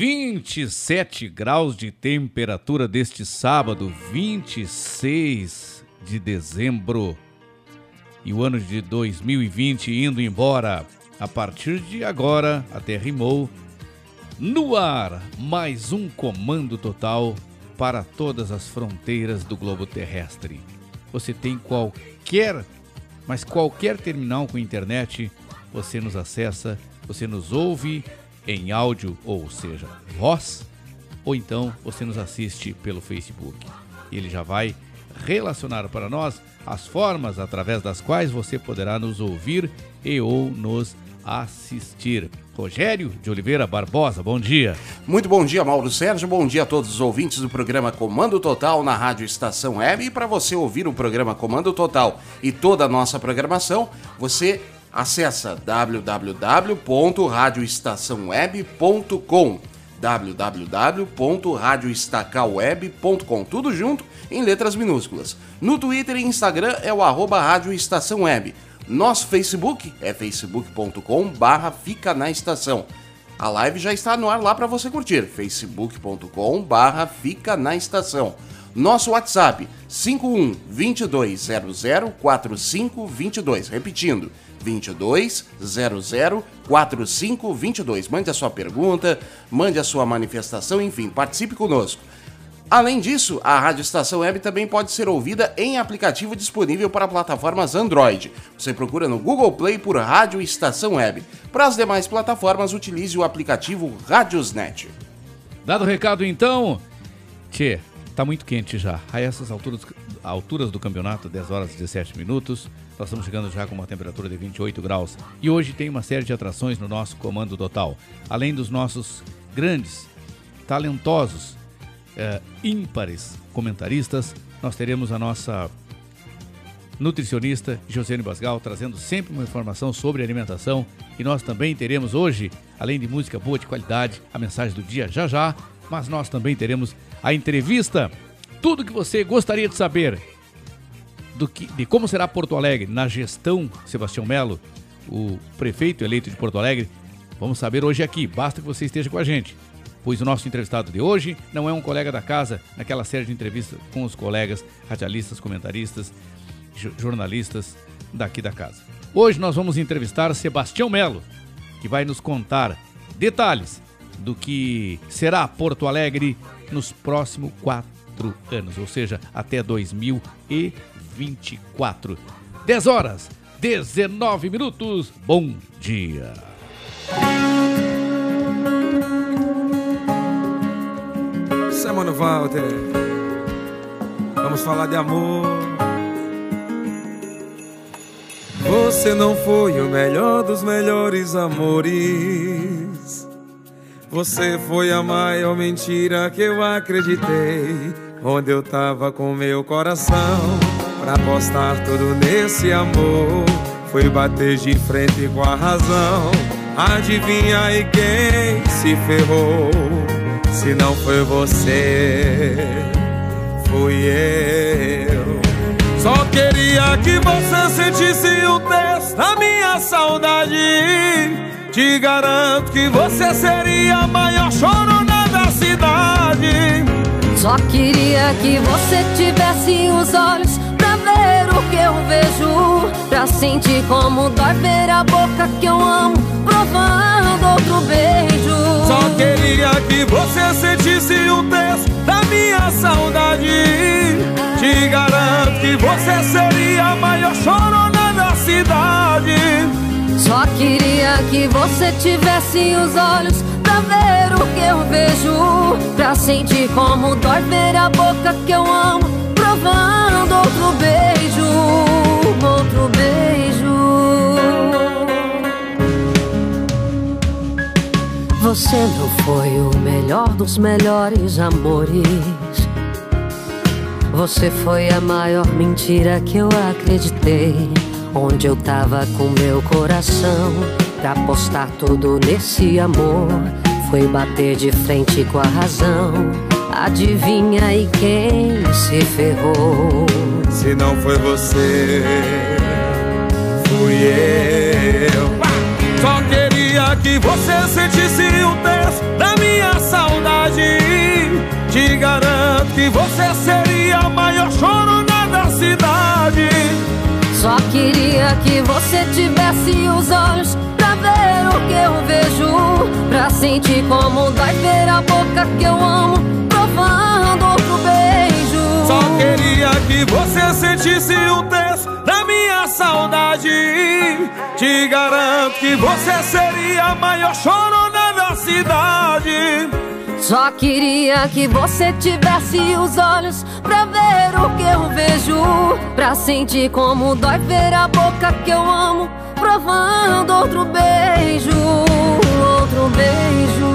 27 graus de temperatura deste sábado, 26 de dezembro. E o ano de 2020 indo embora. A partir de agora, até rimou. No ar, mais um comando total para todas as fronteiras do globo terrestre. Você tem qualquer, mas qualquer terminal com internet, você nos acessa, você nos ouve em áudio, ou seja, voz, ou então você nos assiste pelo Facebook. Ele já vai relacionar para nós as formas através das quais você poderá nos ouvir e ou nos assistir. Rogério de Oliveira Barbosa, bom dia. Muito bom dia, Mauro Sérgio. Bom dia a todos os ouvintes do programa Comando Total na Rádio Estação Web. E para você ouvir o programa Comando Total e toda a nossa programação, você acessa www.radioestaçãoweb.com www.radioestacaweb.com Tudo junto em letras minúsculas. No Twitter e Instagram é o arroba Rádio Estação Web. Nosso Facebook é facebook.com barra Fica na Estação. A live já está no ar lá para você curtir, facebook.com barra Fica na Estação. Nosso WhatsApp, 51 2200 4522. Repetindo, 2200 4522. Mande a sua pergunta, mande a sua manifestação, enfim, participe conosco. Além disso, a Rádio Estação Web também pode ser ouvida em aplicativo disponível para plataformas Android. Você procura no Google Play por Rádio Estação Web. Para as demais plataformas, utilize o aplicativo Radiosnet. Dado o recado então, Tchê, tá muito quente já. A essas alturas, alturas do campeonato, 10 horas e 17 minutos, nós estamos chegando já com uma temperatura de 28 graus. E hoje tem uma série de atrações no nosso comando total. Além dos nossos grandes, talentosos é, ímpares comentaristas, nós teremos a nossa nutricionista Josiane Basgal trazendo sempre uma informação sobre alimentação e nós também teremos hoje, além de música boa de qualidade, a mensagem do dia já já, mas nós também teremos a entrevista, tudo que você gostaria de saber do que, de como será Porto Alegre na gestão Sebastião Melo, o prefeito eleito de Porto Alegre. Vamos saber hoje aqui, basta que você esteja com a gente pois o nosso entrevistado de hoje não é um colega da casa naquela série de entrevistas com os colegas radialistas, comentaristas, jornalistas daqui da casa. Hoje nós vamos entrevistar Sebastião Melo, que vai nos contar detalhes do que será Porto Alegre nos próximos quatro anos, ou seja, até 2024. 10 horas, 19 minutos. Bom dia. Mano Walter. Vamos falar de amor. Você não foi o melhor dos melhores amores. Você foi a maior mentira que eu acreditei. Onde eu tava com meu coração pra apostar tudo nesse amor. Foi bater de frente com a razão. Adivinha aí quem se ferrou? Se não foi você, fui eu. Só queria que você sentisse o texto da minha saudade. Te garanto que você seria a maior chorona da cidade. Só queria que você tivesse os olhos pra ver o que eu vejo. Pra sentir como dói ver a boca que eu amo, provando outro beijo. Só queria que você sentisse o texto da minha saudade. Te garanto que você seria a maior chorona da cidade. Só queria que você tivesse os olhos pra ver o que eu vejo. Pra sentir como dói ver a boca que eu amo, provando outro beijo, outro beijo. Você não foi o melhor dos melhores amores. Você foi a maior mentira que eu acreditei. Onde eu tava com meu coração pra apostar tudo nesse amor. Foi bater de frente com a razão. Adivinha aí quem se ferrou? Se não foi você, fui eu. Só queria que você sentisse o peso da minha saudade. Te garanto que você seria a maior chorona da cidade. Só queria que você tivesse os olhos ver o que eu vejo. Pra sentir como dói ver a boca que eu amo provando outro beijo. Só queria que você sentisse o peso da minha saudade. Te garanto que você seria a maior chorona da cidade. Só queria que você tivesse os olhos pra ver o que eu vejo. Pra sentir como dói ver a boca que eu amo provando outro beijo. Outro beijo.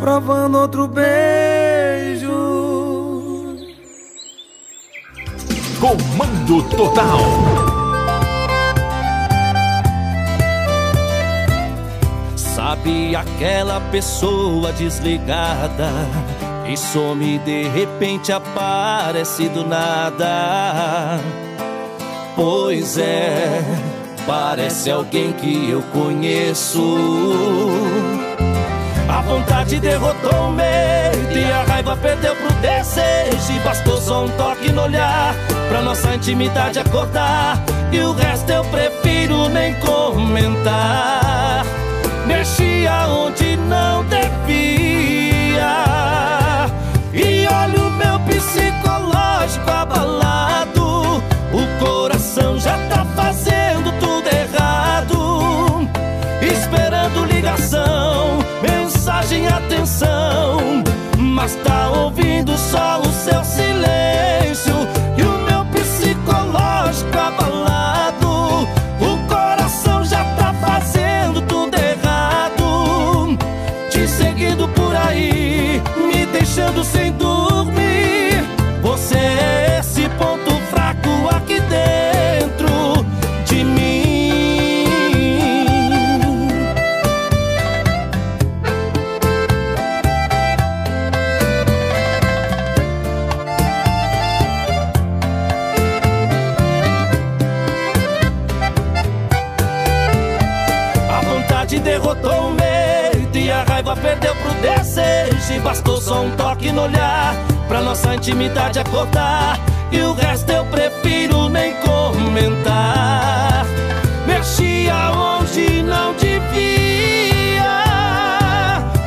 Provando outro beijo. Comando Total. Sabe aquela pessoa desligada e some de repente aparece do nada? Pois é, parece alguém que eu conheço. A vontade derrotou o medo e a raiva perdeu pro desejo. E bastou só um toque no olhar pra nossa intimidade acordar. E o resto eu prefiro nem comentar. Mexia onde não devia. E olha o meu psicológico abalado. O coração já tá fazendo tudo errado. Esperando ligação, mensagem, atenção. Mas tá ouvindo só o seu silêncio. Bastou só um toque no olhar pra nossa intimidade acordar. E o resto eu prefiro nem comentar. Mexia onde não devia.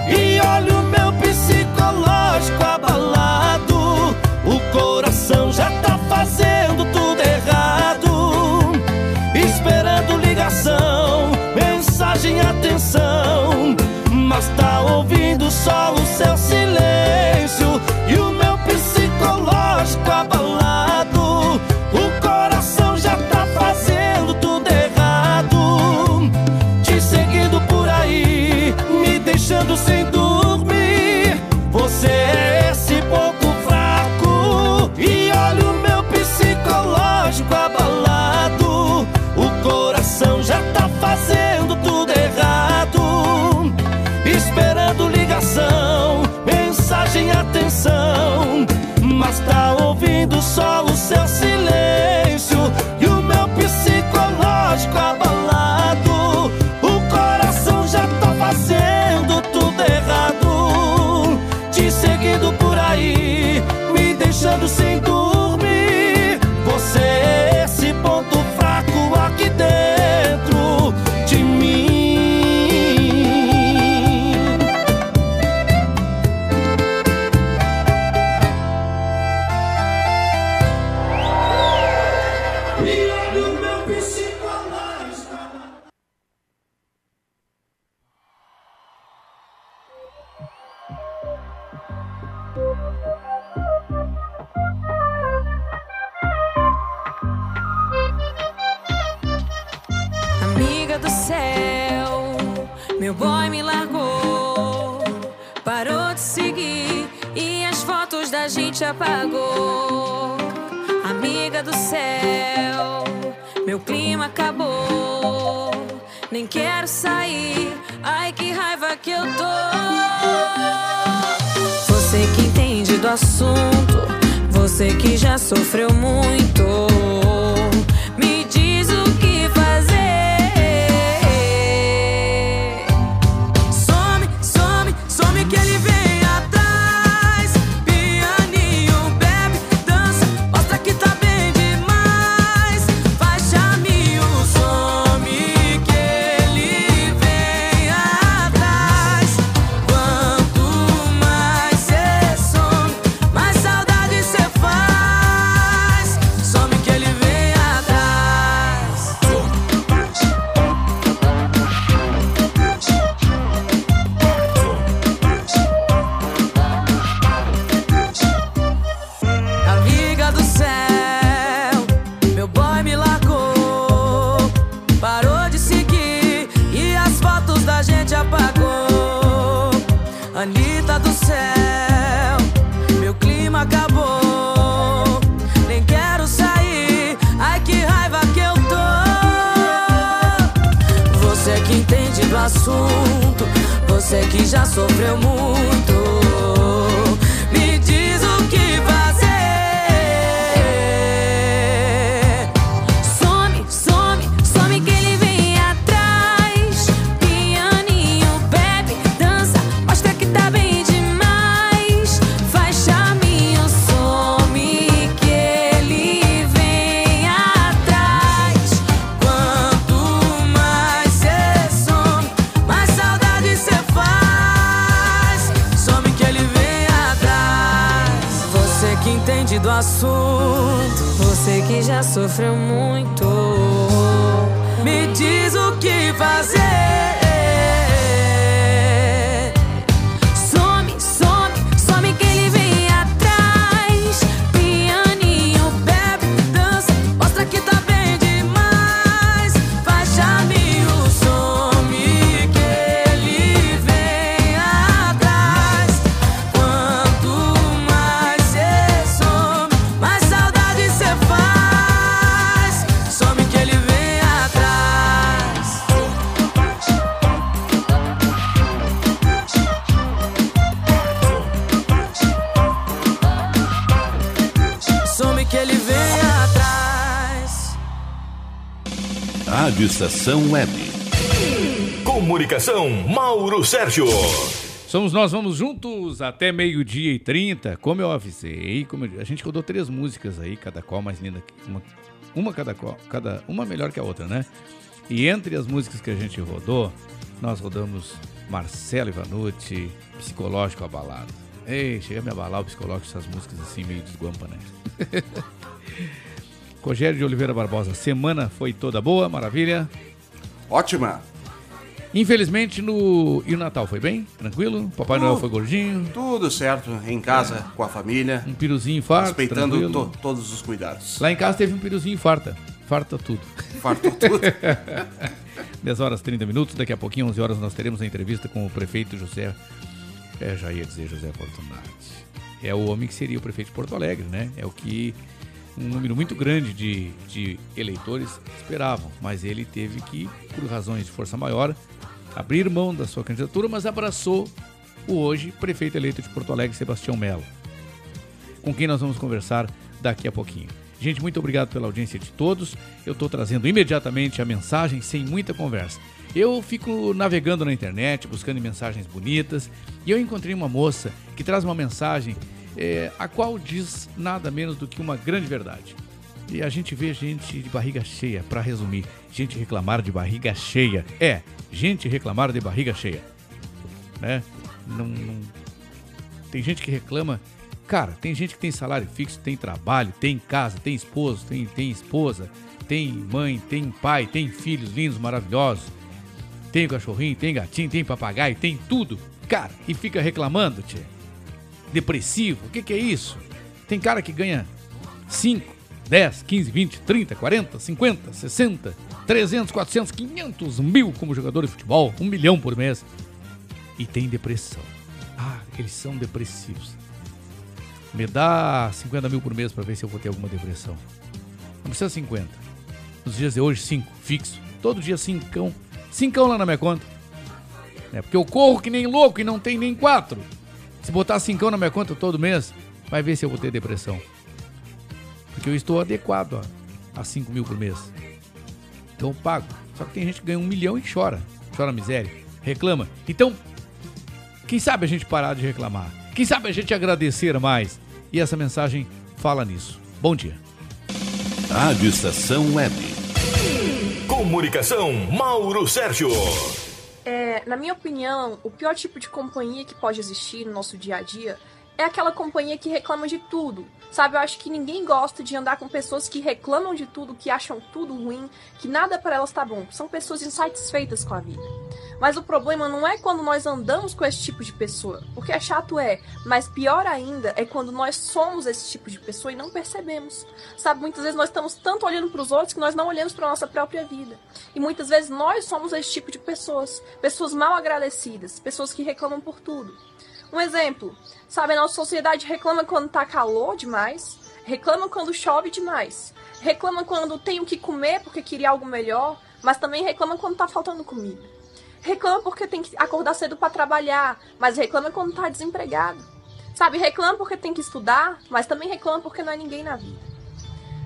E olha o meu psicológico abalado. O coração já tá fazendo tudo errado. Esperando ligação, mensagem, atenção. Mas tá ouvindo só o seu silêncio. Te seguindo por Estação Web. Comunicação, Mauro Sérgio. Somos nós, vamos juntos até meio-dia e trinta. Como eu avisei, como eu- a gente rodou três músicas aí, cada qual mais linda uma, uma cada qual, cada uma melhor que a outra, né? E entre as músicas que a gente rodou, nós rodamos Marcelo Ivanucci, Psicológico Abalado. Ei, chega a me abalar o psicológico essas músicas assim meio desguampa, né? Rogério de Oliveira Barbosa, semana foi toda boa, maravilha. Ótima. Infelizmente no. E o Natal foi bem? Tranquilo? Papai Noel foi gordinho? Tudo certo, em casa, com a família, Um piruzinho farto. respeitando to- todos os cuidados. Lá em casa teve um piruzinho farta. Farta tudo. Fartou tudo. 10 horas 30 minutos. Daqui a pouquinho, 11 horas, nós teremos a entrevista com o prefeito José. É, já ia dizer José Fortunati. É o homem que seria o prefeito de Porto Alegre, né? É o que um número muito grande de, de eleitores esperavam. Mas ele teve que, por razões de força maior, abrir mão da sua candidatura, mas abraçou o hoje prefeito eleito de Porto Alegre, Sebastião Melo com quem nós vamos conversar daqui a pouquinho. Gente, muito obrigado pela audiência de todos. Eu estou trazendo imediatamente a mensagem sem muita conversa. Eu fico navegando na internet, buscando mensagens bonitas, e eu encontrei uma moça que traz uma mensagem eh, a qual diz nada menos do que uma grande verdade. E a gente vê gente de barriga cheia, para resumir, gente reclamar de barriga cheia. É, gente reclamar de barriga cheia. Né? Não, não- Tem gente que reclama. Cara, tem gente que tem salário fixo, tem trabalho, tem casa, tem esposo, tem, tem esposa, tem mãe, tem pai, tem filhos lindos, maravilhosos. Tem cachorrinho, tem gatinho, tem papagaio, tem tudo. Cara, e fica reclamando, tchê. Depressivo, o que, que é isso? Tem cara que ganha 5, 10, 15, 20, 30, 40, 50, 60, 300, 400, 500 mil como jogador de futebol, um milhão por mês. E tem depressão. Ah, eles são depressivos. Me dá 50 mil por mês para ver se eu vou ter alguma depressão. Não precisa 50. Nos dias de hoje, 5, fixo. Todo dia 5. 5 lá na minha conta. É porque eu corro que nem louco e não tem nem 4. Se botar 5 na minha conta todo mês, vai ver se eu vou ter depressão. Porque eu estou adequado a, a 5 mil por mês. Então eu pago. Só que tem gente que ganha um milhão e chora. Chora miséria. Reclama. Então, quem sabe a gente parar de reclamar? Quem sabe a gente agradecer mais? E essa mensagem fala nisso. Bom dia. Rádio Estação Web. Comunicação, Mauro Sérgio. É, na minha opinião, o pior tipo de companhia que pode existir no nosso dia a dia é aquela companhia que reclama de tudo. Sabe, eu acho que ninguém gosta de andar com pessoas que reclamam de tudo, que acham tudo ruim, que nada para elas tá bom. São pessoas insatisfeitas com a vida. Mas o problema não é quando nós andamos com esse tipo de pessoa, porque é chato é, mas pior ainda é quando nós somos esse tipo de pessoa e não percebemos. Sabe, muitas vezes nós estamos tanto olhando para os outros que nós não olhamos para nossa própria vida. E muitas vezes nós somos esse tipo de pessoas, pessoas mal agradecidas, pessoas que reclamam por tudo. Um exemplo, sabe, a nossa sociedade reclama quando tá calor demais, reclama quando chove demais, reclama quando tem o que comer porque queria algo melhor, mas também reclama quando tá faltando comida. Reclama porque tem que acordar cedo para trabalhar, mas reclama quando tá desempregado. Sabe, reclama porque tem que estudar, mas também reclama porque não é ninguém na vida.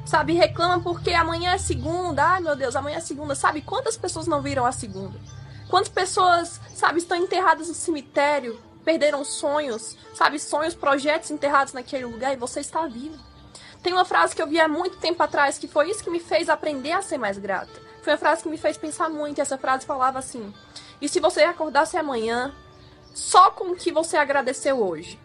Sabe, reclama porque amanhã é segunda, ai meu Deus, amanhã é segunda. Sabe quantas pessoas não viram a segunda? Quantas pessoas, sabe, estão enterradas no cemitério perderam sonhos, sabe, sonhos, projetos enterrados naquele lugar e você está vivo. Tem uma frase que eu vi há muito tempo atrás que foi isso que me fez aprender a ser mais grata. Foi uma frase que me fez pensar muito e essa frase falava assim: "E se você acordasse amanhã só com o que você agradeceu hoje?"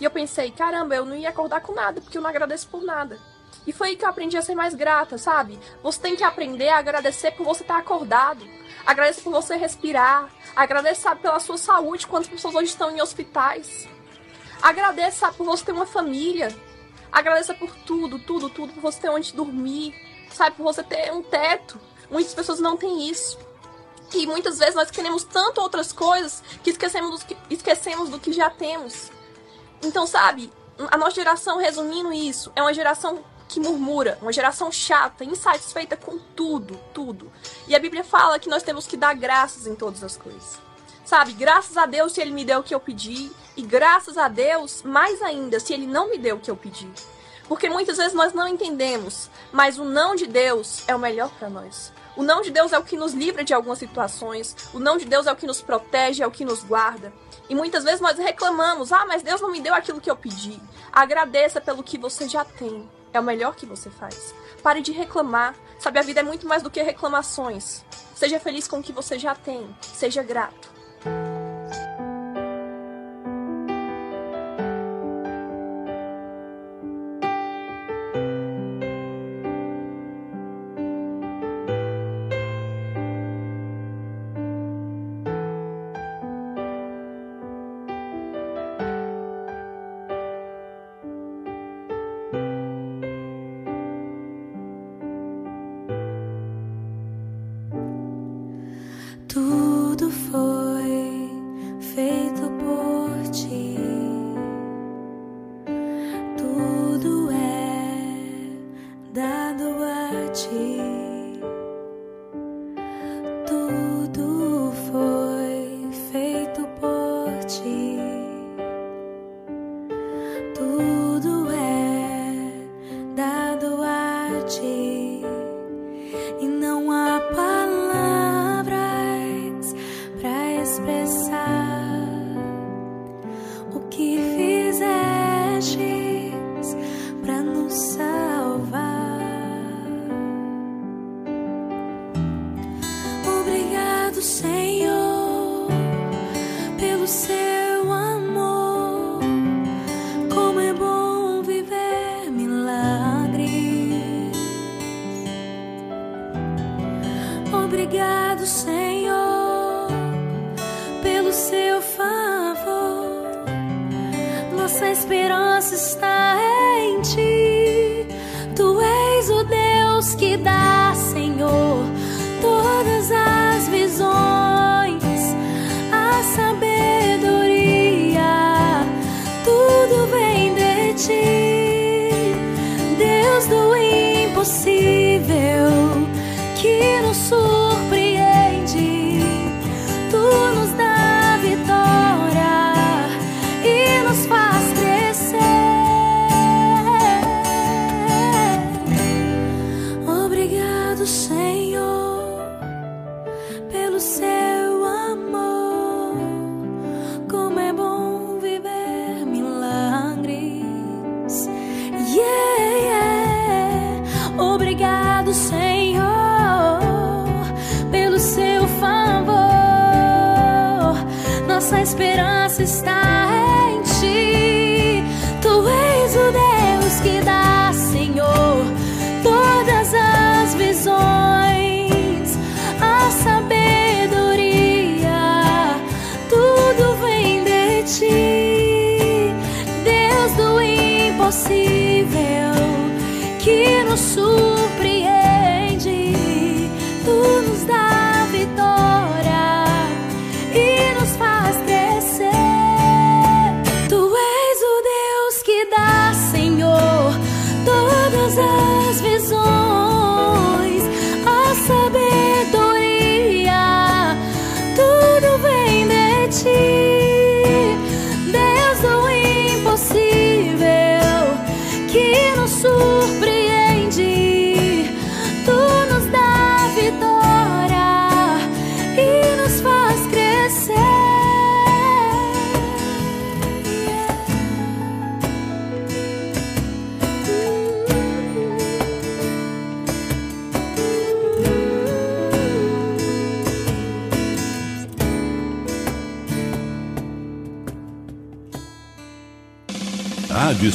E eu pensei, caramba, eu não ia acordar com nada, porque eu não agradeço por nada. E foi aí que eu aprendi a ser mais grata, sabe? Você tem que aprender a agradecer por você estar acordado. Agradeça por você respirar. Agradeça pela sua saúde, quantas pessoas hoje estão em hospitais. Agradeça por você ter uma família. Agradeça por tudo, tudo, tudo, por você ter onde dormir. Sabe, por você ter um teto. Muitas pessoas não têm isso. E muitas vezes nós queremos tanto outras coisas que esquecemos do que, esquecemos do que já temos. Então, sabe, a nossa geração, resumindo isso, é uma geração que murmura, uma geração chata, insatisfeita com tudo, tudo. E a Bíblia fala que nós temos que dar graças em todas as coisas. Sabe, graças a Deus se ele me deu o que eu pedi, e graças a Deus, mais ainda, se ele não me deu o que eu pedi. Porque muitas vezes nós não entendemos, mas o não de Deus é o melhor para nós. O não de Deus é o que nos livra de algumas situações, o não de Deus é o que nos protege, é o que nos guarda. E muitas vezes nós reclamamos: ah, mas Deus não me deu aquilo que eu pedi. Agradeça pelo que você já tem. É o melhor que você faz. Pare de reclamar. Sabe, a vida é muito mais do que reclamações. Seja feliz com o que você já tem. Seja grato. Tudo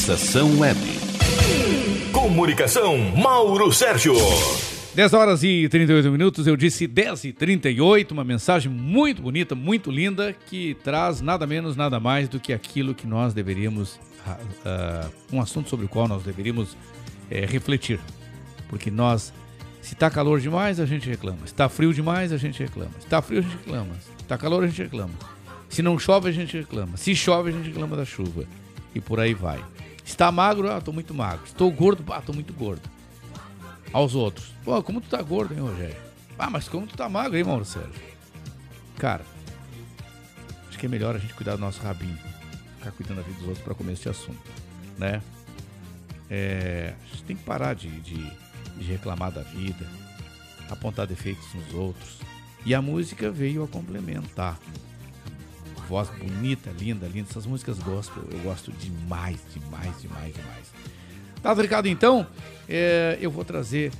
Estação Web. Comunicação, Mauro Sérgio. 10 horas e 38 minutos, eu disse 10 e 38, uma mensagem muito bonita, muito linda, que traz nada menos, nada mais do que aquilo que nós deveríamos, ah, um assunto sobre o qual nós deveríamos eh, refletir. Porque nós, se está calor demais, a gente reclama. Se está frio demais, a gente reclama. Se está frio, a gente reclama. Se está calor, a gente reclama. Se não chove, a gente reclama. Se chove, a gente reclama da chuva. E por aí vai. Está magro, ah, tô muito magro. Estou gordo, ah, tô muito gordo. Aos outros. Pô, como tu tá gordo, hein, Rogério? Ah, mas como tu tá magro, hein, Mauro Sérgio? Cara, acho que é melhor a gente cuidar do nosso rabinho. Ficar cuidando da vida dos outros para comer esse assunto, né? É, a gente tem que parar de, de, de reclamar da vida, apontar defeitos nos outros. E a música veio a complementar. Voz bonita, linda, linda. Essas músicas gospel eu gosto demais, demais, demais, demais. Dado o recado então, é, eu vou trazer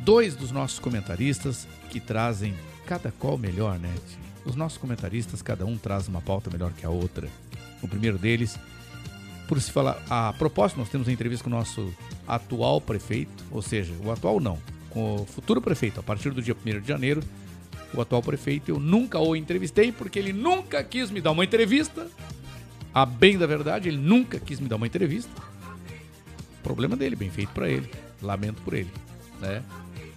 dois dos nossos comentaristas que trazem cada qual melhor, né? Os nossos comentaristas, cada um traz uma pauta melhor que a outra. O primeiro deles, por se falar, a propósito, nós temos uma entrevista com o nosso atual prefeito, ou seja, o atual não, com o futuro prefeito, a partir do dia 1 de janeiro, o atual prefeito, eu nunca o entrevistei porque ele nunca quis me dar uma entrevista. A bem da verdade, ele nunca quis me dar uma entrevista. Problema dele, bem feito para ele. Lamento por ele, né?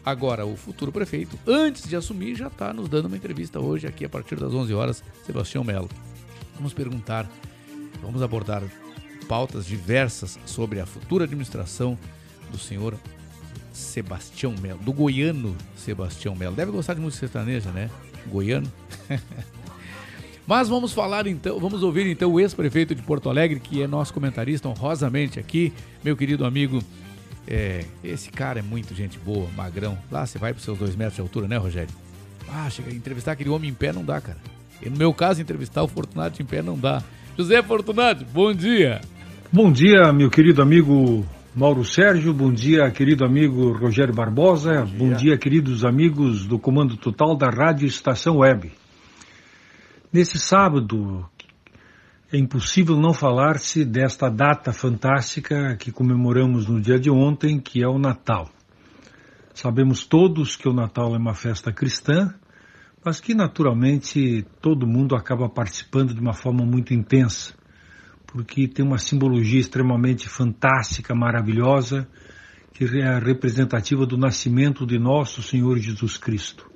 Agora, o futuro prefeito, antes de assumir, já está nos dando uma entrevista hoje, aqui a partir das 11 horas, Sebastião Melo. Vamos perguntar, vamos abordar pautas diversas sobre a futura administração do senhor Sebastião Melo, do goiano Sebastião Melo. Deve gostar de música sertaneja, né? Goiano. Mas vamos falar então, vamos ouvir então o ex-prefeito de Porto Alegre, que é nosso comentarista honrosamente aqui, meu querido amigo. É, esse cara é muito gente boa, magrão. Lá você vai para seus dois metros de altura, né, Rogério? Ah, chega, entrevistar aquele homem em pé não dá, cara. E no meu caso, entrevistar o Fortunato em pé não dá. José Fortunato, bom dia. Bom dia, meu querido amigo Mauro Sérgio, bom dia, querido amigo Rogério Barbosa, bom dia. bom dia, queridos amigos do Comando Total da Rádio Estação Web. Nesse sábado, é impossível não falar-se desta data fantástica que comemoramos no dia de ontem, que é o Natal. Sabemos todos que o Natal é uma festa cristã, mas que naturalmente todo mundo acaba participando de uma forma muito intensa, porque tem uma simbologia extremamente fantástica, maravilhosa, que é representativa do nascimento de nosso Senhor Jesus Cristo.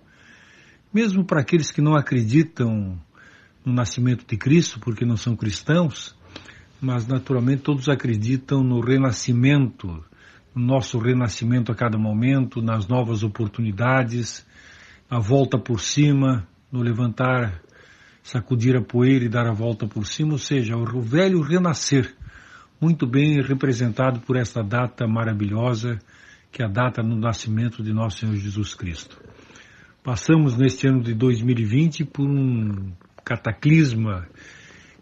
Mesmo para aqueles que não acreditam no nascimento de Cristo, porque não são cristãos, mas naturalmente todos acreditam no renascimento, no nosso renascimento a cada momento, nas novas oportunidades, a volta por cima, no levantar, sacudir a poeira e dar a volta por cima, ou seja, o velho renascer, muito bem representado por esta data maravilhosa, que é a data do nascimento de nosso Senhor Jesus Cristo. Passamos neste ano de 2020 por um cataclisma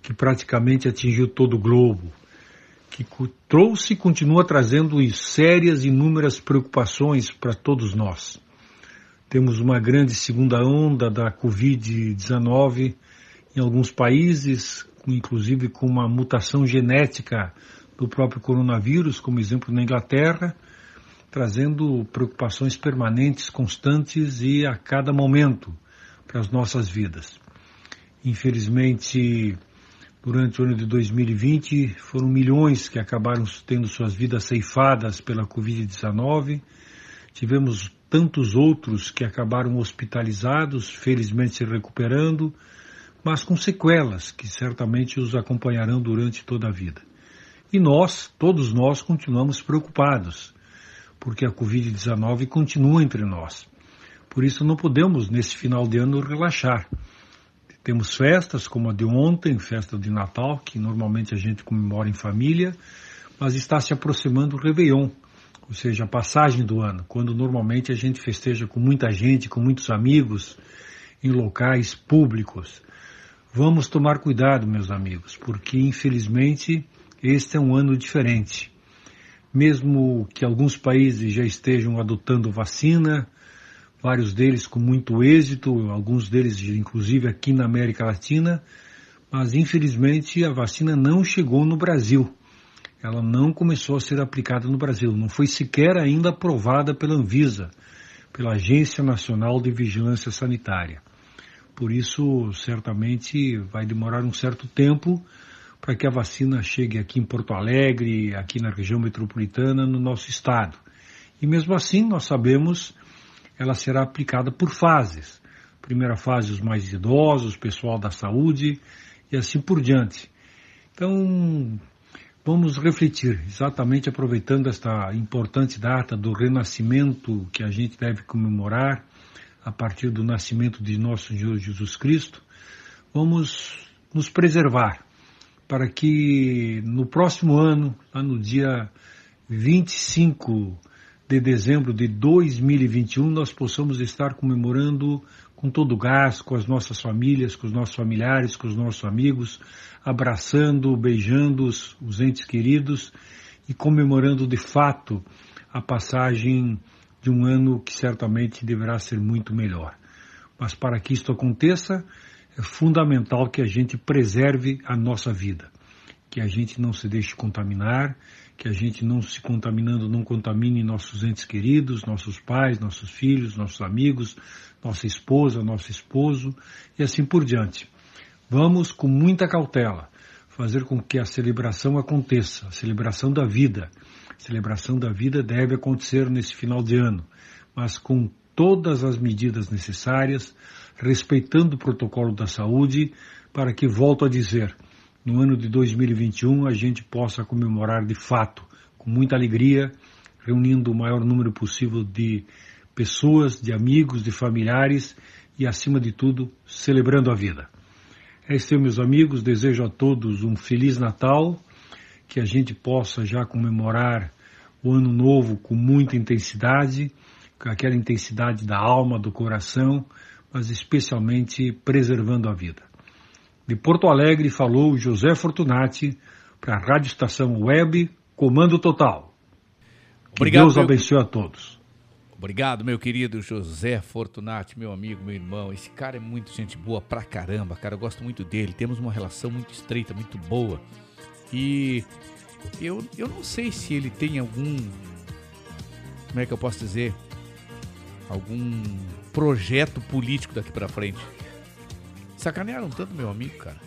que praticamente atingiu todo o globo, que trouxe e continua trazendo sérias e inúmeras preocupações para todos nós. Temos uma grande segunda onda da Covid-19 em alguns países, inclusive com uma mutação genética do próprio coronavírus, como exemplo na Inglaterra, trazendo preocupações permanentes, constantes e a cada momento para as nossas vidas. Infelizmente, durante o ano de 2020, foram milhões que acabaram tendo suas vidas ceifadas pela Covid-19. Tivemos tantos outros que acabaram hospitalizados, felizmente se recuperando, mas com sequelas que certamente os acompanharão durante toda a vida. E nós, todos nós, continuamos preocupados, porque a Covid-19 continua entre nós. Por isso não podemos, nesse final de ano, relaxar. Temos festas como a de ontem, festa de Natal, que normalmente a gente comemora em família, mas está se aproximando o Réveillon, ou seja, a passagem do ano, quando normalmente a gente festeja com muita gente, com muitos amigos, em locais públicos. Vamos tomar cuidado, meus amigos, porque infelizmente este é um ano diferente. Mesmo que alguns países já estejam adotando vacina, vários deles com muito êxito, alguns deles inclusive aqui na América Latina, mas infelizmente a vacina não chegou no Brasil. Ela não começou a ser aplicada no Brasil, não foi sequer ainda aprovada pela Anvisa, pela Agência Nacional de Vigilância Sanitária. Por isso, certamente vai demorar um certo tempo para que a vacina chegue aqui em Porto Alegre, aqui na região metropolitana, no nosso estado. E mesmo assim, nós sabemos ela será aplicada por fases. Primeira fase, os mais idosos, pessoal da saúde e assim por diante. Então, vamos refletir, exatamente aproveitando esta importante data do renascimento que a gente deve comemorar a partir do nascimento de nosso Senhor Jesus Cristo, vamos nos preservar para que no próximo ano, lá no dia 25 de dezembro de 2021 nós possamos estar comemorando com todo o gás, com as nossas famílias, com os nossos familiares, com os nossos amigos, abraçando, beijando os, os entes queridos e comemorando de fato a passagem de um ano que certamente deverá ser muito melhor. Mas para que isto aconteça, é fundamental que a gente preserve a nossa vida, que a gente não se deixe contaminar, que a gente não se contaminando, não contamine nossos entes queridos, nossos pais, nossos filhos, nossos amigos, nossa esposa, nosso esposo e assim por diante. Vamos com muita cautela fazer com que a celebração aconteça, a celebração da vida. Celebração da vida deve acontecer nesse final de ano, mas com todas as medidas necessárias, respeitando o protocolo da saúde, para que, volto a dizer, no ano de 2021 a gente possa comemorar de fato, com muita alegria, reunindo o maior número possível de pessoas, de amigos, de familiares e, acima de tudo, celebrando a vida. É isso, meus amigos. Desejo a todos um Feliz Natal, que a gente possa já comemorar o Ano Novo com muita intensidade, com aquela intensidade da alma, do coração, mas especialmente preservando a vida. De Porto Alegre falou José Fortunati para a Rádio Estação Web Comando Total. Que Obrigado, Deus abençoe meu... a todos. Obrigado, meu querido José Fortunati, meu amigo, meu irmão. Esse cara é muito gente boa pra caramba, cara. Eu gosto muito dele. Temos uma relação muito estreita, muito boa. E eu, eu não sei se ele tem algum. Como é que eu posso dizer? Algum projeto político daqui para frente. Sacanearam tanto meu amigo, cara.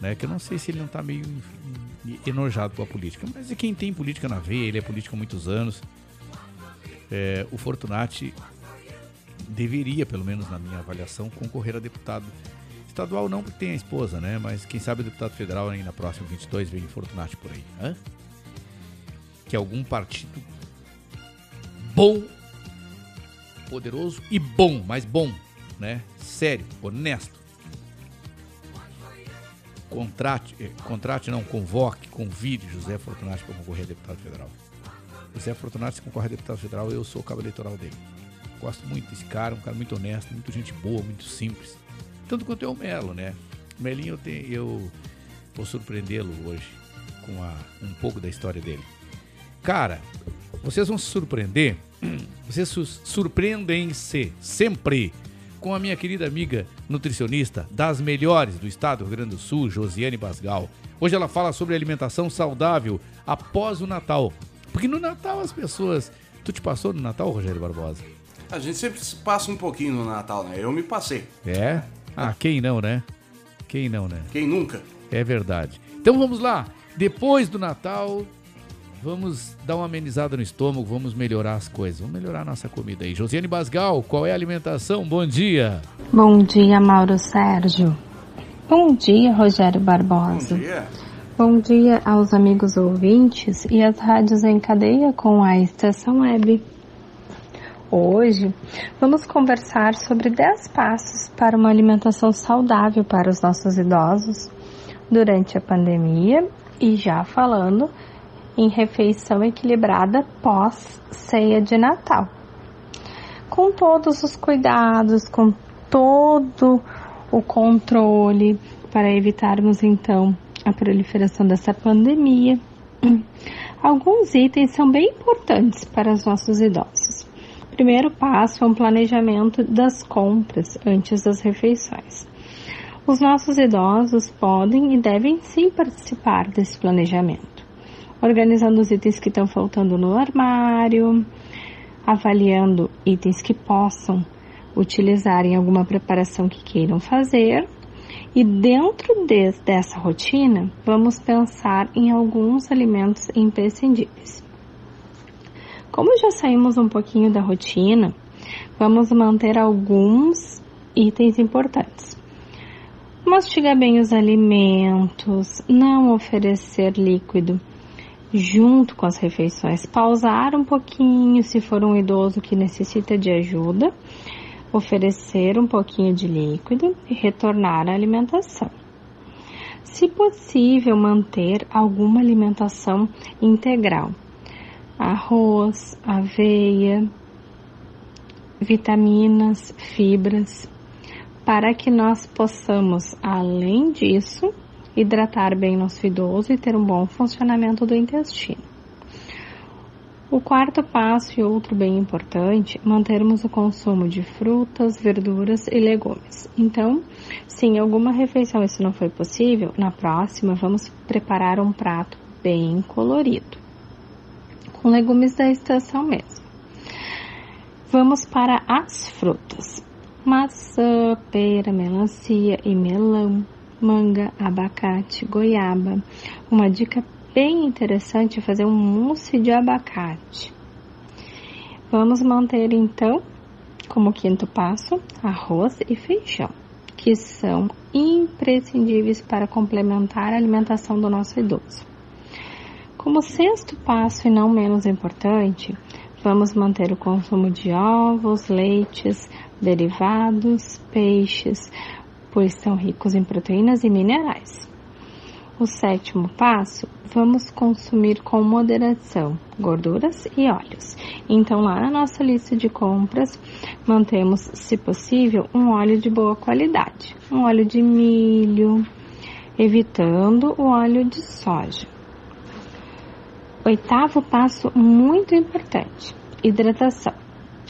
Né, que eu não sei se ele não tá meio enojado com a política. Mas é quem tem política na veia, ele é político há muitos anos. é, o Fortunati deveria, pelo menos na minha avaliação, concorrer a deputado estadual não porque tem a esposa, né? Mas quem sabe o deputado federal aí na próxima 22 vem Fortunati por aí, hã? Que algum partido bom, poderoso e bom, mas bom, né? Sério, honesto. Contrate, eh, contrate não, convoque, convide José Fortunati para concorrer a deputado federal. José Fortunati se concorre a deputado federal, eu sou o cabo eleitoral dele. Gosto muito desse cara, um cara muito honesto, muito gente boa, muito simples. Tanto quanto é o Melo, né? O Melinho eu, tenho, eu vou surpreendê-lo hoje com a, um pouco da história dele. Cara, vocês vão se surpreender, vocês su surpreendem-se sempre com a minha querida amiga nutricionista das melhores do estado do Rio Grande do Sul, Josiane Basgal. Hoje ela fala sobre alimentação saudável após o Natal. Porque no Natal as pessoas. Tu te passou no Natal, Rogério Barbosa? A gente sempre passa um pouquinho no Natal, né? Eu me passei. É? Ah, quem não, né? Quem não, né? Quem nunca? É verdade. Então vamos lá. Depois do Natal, vamos dar uma amenizada no estômago, vamos melhorar as coisas. Vamos melhorar a nossa comida aí. Josiane Basgal, qual é a alimentação? Bom dia. Bom dia, Mauro Sérgio. Bom dia, Rogério Barbosa. Bom dia. Bom dia aos amigos ouvintes e às rádios em cadeia com a Estação Web. Hoje vamos conversar sobre 10 passos para uma alimentação saudável para os nossos idosos durante a pandemia e já falando em refeição equilibrada pós ceia de Natal. Com todos os cuidados, com todo o controle para evitarmos então a proliferação dessa pandemia. Alguns itens são bem importantes para os nossos idosos. Primeiro passo é um planejamento das compras antes das refeições. Os nossos idosos podem e devem sim participar desse planejamento, organizando os itens que estão faltando no armário, avaliando itens que possam utilizar em alguma preparação que queiram fazer. E dentro de, dessa rotina, vamos pensar em alguns alimentos imprescindíveis. Como já saímos um pouquinho da rotina, vamos manter alguns itens importantes. Mastigar bem os alimentos, não oferecer líquido junto com as refeições, pausar um pouquinho se for um idoso que necessita de ajuda, oferecer um pouquinho de líquido e retornar à alimentação. Se possível, manter alguma alimentação integral, arroz, aveia, vitaminas, fibras, para que nós possamos, além disso, hidratar bem nosso idoso e ter um bom funcionamento do intestino. O quarto passo e outro bem importante, mantermos o consumo de frutas, verduras e legumes. Então, se em alguma refeição isso não foi possível, na próxima vamos preparar um prato bem colorido, com legumes da estação mesmo. Vamos para as frutas: maçã, pera, melancia e melão, manga, abacate, goiaba. Uma dica bem interessante fazer um mousse de abacate. Vamos manter então, como quinto passo, arroz e feijão, que são imprescindíveis para complementar a alimentação do nosso idoso. Como sexto passo e não menos importante, vamos manter o consumo de ovos, leites, derivados, peixes, pois são ricos em proteínas e minerais. O sétimo passo, vamos consumir com moderação gorduras e óleos. Então, lá na nossa lista de compras, mantemos, se possível, um óleo de boa qualidade, um óleo de milho, evitando o óleo de soja. Oitavo passo, muito importante: hidratação.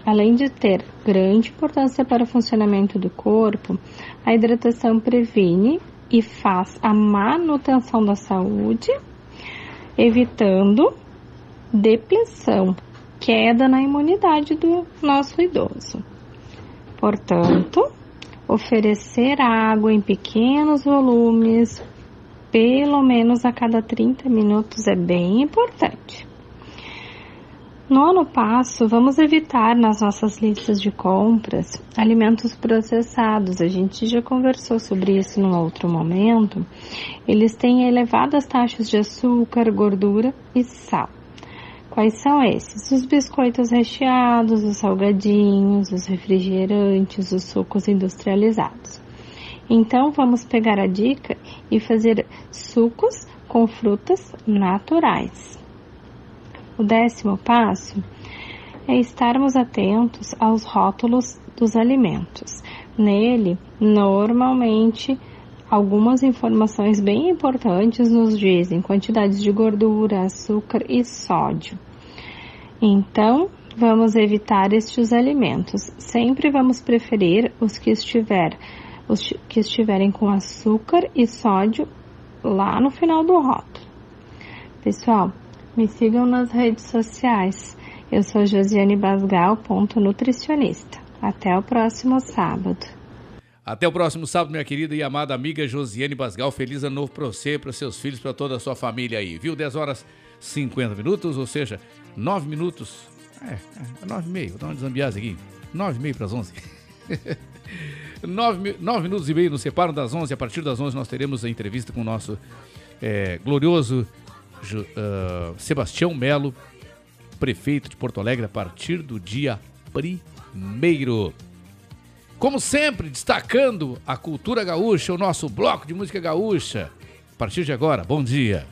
Além de ter grande importância para o funcionamento do corpo, a hidratação previne e faz a manutenção da saúde, evitando depressão, queda na imunidade do nosso idoso. Portanto, oferecer água em pequenos volumes, pelo menos a cada 30 minutos, é bem importante. Nono passo, vamos evitar nas nossas listas de compras alimentos processados. A gente já conversou sobre isso num outro momento. Eles têm elevadas taxas de açúcar, gordura e sal. Quais são esses? Os biscoitos recheados, os salgadinhos, os refrigerantes, os sucos industrializados. Então vamos pegar a dica e fazer sucos com frutas naturais. O décimo passo é estarmos atentos aos rótulos dos alimentos. Nele, normalmente, algumas informações bem importantes nos dizem quantidades de gordura, açúcar e sódio. Então, vamos evitar estes alimentos. Sempre vamos preferir os que estiver os que estiverem com açúcar e sódio lá no final do rótulo. Pessoal, me sigam nas redes sociais. Eu sou Josiane Basgal, ponto nutricionista. Até o próximo sábado. Até o próximo sábado, minha querida e amada amiga Josiane Basgal. Feliz ano novo para você, para seus filhos, para toda a sua família aí, viu? 10 horas 50 minutos, ou seja, 9 minutos. É, é 9 e meio, vou dar uma desambiase aqui. 9 e meio para as 11. 9, 9 minutos e meio nos separam das 11. A partir das 11 nós teremos a entrevista com o nosso é, glorioso uh, Sebastião Melo, prefeito de Porto Alegre, a partir do dia primeiro. Como sempre, destacando a cultura gaúcha, o nosso bloco de música gaúcha. A partir de agora, bom dia.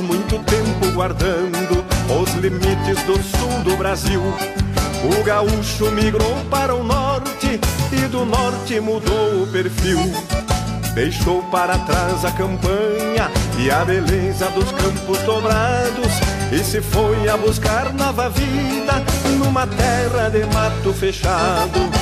Muito tempo guardando os limites do sul do Brasil, o gaúcho migrou para o norte e do norte mudou o perfil. Deixou para trás a campanha e a beleza dos campos dobrados e se foi a buscar nova vida numa terra de mato fechado.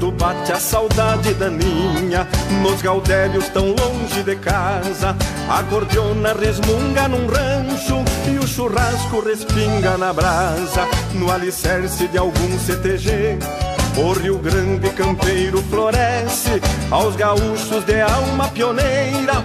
Quando bate a saudade daninha nos gaudérios tão longe de casa. A gordiona resmunga num rancho e o churrasco respinga na brasa, no alicerce de algum CTG. O Rio Grande campeiro floresce aos gaúchos de alma pioneira.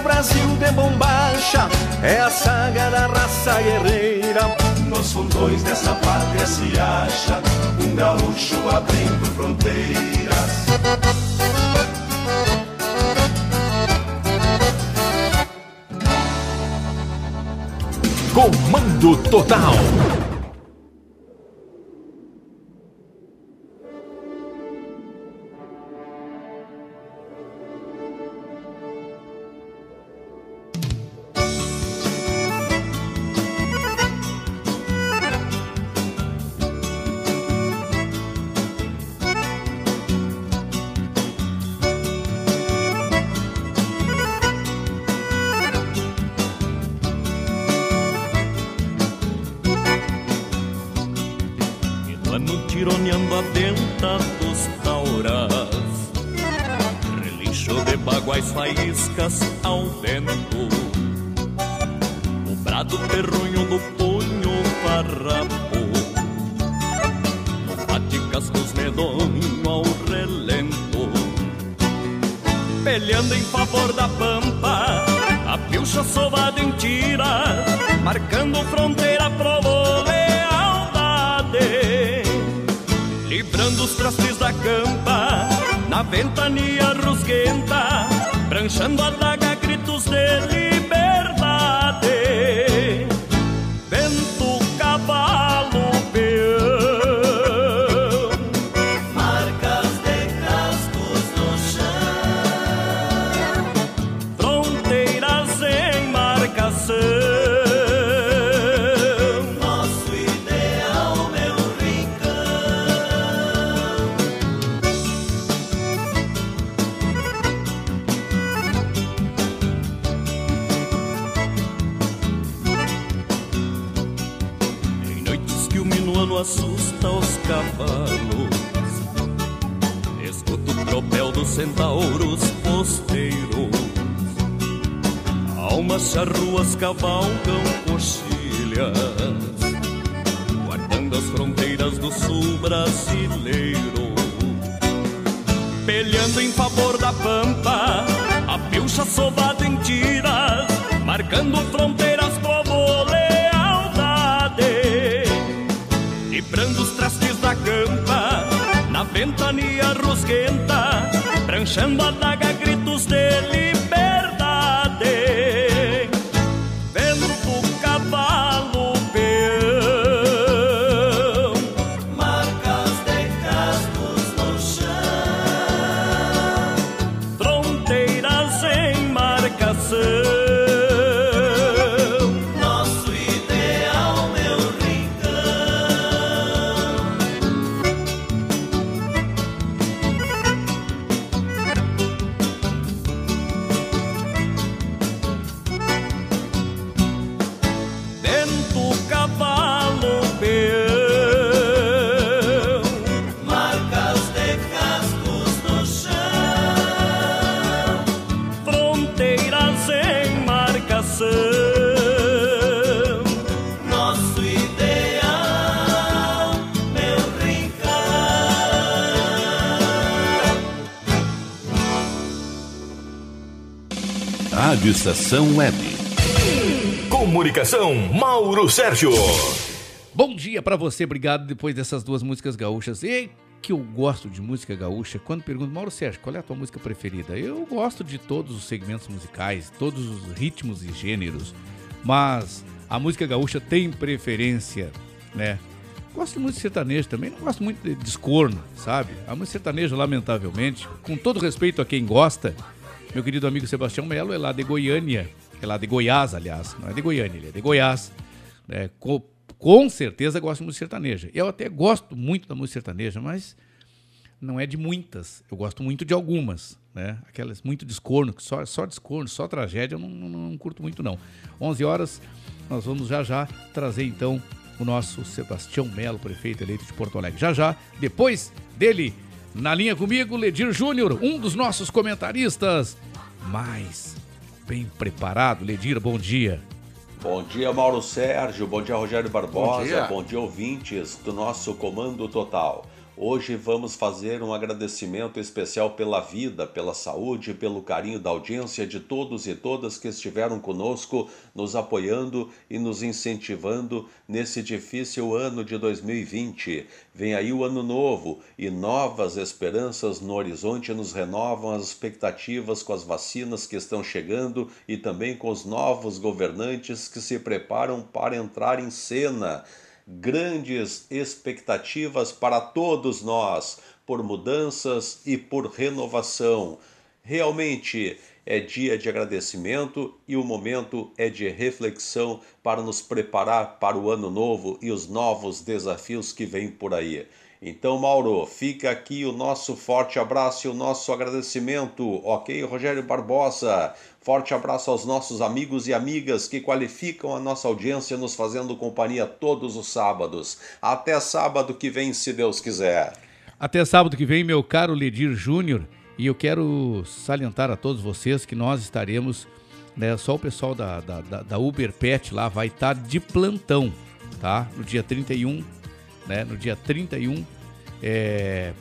O Brasil de bombacha, é a saga da raça guerreira. Nos fundões desta pátria se acha um gaúcho abrindo fronteiras. Comando Total. Estação Web. Comunicação, Mauro Sérgio. Bom dia pra você, obrigado depois dessas duas músicas gaúchas. E que eu gosto de música gaúcha, quando pergunto, Mauro Sérgio, qual é a tua música preferida? Eu gosto de todos os segmentos musicais, todos os ritmos e gêneros, mas a música gaúcha tem preferência, né? Gosto de música sertaneja também, não gosto muito de descorno, sabe? A música sertaneja, lamentavelmente, com todo respeito a quem gosta, Meu querido amigo Sebastião Melo é lá de Goiânia, é lá de Goiás, aliás, não é de Goiânia, ele é de Goiás. É, com, com certeza gosta de música sertaneja. Eu até gosto muito da música sertaneja, mas não é de muitas. Eu gosto muito de algumas, né? Aquelas muito descorno, só, só descorno, só tragédia, eu não, não, não curto muito não. 11 horas, nós vamos já já trazer então o nosso Sebastião Melo, prefeito eleito de Porto Alegre. Já já, depois dele, na linha comigo, Ledir Júnior, um dos nossos comentaristas mais bem preparado. Ledir, bom dia. Bom dia, Mauro Sérgio. Bom dia, Rogério Barbosa. Bom dia. Bom dia, ouvintes do nosso Comando Total. Hoje vamos fazer um agradecimento especial pela vida, pela saúde, pelo carinho da audiência de todos e todas que estiveram conosco, nos apoiando e nos incentivando nesse difícil ano de 2020. Vem aí o ano novo e novas esperanças no horizonte nos renovam as expectativas com as vacinas que estão chegando e também com os novos governantes que se preparam para entrar em cena grandes expectativas para todos nós por mudanças e por renovação. Realmente é dia de agradecimento e o momento é de reflexão para nos preparar para o ano novo e os novos desafios que vêm por aí. Então, Mauro, fica aqui o nosso forte abraço e o nosso agradecimento, ok, Rogério Barbosa? Forte abraço aos nossos amigos e amigas que qualificam a nossa audiência nos fazendo companhia todos os sábados. Até sábado que vem, se Deus quiser. Até sábado que vem, meu caro Ledir Júnior, e eu quero salientar a todos vocês que nós estaremos, né, só o pessoal da, da, da, Uber Pet lá vai estar de plantão, tá? No dia 31, né? No dia 31, é...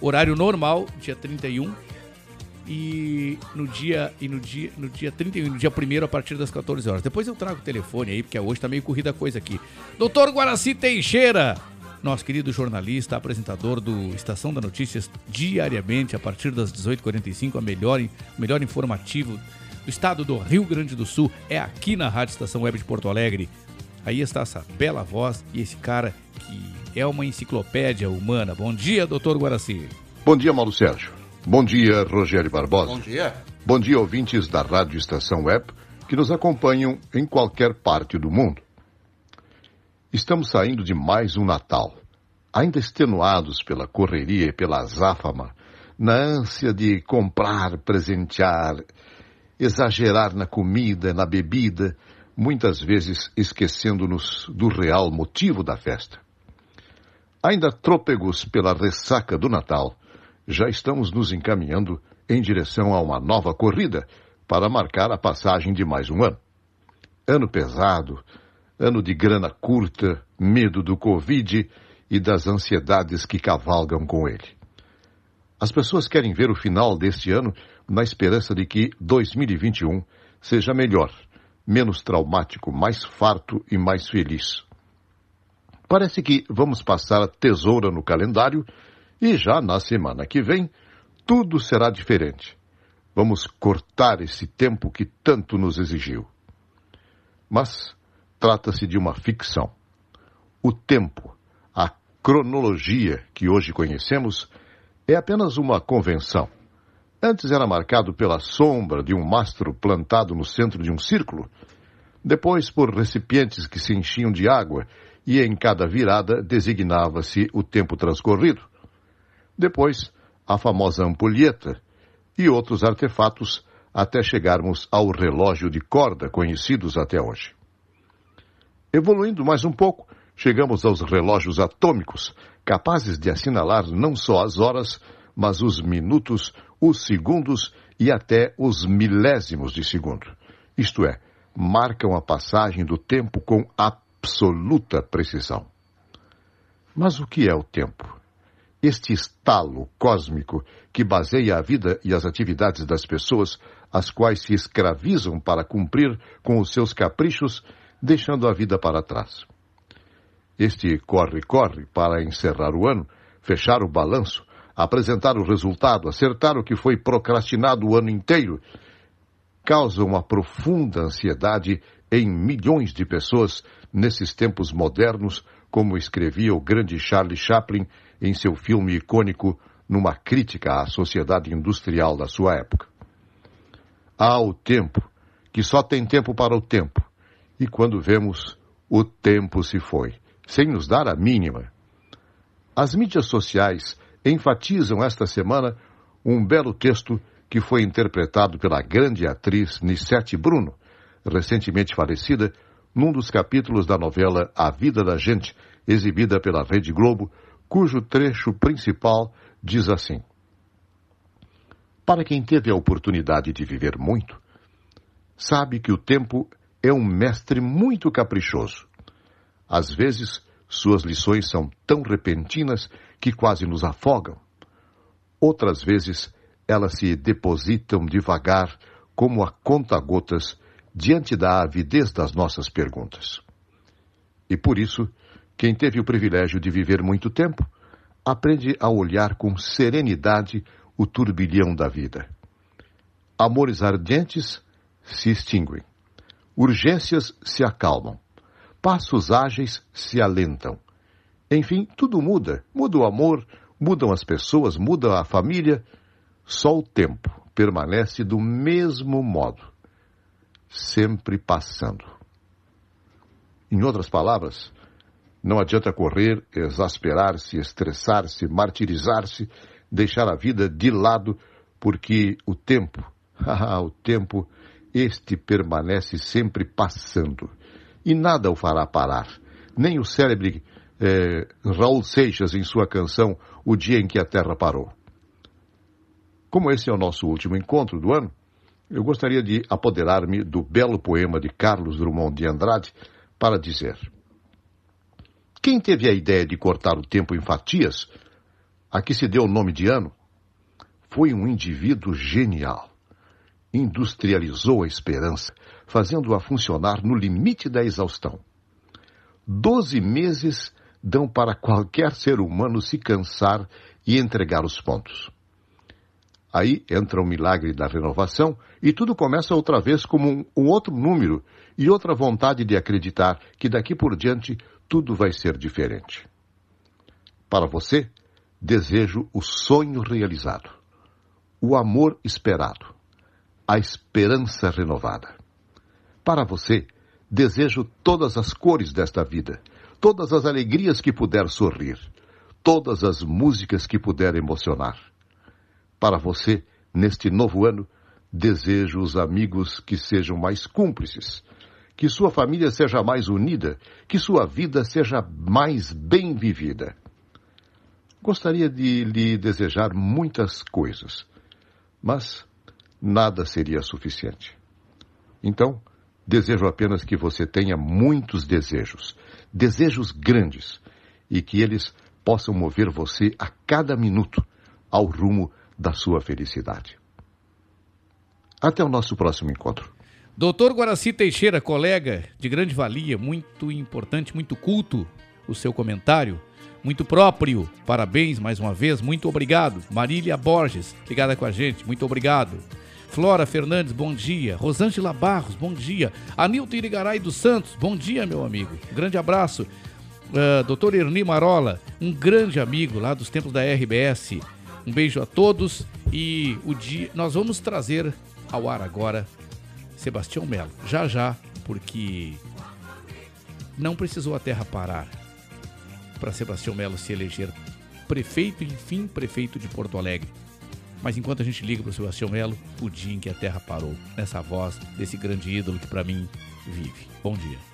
horário normal, dia 31, e no dia e no dia no dia 31, no dia 1 a partir das 14 horas. Depois eu trago o telefone aí, porque hoje tá meio corrida a coisa aqui. Doutor Guaraci Teixeira, nosso querido jornalista, apresentador do Estação da Notícias, diariamente a partir das 18h45, a melhor, melhor informativo do estado do Rio Grande do Sul é aqui na Rádio Estação Web de Porto Alegre. Aí está essa bela voz e esse cara que é uma enciclopédia humana. Bom dia, doutor Guaraci. Bom dia, Mauro Sérgio. Bom dia, Rogério Barbosa. Bom dia. Bom dia, ouvintes da Rádio Estação Web que nos acompanham em qualquer parte do mundo. Estamos saindo de mais um Natal, ainda extenuados pela correria e pela azáfama, na ânsia de comprar, presentear, exagerar na comida, na bebida, muitas vezes esquecendo-nos do real motivo da festa. Ainda trôpegos pela ressaca do Natal, já estamos nos encaminhando em direção a uma nova corrida para marcar a passagem de mais um ano. Ano pesado, ano de grana curta, medo do Covid e das ansiedades que cavalgam com ele. As pessoas querem ver o final deste ano na esperança de que 2021 seja melhor, menos traumático, mais farto e mais feliz. Parece que vamos passar a tesoura no calendário e já na semana que vem, tudo será diferente. Vamos cortar esse tempo que tanto nos exigiu. Mas trata-se de uma ficção. O tempo, a cronologia que hoje conhecemos, é apenas uma convenção. Antes era marcado pela sombra de um mastro plantado no centro de um círculo, depois por recipientes que se enchiam de água e em cada virada designava-se o tempo transcorrido. Depois, a famosa ampulheta e outros artefatos até chegarmos ao relógio de corda conhecidos até hoje. Evoluindo mais um pouco, chegamos aos relógios atômicos, capazes de assinalar não só as horas, mas os minutos, os segundos e até os milésimos de segundo. Isto é, marcam a passagem do tempo com absoluta precisão. Mas o que é o tempo? Este estalo cósmico que baseia a vida e as atividades das pessoas, as quais se escravizam para cumprir com os seus caprichos, deixando a vida para trás. Este corre-corre para encerrar o ano, fechar o balanço, apresentar o resultado, acertar o que foi procrastinado o ano inteiro, causa uma profunda ansiedade em milhões de pessoas nesses tempos modernos, como escrevia o grande Charlie Chaplin em seu filme icônico Numa Crítica à Sociedade Industrial da sua época. há o tempo, que só tem tempo para o tempo. E quando vemos, o tempo se foi, sem nos dar a mínima. As mídias sociais enfatizam esta semana um belo texto que foi interpretado pela grande atriz Nissete Bruno, recentemente falecida, num dos capítulos da novela A Vida da Gente, exibida pela Rede Globo, cujo trecho principal diz assim: Para quem teve a oportunidade de viver muito, sabe que o tempo é um mestre muito caprichoso. Às vezes, suas lições são tão repentinas que quase nos afogam. Outras vezes, elas se depositam devagar, como a conta-gotas, diante da avidez das nossas perguntas. E por isso, quem teve o privilégio de viver muito tempo, aprende a olhar com serenidade o turbilhão da vida. Amores ardentes se extinguem. Urgências se acalmam. Passos ágeis se alentam. Enfim, tudo muda. Muda o amor, mudam as pessoas, muda a família. Só o tempo permanece do mesmo modo, sempre passando. Em outras palavras, não adianta correr, exasperar-se, estressar-se, martirizar-se, deixar a vida de lado, porque o tempo, o tempo, este permanece sempre passando. E nada o fará parar. Nem o célebre eh, Raul Seixas em sua canção O Dia em que a Terra Parou. Como esse é o nosso último encontro do ano, eu gostaria de apoderar-me do belo poema de Carlos Drummond de Andrade para dizer. Quem teve a ideia de cortar o tempo em fatias, a que se deu o nome de ano, foi um indivíduo genial. Industrializou a esperança, fazendo-a funcionar no limite da exaustão. Doze meses dão para qualquer ser humano se cansar e entregar os pontos. Aí entra o milagre da renovação e tudo começa outra vez como um, um, outro número e outra vontade de acreditar que daqui por diante tudo vai ser diferente. Para você, desejo o sonho realizado, o amor esperado, a esperança renovada. Para você, desejo todas as cores desta vida, todas as alegrias que puder sorrir, todas as músicas que puder emocionar. Para você, neste novo ano, desejo os amigos que sejam mais cúmplices, que sua família seja mais unida, que sua vida seja mais bem vivida. Gostaria de lhe desejar muitas coisas, mas nada seria suficiente. Então, desejo apenas que você tenha muitos desejos, desejos grandes, e que eles possam mover você a cada minuto ao rumo da sua felicidade. Até o nosso próximo encontro. Doutor Guaraci Teixeira, colega de grande valia, muito importante, muito culto, o seu comentário, muito próprio. Parabéns mais uma vez, muito obrigado. Marília Borges, ligada com a gente, muito obrigado. Flora Fernandes, bom dia. Rosângela Barros, bom dia. Anilton Irigaray dos Santos, bom dia, meu amigo. grande abraço. Uh, Doutor Erni Marola, um grande amigo lá dos tempos da RBS. Um beijo a todos e o dia nós vamos trazer ao ar agora Sebastião Melo. Já já, porque não precisou a terra parar para Sebastião Melo se eleger prefeito, enfim, prefeito de Porto Alegre. Mas enquanto a gente liga para o Sebastião Melo, o dia em que a terra parou, nessa voz desse grande ídolo que para mim vive. Bom dia.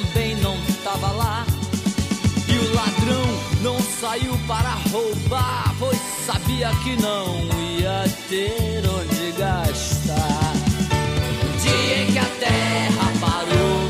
também não tava lá. E o ladrão não saiu para roubar, pois sabia que não ia ter onde gastar. No dia em que a terra parou,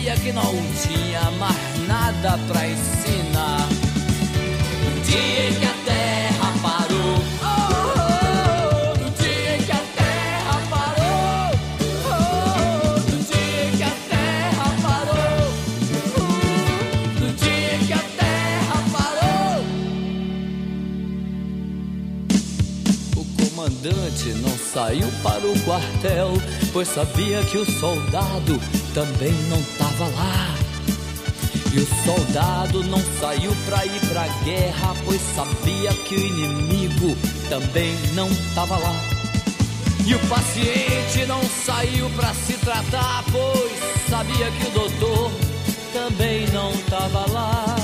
que não tinha mais nada pra ensinar. No dia que a terra parou, oh, no dia que a terra parou, no dia que a terra parou, no dia que a terra parou. O comandante não saiu para o quartel, pois sabia que o soldado também não tava lá. E o soldado não saiu pra ir pra guerra, pois sabia que o inimigo também não tava lá. E o paciente não saiu pra se tratar, pois sabia que o doutor também não tava lá.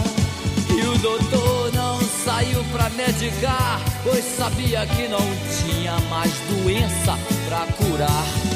E o doutor não saiu pra medicar, pois sabia que não tinha mais doença pra curar.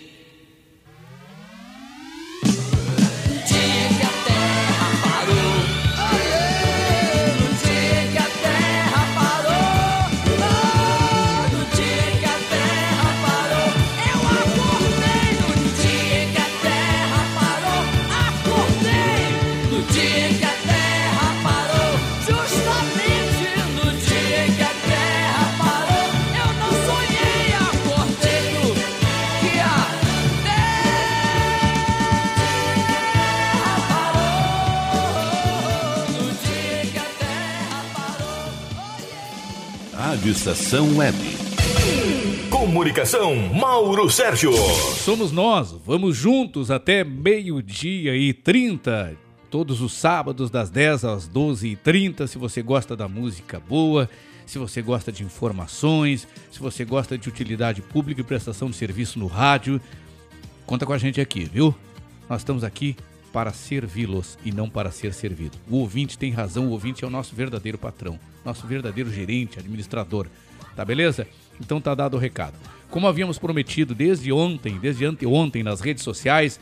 Rádio Estação Web. Comunicação, Mauro Sérgio. Somos nós, vamos juntos até meio-dia e 30, todos os sábados das 10 às 12 e 30 se você gosta da música boa, se você gosta de informações, se você gosta de utilidade pública e prestação de serviço no rádio, conta com a gente aqui, viu? Nós estamos aqui para servi-los e não para ser servido. O ouvinte tem razão, o ouvinte é o nosso verdadeiro patrão, nosso verdadeiro gerente, administrador. Tá beleza? Então tá dado o recado. Como havíamos prometido desde ontem, desde anteontem nas redes sociais,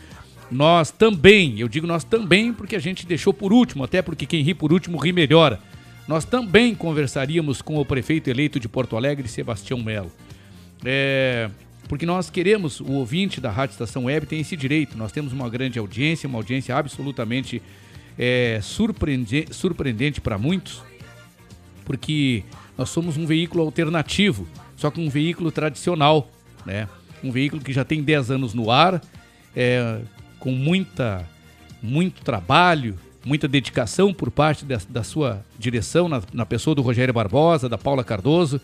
nós também, eu digo nós também porque a gente deixou por último, até porque quem ri por último ri melhor. Nós também conversaríamos com o prefeito eleito de Porto Alegre, Sebastião Melo. É, porque nós queremos, o ouvinte da Rádio Estação Web tem esse direito. Nós temos uma grande audiência, uma audiência absolutamente é, surpreende, surpreendente para muitos, porque nós somos um veículo alternativo, só que um veículo tradicional, né? Um veículo que já tem 10 anos no ar, é, com muita, muito trabalho, muita dedicação por parte da, da sua direção, na, na pessoa do Rogério Barbosa, da Paula Cardoso,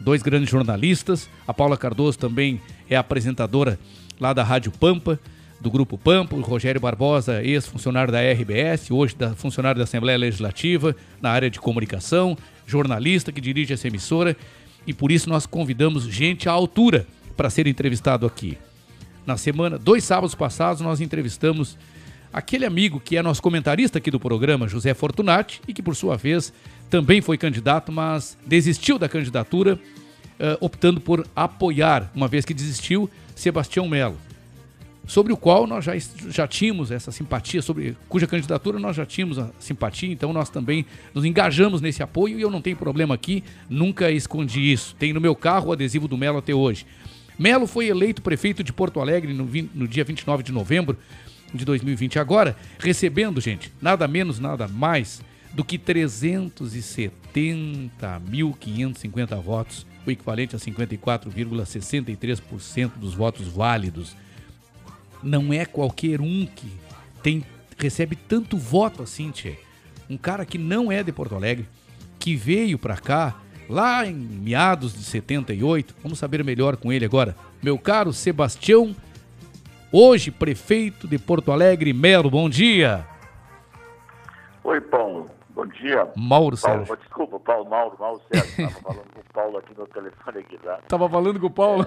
dois grandes jornalistas. A Paula Cardoso também é apresentadora lá da Rádio Pampa, do Grupo Pampa. O Rogério Barbosa, ex-funcionário da RBS, hoje da, funcionário da Assembleia Legislativa, na área de comunicação, jornalista que dirige essa emissora. E por isso nós convidamos gente à altura para ser entrevistado aqui. Na semana, dois sábados passados, nós entrevistamos aquele amigo que é nosso comentarista aqui do programa, José Fortunati, e que por sua vez também foi candidato, mas desistiu da candidatura, uh, optando por apoiar, uma vez que desistiu, Sebastião Melo sobre o qual nós já, já tínhamos essa simpatia, sobre cuja candidatura nós já tínhamos a simpatia, então nós também nos engajamos nesse apoio e eu não tenho problema aqui, nunca escondi isso. Tem no meu carro o adesivo do Melo até hoje. Melo foi eleito prefeito de Porto Alegre no, no dia 29 de novembro de 2020, agora recebendo, gente, nada menos, nada mais do que 370.550 votos, o equivalente a 54,63% dos votos válidos não é qualquer um que tem recebe tanto voto assim, tchê. Um cara que não é de Porto Alegre, que veio para cá lá em meados de 78. Vamos saber melhor com ele agora. Meu caro Sebastião, hoje prefeito de Porto Alegre, Melo, bom dia. Oi, Paulo. Bom dia. Mauro Paulo, Sérgio. Desculpa, Paulo, Mauro, Mauro Sérgio. Estava falando com o Paulo aqui no telefone aqui, tá? Tava falando com o Paulo.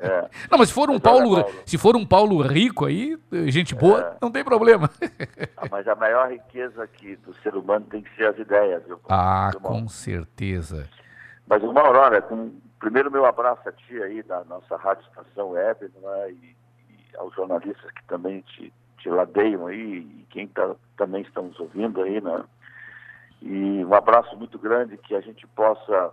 É. Não, mas se for um Mas Paulo, Paulo. se for um Paulo rico aí, gente boa, É. não tem problema. Ah, mas a maior riqueza aqui do ser humano tem que ser as ideias, viu? Paulo? Ah, com certeza. Mas o Mauro, olha, com, primeiro meu abraço a ti aí da nossa Rádio Estação Web, né, e, e aos jornalistas que também te, te ladeiam aí, e quem tá, também estão nos ouvindo aí, né? E um abraço muito grande que a gente possa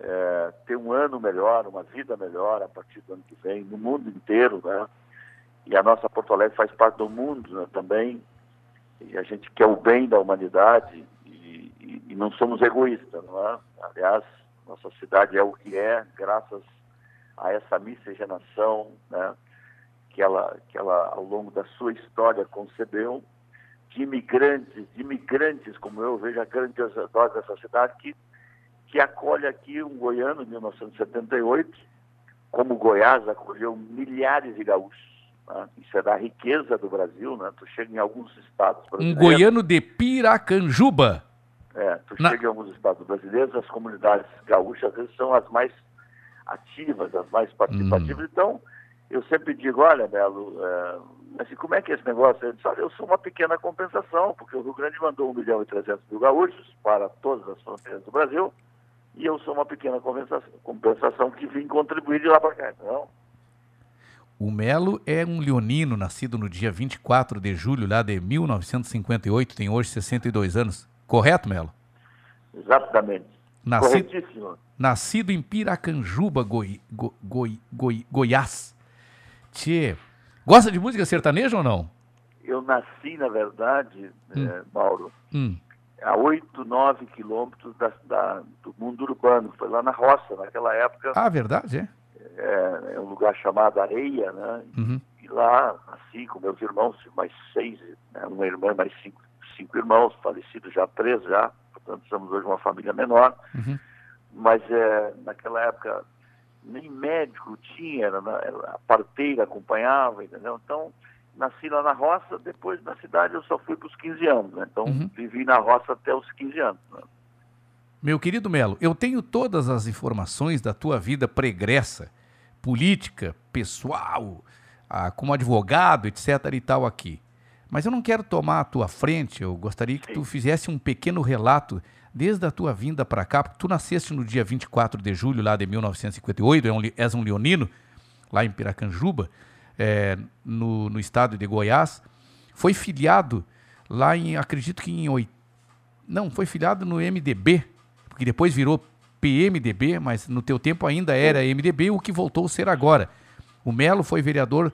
é, ter um ano melhor, uma vida melhor a partir do ano que vem, no mundo inteiro, né? E a nossa Porto Alegre faz parte do mundo né, também, e a gente quer o bem da humanidade e, e- e não somos egoístas, não é? Aliás, nossa cidade é o que é, graças a essa miscigenação, né? Que ela, que ela, ao longo da sua história, concebeu, de imigrantes, de imigrantes, como eu vejo a grandiosidade dessa cidade, que, que acolhe aqui um goiano, em 1978, como Goiás acolheu milhares de gaúchos. né? Isso é da riqueza do Brasil, né? Tu chega em alguns estados Um brasileiros... goiano de Piracanjuba. É, tu Na- chega em alguns estados brasileiros, as comunidades gaúchas às vezes são as mais ativas, as mais participativas. Então, eu sempre digo, olha, Belo, é, assim, como é que é esse negócio? Eu disse, olha, eu sou uma pequena compensação, porque o Rio Grande mandou 1 milhão e 300 mil gaúchos para todas as fronteiras do Brasil, e eu sou uma pequena compensação, compensação que vim contribuir de lá para cá. Então, O Melo é um leonino nascido no dia 24 de julho lá de 1958, tem hoje 62 anos. Correto, Melo? exatamente. Nascido, nascido em Piracanjuba, Goi, Go- Goi- Goi- Goiás. Tchê, gosta de música sertaneja ou não? Eu nasci, na verdade, eh, Mauro, Hum. a 8, 9 quilômetros da, da- do mundo urbano. Foi lá na roça, naquela época. Ah, verdade, é? É, é um lugar chamado Areia, né? Uhum. E lá nasci com meus irmãos, mais seis, né? uma irmã e mais cinco, cinco irmãos, falecidos já três já. Portanto, somos hoje uma família menor. Uhum. Mas é, naquela época nem médico tinha, era, na- era- a parteira acompanhava, entendeu? Então, nasci lá na roça, depois na cidade eu só fui para os 15 anos, né? Então, Uhum. vivi na roça até os 15 anos. né? Meu querido Melo, eu tenho todas as informações da tua vida pregressa, política, pessoal, como advogado, etc. e tal aqui. Mas eu não quero tomar a tua frente, eu gostaria que tu fizesse um pequeno relato desde a tua vinda para cá, porque tu nasceste no dia 24 de julho lá de 1958, é és um leonino, lá em Piracanjuba, eh, no, no estado de Goiás. Foi filiado lá em, acredito que em oit- não, foi filiado no MDB, porque depois virou PMDB, mas no teu tempo ainda era MDB, o que voltou a ser agora. O Melo foi vereador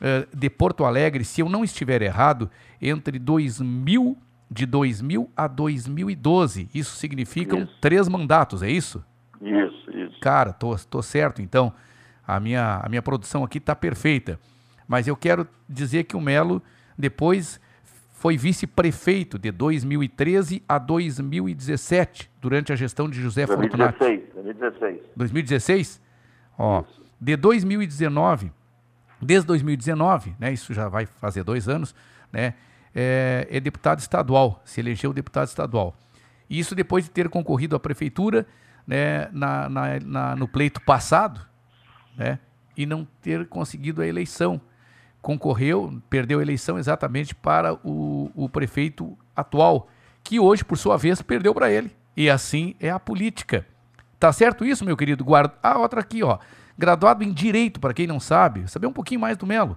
eh, de Porto Alegre, se eu não estiver errado, entre 2000, de 2000 a 2012. Isso significam três mandatos, é isso? Isso, isso. Cara, tô, tô certo, então. A minha, a minha produção aqui tá perfeita. Mas eu quero dizer que o Melo depois foi vice-prefeito de 2013 a 2017, durante a gestão de José Fortunato. 2016, 2016. 2016? Ó, de 2019, desde 2019, né, isso já vai fazer dois anos, né, é, é deputado estadual, se elegeu deputado estadual. Isso depois de ter concorrido à prefeitura né, na, na- na- no pleito passado né, e não ter conseguido a eleição. concorreu, perdeu a eleição exatamente para o, o prefeito atual, que hoje, por sua vez, perdeu para ele. E assim é a política. Tá certo isso, meu querido? Guarda. Ah, outra aqui, ó. Graduado em Direito, para quem não sabe, saber um pouquinho mais do Melo.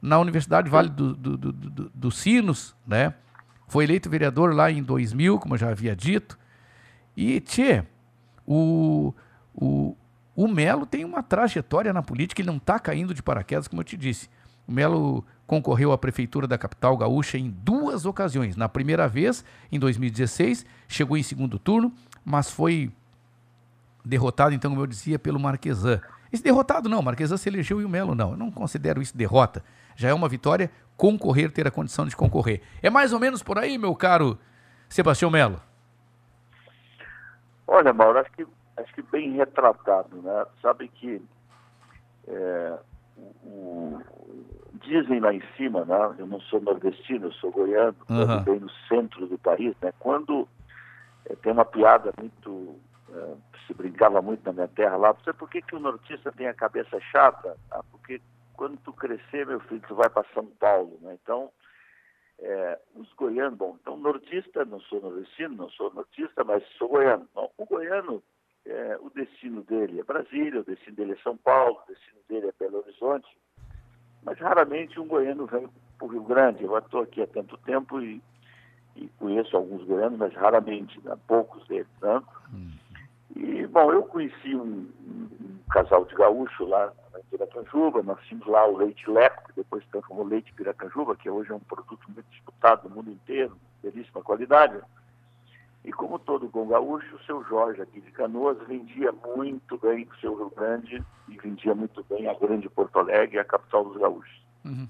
Na Universidade Vale do, do, do, do, do Sinos, né? Foi eleito vereador lá em 2000, como eu já havia dito. E, tchê, o, o, o Melo tem uma trajetória na política, ele não está caindo de paraquedas, como eu te disse. O Melo concorreu à prefeitura da capital gaúcha em duas ocasiões. Na primeira vez, em 2016, chegou em segundo turno, mas foi derrotado, então, como eu dizia, pelo Marquesan. Esse derrotado não, Marquesan se elegeu e o Melo não. Eu não considero isso derrota. Já é uma vitória concorrer, ter a condição de concorrer. É mais ou menos por aí, meu caro Sebastião Melo? Olha, Mauro, acho que, acho que bem retratado, né? Sabe que é, o, dizem lá em cima, né? Eu não sou nordestino, eu sou goiano, uhum. bem no centro do país, né? Quando é, tem uma piada muito é, se brincava muito na minha terra lá, você por que, que o nortista tem a cabeça chata? Ah, porque quando tu crescer, meu filho, tu vai para São Paulo, né? Então, é, os goianos, bom, então nortista, não sou nordestino, não sou nortista, mas sou goiano. Bom, o goiano, é, o destino dele é Brasília, o destino dele é São Paulo, o destino dele é Belo Horizonte, mas raramente um goiano vem para o Rio Grande. Eu estou aqui há tanto tempo e, e, conheço alguns goianos, mas raramente, né? poucos deles, né? Hum. E, bom, eu conheci um, um, casal de gaúcho lá em Piracanjuba, nós tínhamos lá o leite Leco, que depois se transformou leite Piracanjuba, que hoje é um produto muito disputado no mundo inteiro, belíssima qualidade. E como todo bom gaúcho, o seu Jorge aqui de Canoas vendia muito bem o seu Rio Grande e vendia muito bem a grande Porto Alegre, a capital dos gaúchos. Uhum.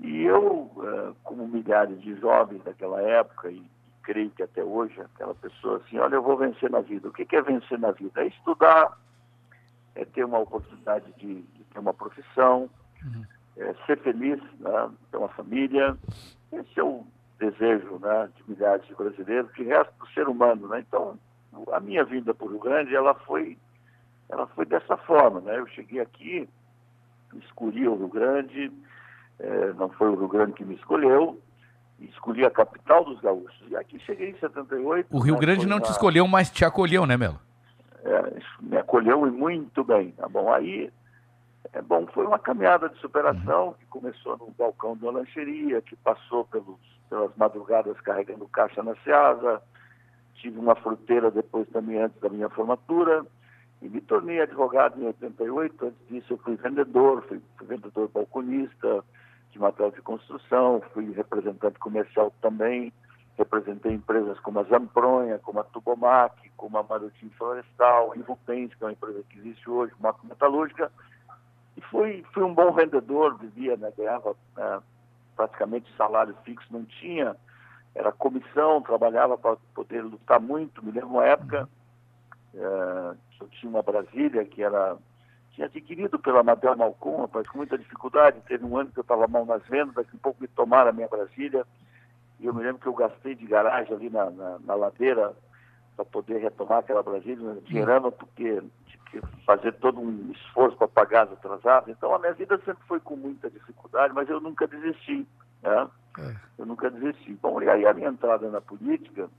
E eu, eh, como milhares de jovens daquela época, e creio que até hoje, aquela pessoa assim, olha, eu vou vencer na vida. O que é vencer na vida? É estudar, é ter uma oportunidade de, de ter uma profissão, uhum. é ser feliz, né? ter uma família. Esse é o desejo né, de milhares de brasileiros, que resta do ser humano. Né? Então, a minha vinda para o Rio Grande, ela foi, ela foi dessa forma. Né? Eu cheguei aqui, escolhi o Rio Grande, é, não foi o Rio Grande que me escolheu, escolhi a capital dos gaúchos. E aqui cheguei em 78. O Rio né, Grande não te escolheu, mas te acolheu, né, Melo? É, me acolheu e muito bem. Tá bom, aí, é bom, foi uma caminhada de superação uhum. que começou no balcão de uma lancheria, que passou pelos, pelas madrugadas carregando caixa na Seasa. Tive uma fruteira depois também antes da minha formatura e me tornei advogado em 88. Antes disso eu fui vendedor, fui, fui vendedor balconista, de material de construção, fui representante comercial também, representei empresas como a Zampronha, como a Tubomac, como a Marutim Florestal, a Invupens, que é uma empresa que existe hoje, uma metalúrgica, e fui, fui um bom vendedor, vivia, né, ganhava né, praticamente salário fixo, não tinha, era comissão, trabalhava para poder lutar muito, me lembro uma época é, que eu tinha uma Brasília que era tinha adquirido pela Mabel Malcom, rapaz, com muita dificuldade. Teve um ano que eu estava mal nas vendas, daqui a pouco me tomaram a minha Brasília. E eu me lembro que eu gastei de garagem ali na, na, na ladeira para poder retomar aquela Brasília, dinheirando, porque tive que fazer todo um esforço para pagar as atrasadas. Então a minha vida sempre foi com muita dificuldade, mas eu nunca desisti. Né? É. Eu nunca desisti. Bom, e aí a minha entrada na política,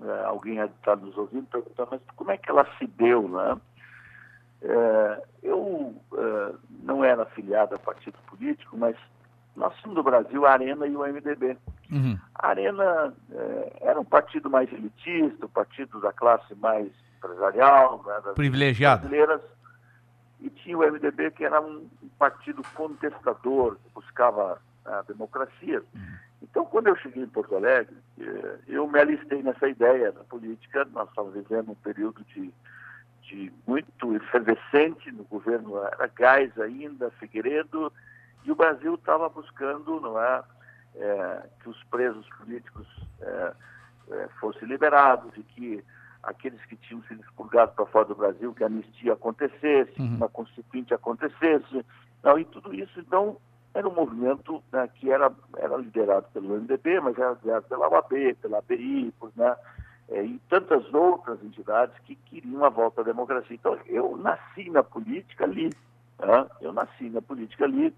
é, alguém está nos ouvindo perguntando, mas como é que ela se deu, né? É, eu é, não era afiliado a partido político, mas nós tínhamos no Brasil a Arena e o MDB. Uhum. A Arena é, era um partido mais elitista, um partido da classe mais empresarial, né, das privilegiada. Brasileiras, e tinha o MDB que era um partido contestador, que buscava a democracia. Uhum. Então, quando eu cheguei em Porto Alegre, eu me alistei nessa ideia da política. Nós estávamos vivendo um período de de muito efervescente no governo era Gás ainda, Figueiredo, e o Brasil estava buscando não é, é, que os presos políticos é, é, fossem liberados e que aqueles que tinham sido expurgados para fora do Brasil, que a anistia acontecesse, uhum. uma constituinte acontecesse. Não, e tudo isso, então, era um movimento né, que era, era liderado pelo MDB, mas era liderado pela UAB, pela ABI, por, né, é, e tantas outras entidades que queriam a volta à democracia. Então, eu nasci na política ali, né? eu nasci na política ali,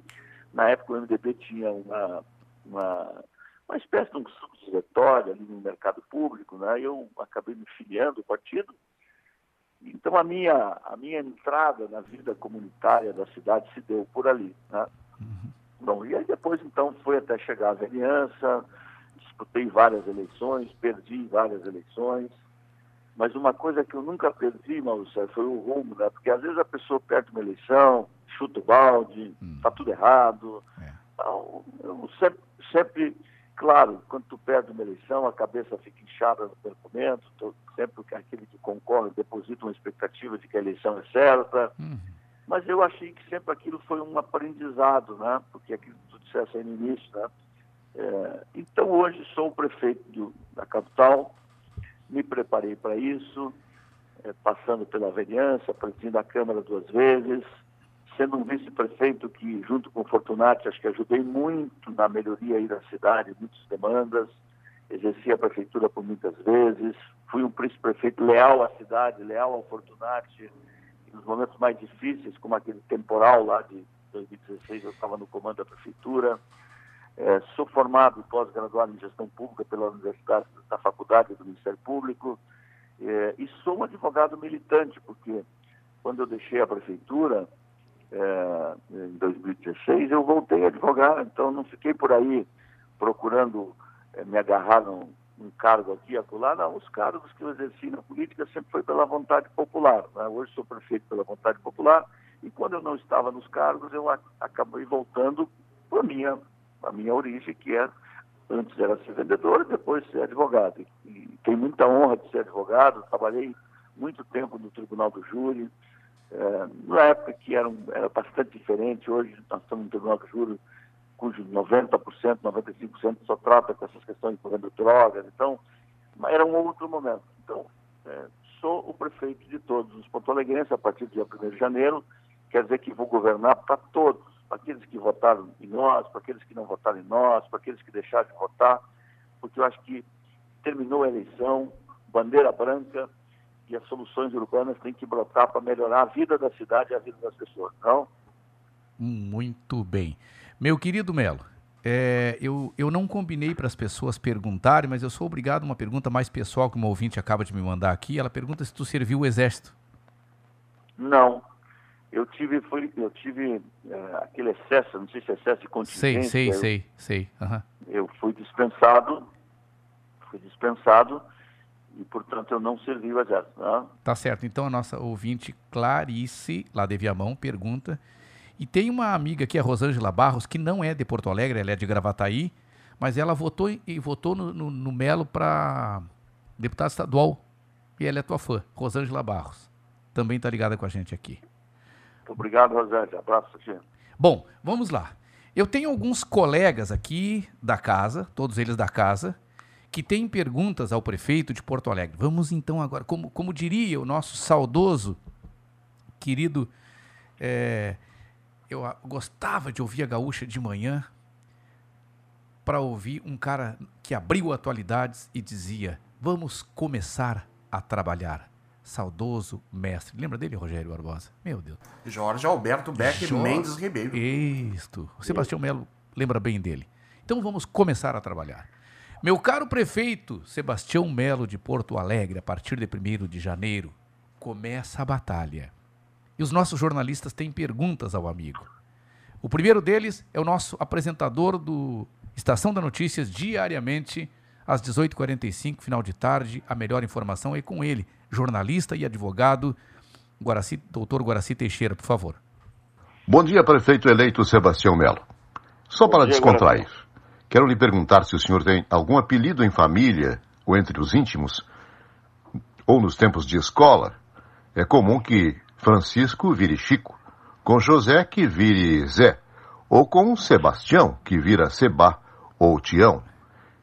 Na época o MDB tinha uma, uma, uma espécie de um subdiretório ali no mercado público, né? Eu acabei me filiando ao partido. Então a minha, a minha entrada na vida comunitária da cidade se deu por ali, né? Bom, e aí depois então foi até chegar a vereança, disputei várias eleições, perdi várias eleições, mas uma coisa que eu nunca perdi, Maurício, foi o rumo, né? Porque às vezes a pessoa perde uma eleição, chuta o balde, está tudo errado. Então, eu sempre, sempre, claro, quando tu perde uma eleição, a cabeça fica inchada no tô- sempre que aquele que concorre deposita uma expectativa de que a eleição é certa. Mas eu achei que sempre aquilo foi um aprendizado, né? Porque aquilo que tu disseste aí no início, né? É, então hoje sou o prefeito do- da capital, me preparei para isso, é, passando pela vereança, presidindo a Câmara duas vezes, sendo um vice-prefeito que, junto com o Fortunati, acho que ajudei muito na melhoria aí da cidade, muitas demandas, exerci a prefeitura por muitas vezes, fui um vice-prefeito leal à cidade, leal ao Fortunati, nos momentos mais difíceis, como aquele temporal lá de 2016, eu estava no comando da prefeitura. É, sou formado e pós-graduado em gestão pública pela Universidade da Faculdade do Ministério Público é, e sou um advogado militante, porque quando eu deixei a prefeitura, é, em 2016, eu voltei a advogar, então não fiquei por aí procurando é, me agarrar num, num cargo aqui e acolá. Não, os cargos que eu exerci na política sempre foi pela vontade popular. né? Hoje sou prefeito pela vontade popular e quando eu não estava nos cargos, eu acabei voltando para a minha, a minha origem, que é antes era ser vendedor depois ser advogado. E, tenho muita honra de ser advogado, trabalhei muito tempo no Tribunal do Júri, é, na época que era, era bastante diferente, hoje nós estamos no Tribunal do Júri cujo 90%, 95% só trata com essas questões envolvendo drogas, então era um outro momento. Então, é, sou o prefeito de todos os porto-alegrenses a partir do dia 1 de janeiro, quer dizer que vou governar para todos, para aqueles que votaram em nós, para aqueles que não votaram em nós, para aqueles que deixaram de votar, porque eu acho que terminou a eleição, bandeira branca, e as soluções urbanas têm que brotar para melhorar a vida da cidade e a vida das pessoas, não? Muito bem. Meu querido Melo, é, eu, eu não combinei para as pessoas perguntarem, mas eu sou obrigado a uma pergunta mais pessoal que uma ouvinte acaba de me mandar aqui. Ela pergunta se tu serviu o exército. Não. Eu tive, foi, eu tive eh, aquele excesso, não sei se é excesso de Sei, contingência. sei, eu, sei, sei. aham. Eu fui dispensado, fui dispensado e, portanto, eu não servi o exército. Né? Tá certo. Então a nossa ouvinte Clarice, lá de Viamão, pergunta. E tem uma amiga aqui, a Rosângela Barros, que não é de Porto Alegre, ela é de Gravataí, mas ela votou e votou no, no, no Melo para deputado estadual. E ela é tua fã, Rosângela Barros. Também tá ligada com a gente aqui. Obrigado, Rosângela. Abraço, tia. Bom, vamos lá. Eu tenho alguns colegas aqui da casa, todos eles da casa, que têm perguntas ao prefeito de Porto Alegre. Vamos então agora, como, como diria o nosso saudoso, querido, é, eu gostava de ouvir a gaúcha de manhã para ouvir um cara que abriu atualidades e dizia: Vamos começar a trabalhar. Saudoso mestre. Lembra dele, Rogério Barbosa? Meu Deus. Jorge Alberto Becker Jorge- Mendes Ribeiro. Isto. O Sebastião Melo lembra bem dele. Então vamos começar a trabalhar. Meu caro prefeito Sebastião Melo de Porto Alegre, a partir de 1 de janeiro, começa a batalha. E os nossos jornalistas têm perguntas ao amigo. O primeiro deles é o nosso apresentador do Estação da Notícias, diariamente, às 18h45, final de tarde. A melhor informação é com ele, jornalista e advogado, Guaraci, doutor Guaraci Teixeira, por favor. Bom dia, prefeito eleito Sebastião Melo. Só para dia, descontrair, quero lhe perguntar se o senhor tem algum apelido em família ou entre os íntimos, ou nos tempos de escola. É comum que Francisco vire Chico, com José que vire Zé, ou com Sebastião que vira Seba ou Tião.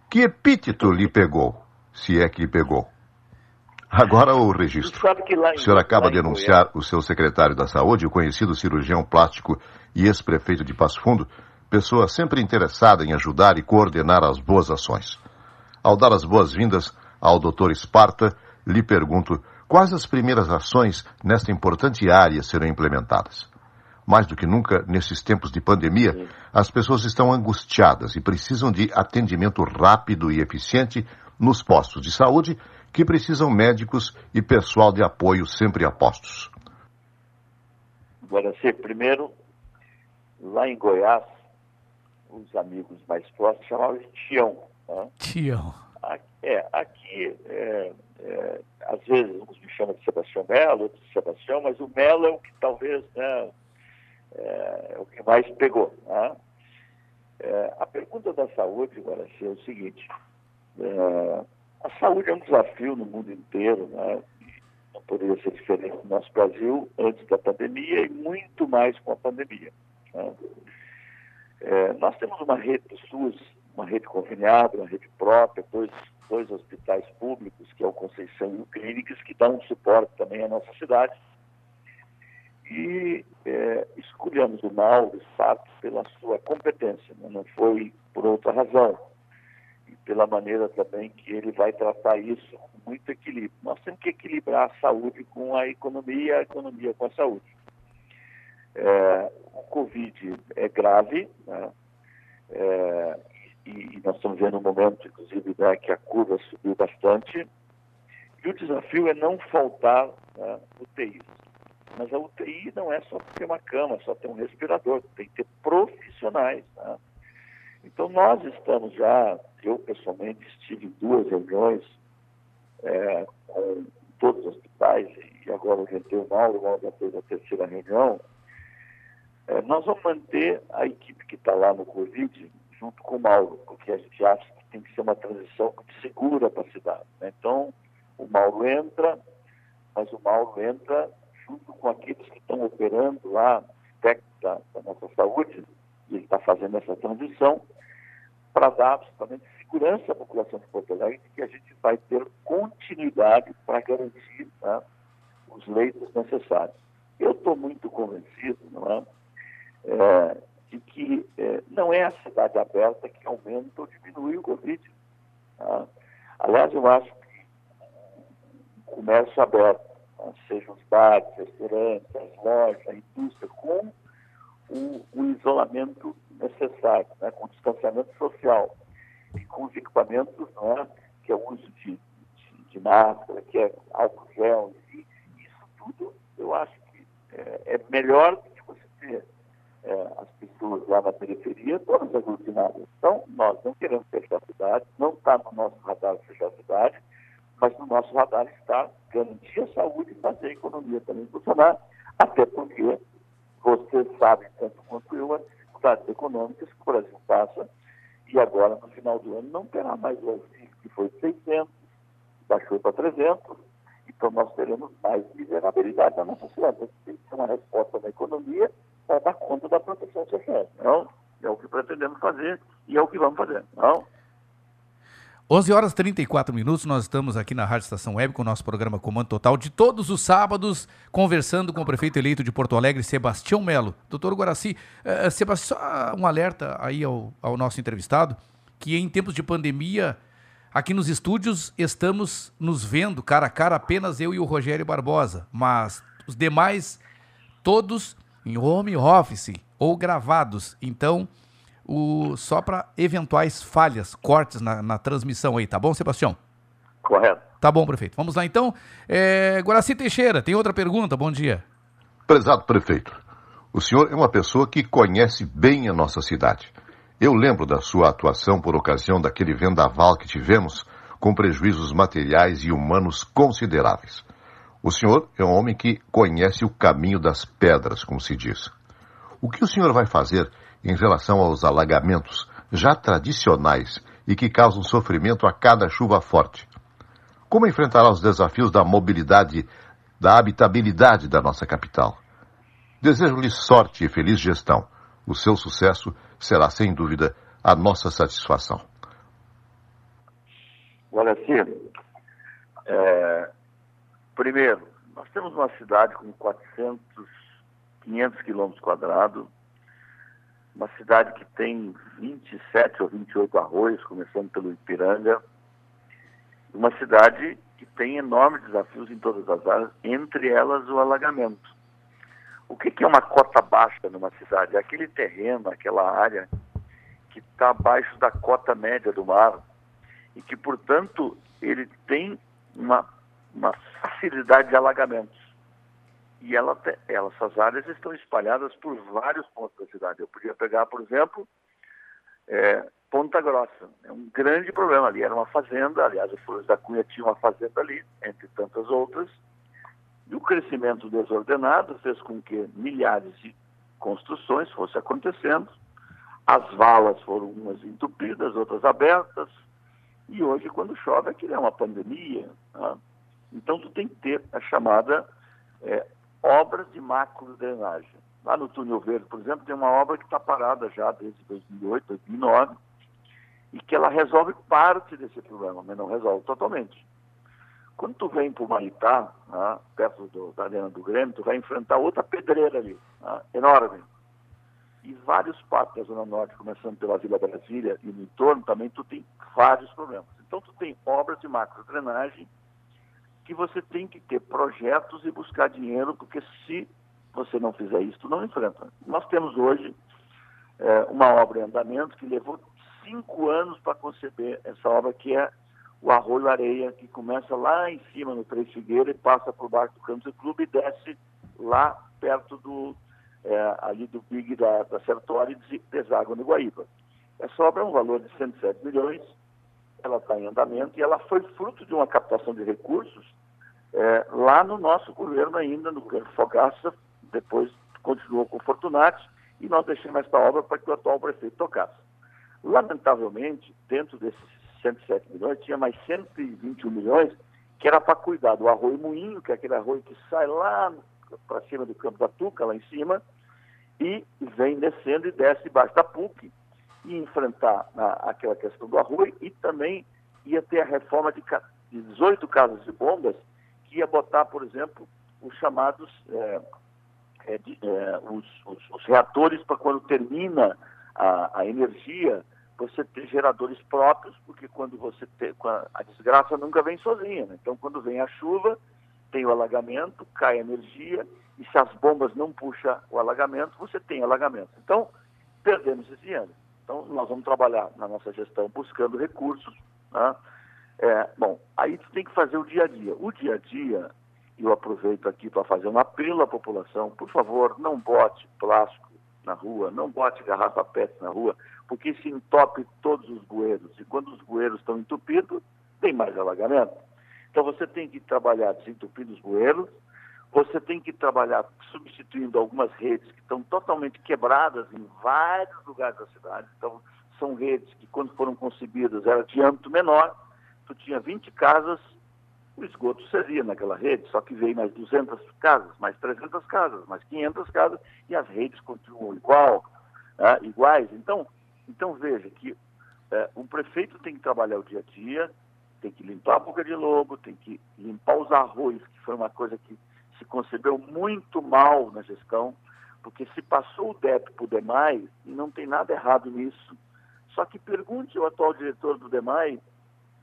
Que epíteto lhe pegou, se é que lhe pegou? Agora o registro. Em, O senhor acaba de anunciar o seu secretário da Saúde, o conhecido cirurgião plástico e ex-prefeito de Passo Fundo, pessoa sempre interessada em ajudar e coordenar as boas ações. Ao dar as boas-vindas ao Dr. Esparta, lhe pergunto quais as primeiras ações nesta importante área serão implementadas. mais do que nunca nesses tempos de pandemia, as pessoas estão angustiadas e precisam de atendimento rápido e eficiente nos postos de saúde que precisam médicos e pessoal de apoio sempre a postos. Agora, sim, primeiro, lá em Goiás, os amigos mais próximos chamavam de Tião. Né? Tião. Aqui, é, aqui, é, é, às vezes, uns me chamam de Sebastião Melo, outros de Sebastião, mas o Melo é o que talvez, né, é, é o que mais pegou. Né? É, a pergunta da saúde, agora, é o seguinte, é, a saúde é um desafio no mundo inteiro, né? não poderia ser diferente no nosso Brasil antes da pandemia e muito mais com a pandemia. Né? É, nós temos uma rede do SUS, uma rede conveniada, uma rede própria, dois, dois hospitais públicos, que é o Conceição e o Clínicas, que dão suporte também à nossa cidade. E é, escolhemos o Mauro, de fato, pela sua competência, né? não foi por outra razão pela maneira também que ele vai tratar isso com muito equilíbrio. Nós temos que equilibrar a saúde com a economia e a economia com a saúde. É, o Covid é grave, né? é, e, nós estamos vendo um momento, inclusive, né, que a curva subiu bastante. E o desafio é não faltar né, UTIs. Mas a UTI não é só ter uma cama, só ter um respirador, tem que ter profissionais. Né? Então, nós estamos já, eu pessoalmente estive em duas reuniões é, com todos os hospitais, e agora eu o Mauro, o Mauro já fez a terceira reunião. É, nós vamos manter a equipe que está lá no Covid junto com o Mauro, porque a gente acha que tem que ser uma transição segura para a cidade. Né? Então, o Mauro entra, mas o Mauro entra junto com aqueles que estão operando lá, técnicos da, da nossa saúde, ele está fazendo essa transição para dar absolutamente segurança à população de Porto Alegre de que a gente vai ter continuidade para garantir né, os leitos necessários. Eu estou muito convencido não é, é de que é, não é a cidade aberta que aumenta ou diminui o Covid. Tá? Aliás, eu acho que o comércio aberto, né, seja os bares, restaurantes, as lojas, a indústria, com o, o isolamento necessário, né, com distanciamento social e com os equipamentos, né, que é o uso de, de, de máscara, que é álcool gel, e isso tudo eu acho que é, é melhor do que você ter é, as pessoas lá na periferia todas aglutinadas. Então, nós não queremos fechar a cidade, não está no nosso radar fechar a cidade, mas no nosso radar está garantir a saúde e fazer a economia também funcionar, até porque você sabe, tanto quanto eu, as dificuldades econômicas que o Brasil passa e agora, no final do ano, não terá mais o auxílio que foi 600, baixou para 300, então nós teremos mais miserabilidade na nossa cidade. Tem que ter uma resposta da economia para dar conta da proteção social. Não? É o que pretendemos fazer e é o que vamos fazer. Não? 11 horas e 34 minutos, nós estamos aqui na Rádio Estação Web com o nosso programa Comando Total de todos os sábados, conversando com o prefeito eleito de Porto Alegre, Sebastião Melo. Doutor Guaraci, uh, Sebastião, só um alerta aí ao, ao nosso entrevistado, que em tempos de pandemia, aqui nos estúdios, estamos nos vendo cara a cara apenas eu e o Rogério Barbosa, mas os demais, todos em home office ou gravados. Então, o, só para eventuais falhas, cortes na, na, transmissão aí, tá bom, Sebastião? Correto. Tá bom, prefeito. Vamos lá então. É, Guaraci Teixeira, tem outra pergunta? Bom dia. Prezado prefeito, o senhor é uma pessoa que conhece bem a nossa cidade. Eu lembro da sua atuação por ocasião daquele vendaval que tivemos, com prejuízos materiais e humanos consideráveis. O senhor é um homem que conhece o caminho das pedras, como se diz. O que o senhor vai fazer em relação aos alagamentos já tradicionais e que causam sofrimento a cada chuva forte. Como enfrentará os desafios da mobilidade, da habitabilidade da nossa capital? Desejo-lhe sorte e feliz gestão. O seu sucesso será, sem dúvida, a nossa satisfação. Assim, é, primeiro, nós temos uma cidade com 400, 500 quilômetros quadrados, uma cidade que tem 27 ou 28 arroios, começando pelo Ipiranga, uma cidade que tem enormes desafios em todas as áreas, entre elas o alagamento. O que, que é uma cota baixa numa cidade? É aquele terreno, aquela área que está abaixo da cota média do mar e que, portanto, ele tem uma, uma facilidade de alagamentos. E ela, ela, essas áreas estão espalhadas por vários pontos da cidade. Eu podia pegar, por exemplo, é, Ponta Grossa. É um grande problema ali. Era uma fazenda, aliás, o Flores da Cunha tinha uma fazenda ali, entre tantas outras. E o crescimento desordenado fez com que milhares de construções fossem acontecendo. As valas foram umas entupidas, outras abertas. E hoje, quando chove, aquilo é uma pandemia. Tá? Então, tu tem que ter a chamada é, obras de macro drenagem. Lá no Túnel Verde, por exemplo, tem uma obra que está parada já desde 2008, 2009, e que ela resolve parte desse problema, mas não resolve totalmente. Quando tu vem para o Maritá, né, perto do, da Arena do Grêmio, tu vai enfrentar outra pedreira ali, né, enorme. E vários parques da Zona Norte, começando pela Vila Brasília e no entorno, também tu tem vários problemas. Então tu tem obras de macro drenagem que você tem que ter projetos e buscar dinheiro, porque se você não fizer isso, não enfrenta. Nós temos hoje é, uma obra em andamento que levou cinco anos para conceber essa obra, que é o Arroio Areia, que começa lá em cima no Três Figueira e passa por baixo do Campos Clube e desce lá perto do, é, ali do Big da, da Sertório e deságua no Guaíba. Essa obra é um valor de 107 milhões, ela está em andamento e ela foi fruto de uma captação de recursos é, lá no nosso governo ainda, no governo Fogaça, depois continuou com Fortunati, e nós deixamos essa obra para que o atual prefeito tocasse. Lamentavelmente, dentro desses 107 milhões, tinha mais 121 milhões que era para cuidar do arroio moinho, que é aquele arroio que sai lá para cima do campo da Tuca, lá em cima, e vem descendo e desce debaixo da PUC, e enfrentar a, aquela questão do arroio, e também ia ter a reforma de, de 18 casas de bombas, que ia botar, por exemplo, os chamados é, é, de, é, os, os, os, reatores para quando termina a, a, energia, você ter geradores próprios, porque quando você tem, a desgraça nunca vem sozinha. Né? Então, quando vem a chuva, tem o alagamento, cai a energia, e se as bombas não puxam o alagamento, você tem alagamento. Então, perdemos esse dinheiro. Então, nós vamos trabalhar na nossa gestão buscando recursos. Né? É, bom, aí tu tem que fazer o dia a dia. O dia a dia, eu aproveito aqui para fazer um apelo à população, por favor, não bote plástico na rua, não bote garrafa PET na rua, porque isso entope todos os bueiros. E quando os bueiros estão entupidos, tem mais alagamento. Então você tem que trabalhar desentupindo os bueiros, você tem que trabalhar substituindo algumas redes que estão totalmente quebradas em vários lugares da cidade. Então, são redes que, quando foram concebidas, era de âmbito menor. Tu tinha 20 casas, o esgoto seria naquela rede, só que veio mais 200 casas, mais 300 casas, mais 500 casas, e as redes continuam igual, né, iguais. Então, então, veja que é, um prefeito tem que trabalhar o dia a dia, tem que limpar a boca de lobo, tem que limpar os arroios, que foi uma coisa que se concebeu muito mal na gestão, porque se passou o DEP para o DEMAI, e não tem nada errado nisso. Só que pergunte ao atual diretor do DEMAI,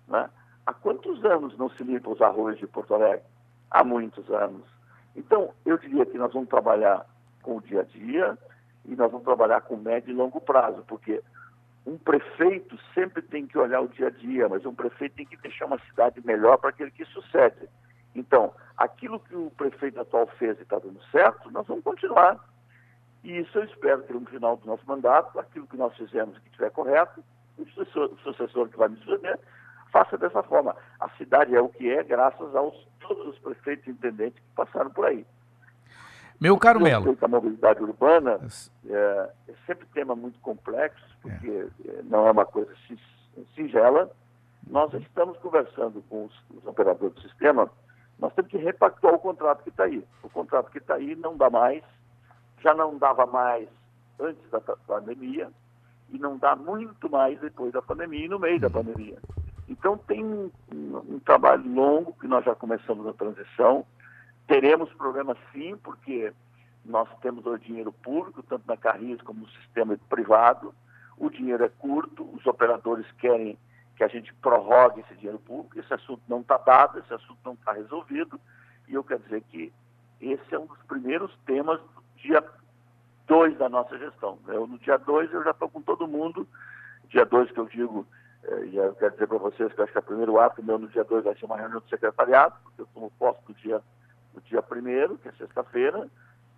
né, há quantos anos não se limpa os arroios de Porto Alegre? Há muitos anos. Então, eu diria que nós vamos trabalhar com o dia a dia e nós vamos trabalhar com médio e longo prazo, porque um prefeito sempre tem que olhar o dia a dia, mas um prefeito tem que deixar uma cidade melhor para aquele que sucede. Então, aquilo que o prefeito atual fez e está dando certo, nós vamos continuar. E isso eu espero que no final do nosso mandato, aquilo que nós fizemos que estiver correto, o sucessor, o sucessor que vai me suceder faça dessa forma. A cidade é o que é graças aos todos os prefeitos e intendentes que passaram por aí. Meu caro Melo. A mobilidade urbana é, é, sempre tema muito complexo, porque é. não é uma coisa singela. Nós estamos conversando com os, os operadores do sistema nós temos que repactuar o contrato que está aí. O contrato que está aí não dá mais, já não dava mais antes da pandemia e não dá muito mais depois da pandemia e no meio da pandemia. Então tem um, um, trabalho longo que nós já começamos a transição. Teremos problemas sim, porque nós temos o dinheiro público, tanto na Carris como no sistema privado. O dinheiro é curto, os operadores querem que a gente prorrogue esse dinheiro público. Esse assunto não está dado, esse assunto não está resolvido, e eu quero dizer que esse é um dos primeiros temas dia 2 da nossa gestão. Eu, no dia 2 eu já estou com todo mundo. Dia 2 que eu digo, eh, eu quero dizer para vocês que eu acho que é o primeiro ato meu no dia 2 vai ser uma reunião do secretariado, porque eu tomo posse no dia, no dia 1 que é sexta-feira,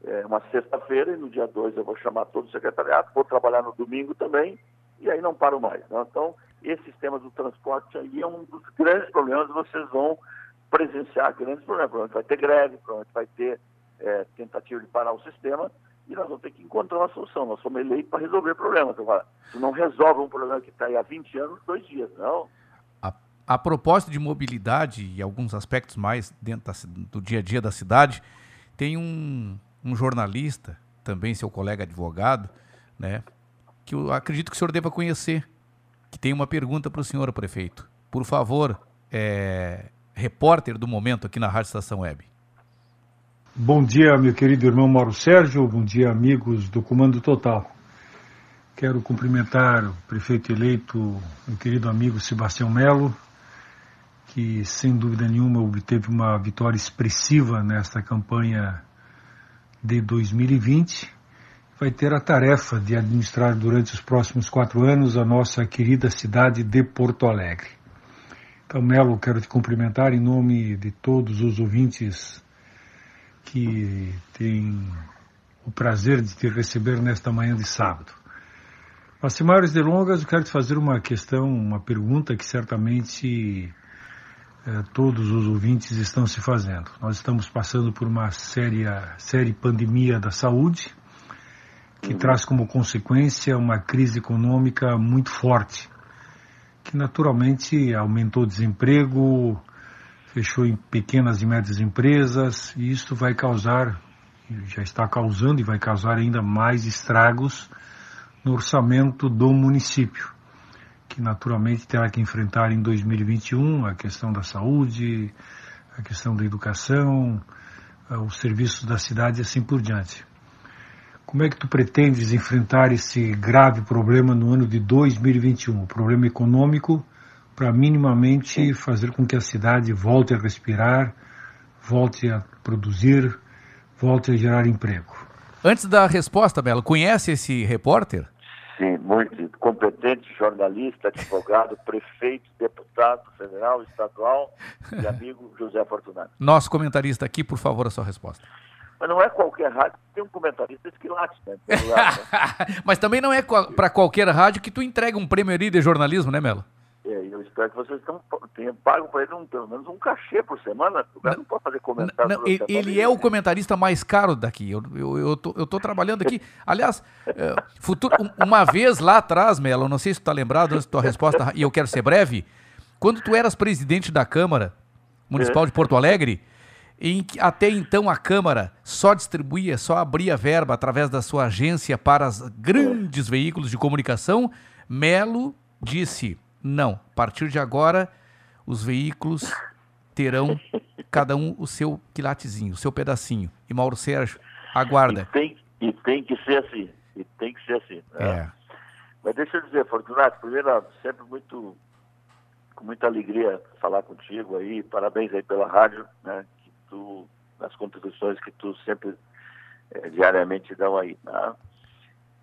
é uma sexta-feira, e no dia 2 eu vou chamar todo o secretariado, vou trabalhar no domingo também, e aí não paro mais. Né? Então, esse sistema do transporte aí é um dos grandes problemas, vocês vão presenciar grandes problemas. Provavelmente vai ter greve, provavelmente vai ter é, tentativa de parar o sistema, e nós vamos ter que encontrar uma solução. Nós somos eleitos para resolver problemas. Tu não resolve um problema que está aí há 20 anos, dois dias, não. A, a de mobilidade e alguns aspectos mais dentro da, do dia a dia da cidade, tem um, um jornalista, também seu colega advogado, né, que eu acredito que o senhor deva conhecer, que tem uma pergunta para o senhor, prefeito. Por favor, é, repórter do momento aqui na Rádio Estação Web. Bom dia, meu querido irmão Mauro Sérgio, bom dia, amigos do Comando Total. Quero cumprimentar o prefeito eleito, meu querido amigo Sebastião Melo, que sem dúvida nenhuma obteve uma vitória expressiva nesta campanha de 2020. Vai ter a tarefa de administrar durante os próximos quatro anos a nossa querida cidade de Porto Alegre. Então, Melo, quero te cumprimentar em nome de todos os ouvintes que tem o prazer de te receber nesta manhã de sábado. Mas sem maiores delongas, eu quero te fazer uma questão, uma pergunta que certamente eh, todos os ouvintes estão se fazendo. Nós estamos passando por uma séria, séria pandemia da saúde, que uhum. traz como consequência uma crise econômica muito forte, que naturalmente aumentou o desemprego, fechou em pequenas e médias empresas, e isso vai causar, já está causando e vai causar ainda mais estragos no orçamento do município, que naturalmente terá que enfrentar em 2021 a questão da saúde, a questão da educação, eh, os serviços da cidade e assim por diante. Como é que tu pretendes enfrentar esse grave problema no ano de 2021? O problema econômico para minimamente fazer com que a cidade volte a respirar, volte a produzir, volte a gerar emprego. Antes da resposta, Belo, conhece esse repórter? Sim, muito competente, jornalista, advogado, prefeito, deputado federal, estadual e amigo José Fortunato. Nosso comentarista aqui, por favor, a sua resposta. Mas não é qualquer rádio que tem um comentarista esquilate, né? Né? Mas também não é para qualquer rádio que tu entrega um prêmio ali de jornalismo, né, Melo? É, eu espero que vocês tenham pago para ele um, pelo menos um cachê por semana. O cara não, não pode fazer comentário. Não, ele, ele é o comentarista mais caro daqui. Eu, eu, eu, tô, eu tô trabalhando aqui. Aliás, é, futuro, uma vez lá atrás, Melo, não sei se tu está lembrado antes da tua resposta, e eu quero ser breve. Quando tu eras presidente da Câmara Municipal é. de Porto Alegre, em que até então a Câmara só distribuía, só abria verba através da sua agência para os grandes veículos de comunicação, Melo disse não. A partir de agora, os veículos terão cada um o seu quilatezinho, o seu pedacinho. E Mauro Sérgio, aguarda. E tem, e tem que ser assim. E tem que ser assim. Né? É. Mas deixa eu dizer, Fortunato, primeiro, sempre muito, com muita alegria falar contigo aí. Parabéns aí pela rádio, né? Tu, nas contribuições que tu sempre é, diariamente dão aí. Né?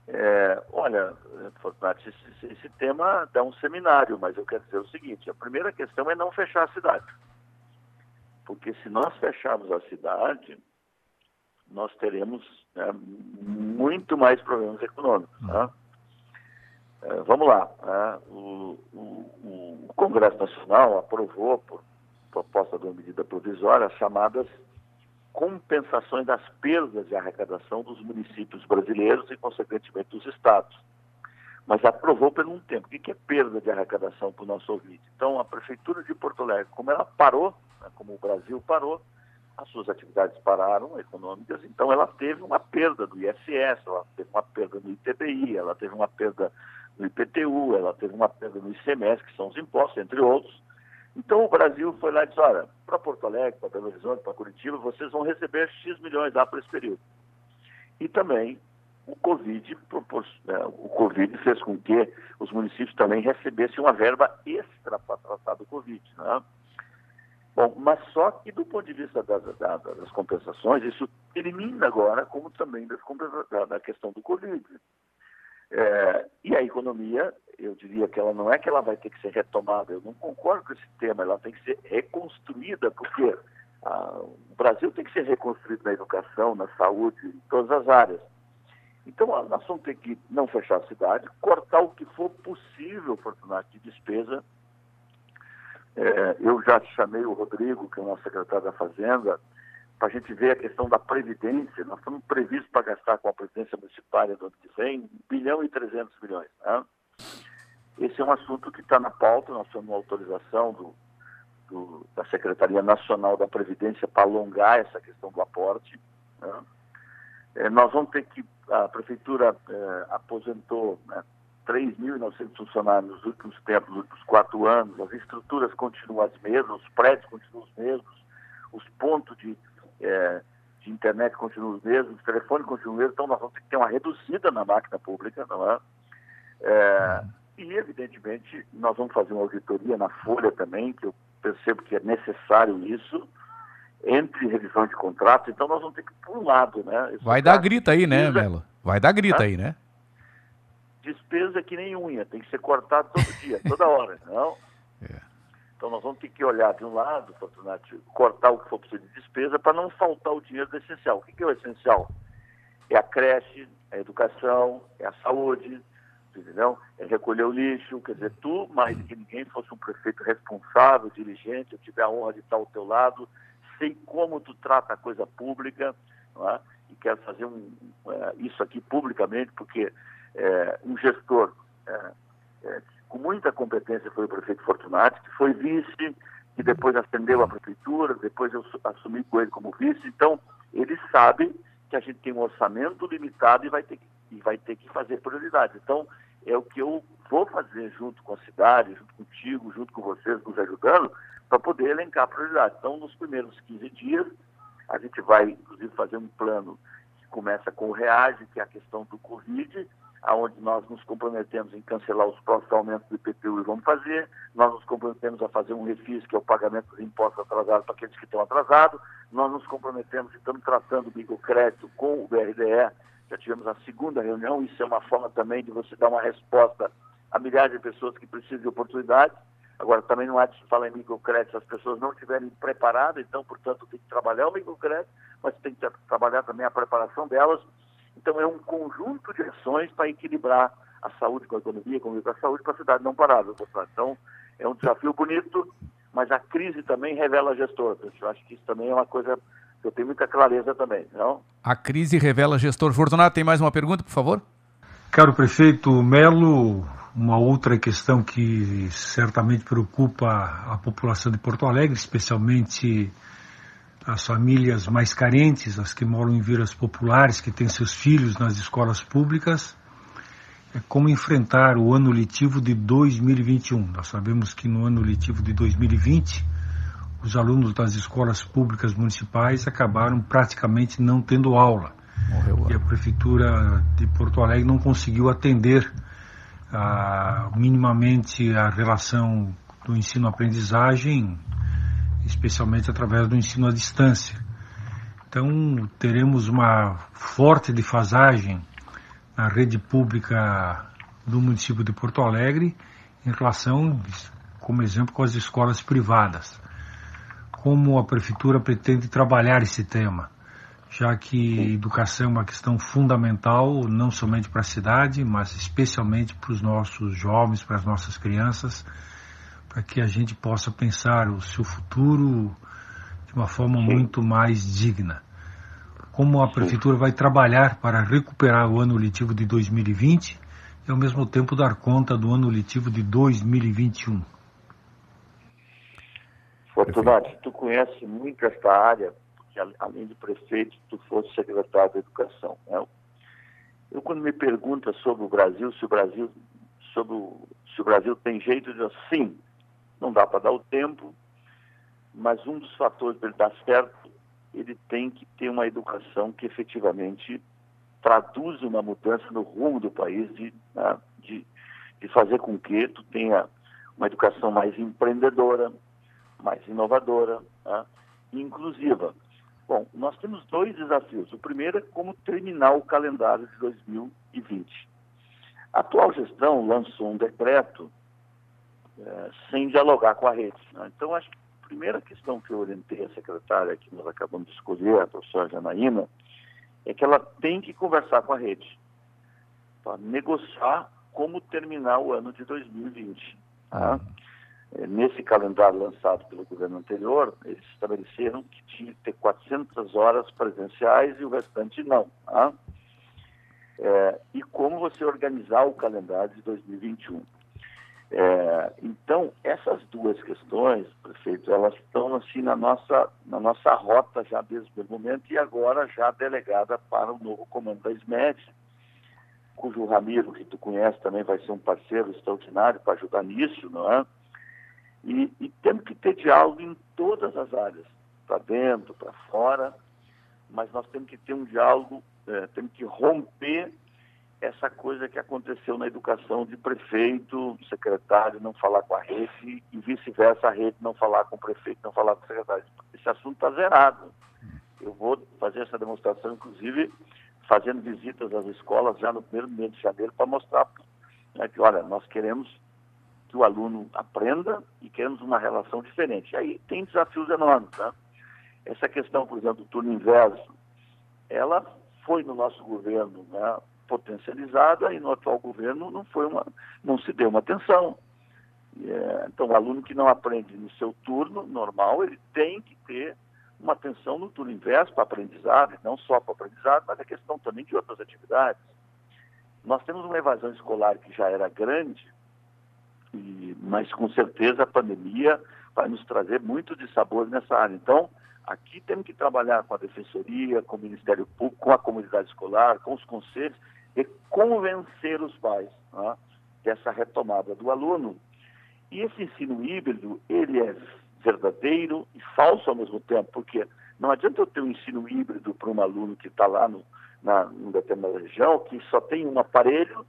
É, olha, Fortunato, esse, esse, tema dá um seminário, mas eu quero dizer o seguinte: a primeira questão é não fechar a cidade. Porque se nós fecharmos a cidade, nós teremos né, muito mais problemas econômicos. Tá? É, vamos lá. Né? O, o, o Congresso Nacional aprovou, por proposta de uma medida provisória, as chamadas compensações das perdas de arrecadação dos municípios brasileiros e, consequentemente, dos estados. Mas aprovou por um tempo. O que é perda de arrecadação para o nosso ouvinte? Então, a Prefeitura de Porto Alegre, como ela parou, né, como o Brasil parou, as suas atividades pararam econômicas, então ela teve uma perda do ISS, ela teve uma perda no ITBI, ela teve uma perda no IPTU, ela teve uma perda no ICMS, que são os impostos, entre outros, então o Brasil foi lá e disse, olha, para Porto Alegre, para Belo Horizonte, para Curitiba, vocês vão receber X milhões lá para esse período. E também o Covid, né, o Covid fez com que os municípios também recebessem uma verba extra para tratar do Covid. Né? Bom, mas só que do ponto de vista das, das, das compensações, isso elimina agora, como também das da, questão do Covid. É, e a economia, eu diria que ela não é que ela vai ter que ser retomada, eu não concordo com esse tema, ela tem que ser reconstruída, porque ah, o Brasil tem que ser reconstruído na educação, na saúde, em todas as áreas. Então, nós vamos ter que não fechar a cidade, cortar o que for possível, Fortunato, de despesa. É, eu já chamei o Rodrigo, que é o nosso secretário da Fazenda, para a gente ver a questão da Previdência. Nós estamos previstos para gastar com a Previdência Municipal do ano que vem 1 bilhão e 300 milhões. Né? Esse é um assunto que está na pauta, nós temos uma autorização do, do, da Secretaria Nacional da Previdência para alongar essa questão do aporte. Né? É, nós vamos ter que, a Prefeitura é, aposentou né, 3.900 funcionários nos últimos tempos, nos últimos quatro anos, as estruturas continuam as mesmas, os prédios continuam os mesmos, os pontos de, é, de internet continuam os mesmos, os telefones continuam os mesmos, então nós vamos ter que ter uma reduzida na máquina pública, não é? é e, evidentemente, nós vamos fazer uma auditoria na Folha também, que eu percebo que é necessário isso, entre revisão de contrato, então nós vamos ter que por um lado, né? Vai dar grita aí, né, Melo? Vai dar grita aí, né? Despesa que nem unha, tem que ser cortado todo dia, toda hora, não? É. Então nós vamos ter que olhar de um lado, Fortunato, cortar o que for preciso de despesa para não faltar o dinheiro do essencial. O que, que é o essencial? É a creche, é a educação, é a saúde, entendeu? É recolher o lixo, quer dizer, tu, mais que ninguém, fosse um prefeito responsável, diligente, eu tiver a honra de estar ao teu lado, sei como tu trata a coisa pública, é? e quero fazer um, é, isso aqui publicamente, porque é, um gestor é, é, com muita competência foi o prefeito Fortunati, que foi vice, que depois ascendeu à prefeitura, depois eu assumi com ele como vice, então ele sabe que a gente tem um orçamento limitado e vai ter que, e vai ter que fazer prioridade. Então, é o que eu vou fazer junto com a cidade, junto contigo, junto com vocês, nos ajudando, para poder elencar prioridades. Então, nos primeiros 15 dias, a gente vai, inclusive, fazer um plano que começa com o REAGE, que é a questão do Covid, aonde nós nos comprometemos em cancelar os próximos aumentos do IPTU e vamos fazer. Nós nos comprometemos a fazer um refis, que é o pagamento dos impostos atrasados para aqueles que estão atrasados. Nós nos comprometemos estamos tratando o microcrédito com o BRDE. Já tivemos a segunda reunião. Isso é uma forma também de você dar uma resposta a milhares de pessoas que precisam de oportunidades. Agora, também não há de se falar em microcrédito se as pessoas não estiverem preparadas, então, portanto, tem que trabalhar o microcrédito, mas tem que trabalhar também a preparação delas. Então, é um conjunto de ações para equilibrar a saúde com a economia, com a saúde para a cidade não parada. Então, é um desafio bonito, mas a crise também revela gestor. Eu acho que isso também é uma coisa eu tenho muita clareza também. Não? A crise revela gestor. Fortunato, tem mais uma pergunta, por favor? Caro prefeito Melo, uma outra questão que certamente preocupa a população de Porto Alegre, especialmente as famílias mais carentes, as que moram em vilas populares, que têm seus filhos nas escolas públicas, é como enfrentar o ano letivo de 2021. Nós sabemos que no ano letivo de 2020, os alunos das escolas públicas municipais acabaram praticamente não tendo aula. Morreu, e a Prefeitura de Porto Alegre não conseguiu atender minimamente a relação do ensino-aprendizagem, especialmente através do ensino à distância. Então, teremos uma forte defasagem na rede pública do município de Porto Alegre em relação, como exemplo, com as escolas privadas. Como a prefeitura pretende trabalhar esse tema? já que educação é uma questão fundamental, não somente para a cidade, mas especialmente para os nossos jovens, para as nossas crianças, para que a gente possa pensar o seu futuro de uma forma muito mais digna. Como a Prefeitura vai trabalhar para recuperar o ano letivo de 2020 e, ao mesmo tempo, dar conta do ano letivo de 2021. Fortunato, tu conhece muito esta área, que além de prefeito, tu fosse secretário da Educação. Né? Eu, quando me pergunta sobre o Brasil, se o Brasil, sobre o, se o Brasil tem jeito de sim, não dá para dar o tempo, mas um dos fatores para ele dar certo, ele tem que ter uma educação que efetivamente traduz uma mudança no rumo do país, de, né, de, de fazer com que tu tenha uma educação mais empreendedora, mais inovadora né, inclusiva. Bom, nós temos dois desafios. O primeiro é como terminar o calendário de 2020. A atual gestão lançou um decreto é, sem dialogar com a rede. Né? Então, acho que a primeira questão que eu orientei a secretária, que nós acabamos de escolher, a professora Janaína, é que ela tem que conversar com a rede para negociar como terminar o ano de 2020. Tá? É, nesse calendário lançado pelo governo anterior, eles estabeleceram que tinha que ter 400 horas presenciais e o restante não. Tá? É, e como você organizar o calendário de 2021. É, então, essas duas questões, prefeito, elas estão assim na nossa, na nossa rota já desde o momento e agora já delegada para o novo comando da SMED, cujo Ramiro, que tu conhece, também vai ser um parceiro extraordinário para ajudar nisso, não é? E, e temos que ter diálogo em todas as áreas, para dentro, para fora, mas nós temos que ter um diálogo, é, temos que romper essa coisa que aconteceu na educação de prefeito, secretário não falar com a rede e vice-versa, a rede não falar com o prefeito, não falar com o secretário. Esse assunto está zerado. Eu vou fazer essa demonstração, inclusive, fazendo visitas às escolas já no primeiro mês de janeiro para mostrar né, que, olha, nós queremos que o aluno aprenda e queremos uma relação diferente. E aí tem desafios enormes, tá? Essa questão, por exemplo, do turno inverso, ela foi no nosso governo né, potencializada e no atual governo não foi uma, não se deu uma atenção. É, então, o aluno que não aprende no seu turno normal, ele tem que ter uma atenção no turno inverso para aprendizado, não só para aprendizado, mas a questão também de outras atividades. Nós temos uma evasão escolar que já era grande, e, mas com certeza a pandemia vai nos trazer muito de sabor nessa área. Então, aqui temos que trabalhar com a Defensoria, com o Ministério Público, com a comunidade escolar, com os conselhos, e convencer os pais né, dessa retomada do aluno. E esse ensino híbrido, ele é verdadeiro e falso ao mesmo tempo, porque não adianta eu ter um ensino híbrido para um aluno que está lá no, na, em determinada região, que só tem um aparelho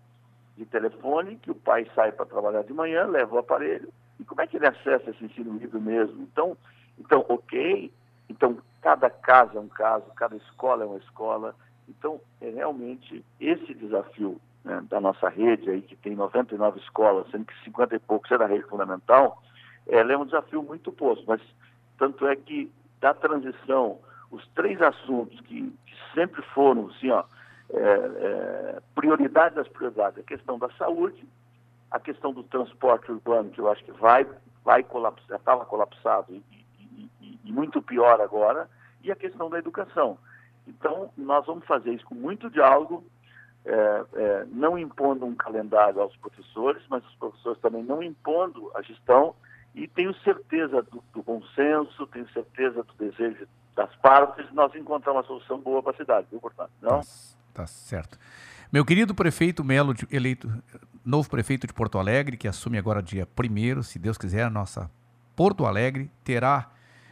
de telefone, que o pai sai para trabalhar de manhã, leva o aparelho, e como é que ele acessa esse ensino híbrido mesmo? Então, então ok, então cada casa é um caso, cada escola é uma escola, então é realmente esse desafio né, da nossa rede aí, que tem 99 escolas, sendo que 50 e poucos é da rede fundamental, ela é um desafio muito posto, mas tanto é que da transição, os três assuntos que, que sempre foram, assim, ó, é, é, prioridade das prioridades, a questão da saúde, a questão do transporte urbano, que eu acho que vai, vai colapsar, estava colapsado e, e, e, e muito pior agora, e a questão da educação. Então, nós vamos fazer isso com muito diálogo, é, é, não impondo um calendário aos professores, mas os professores também não impondo a gestão, e tenho certeza do, do bom senso, tenho certeza do desejo das partes, nós encontrar uma solução boa para a cidade, viu, portanto? Não? Tá, certo. Meu querido prefeito Melo, eleito novo prefeito de Porto Alegre, que assume agora dia 1 se Deus quiser, a nossa Porto Alegre terá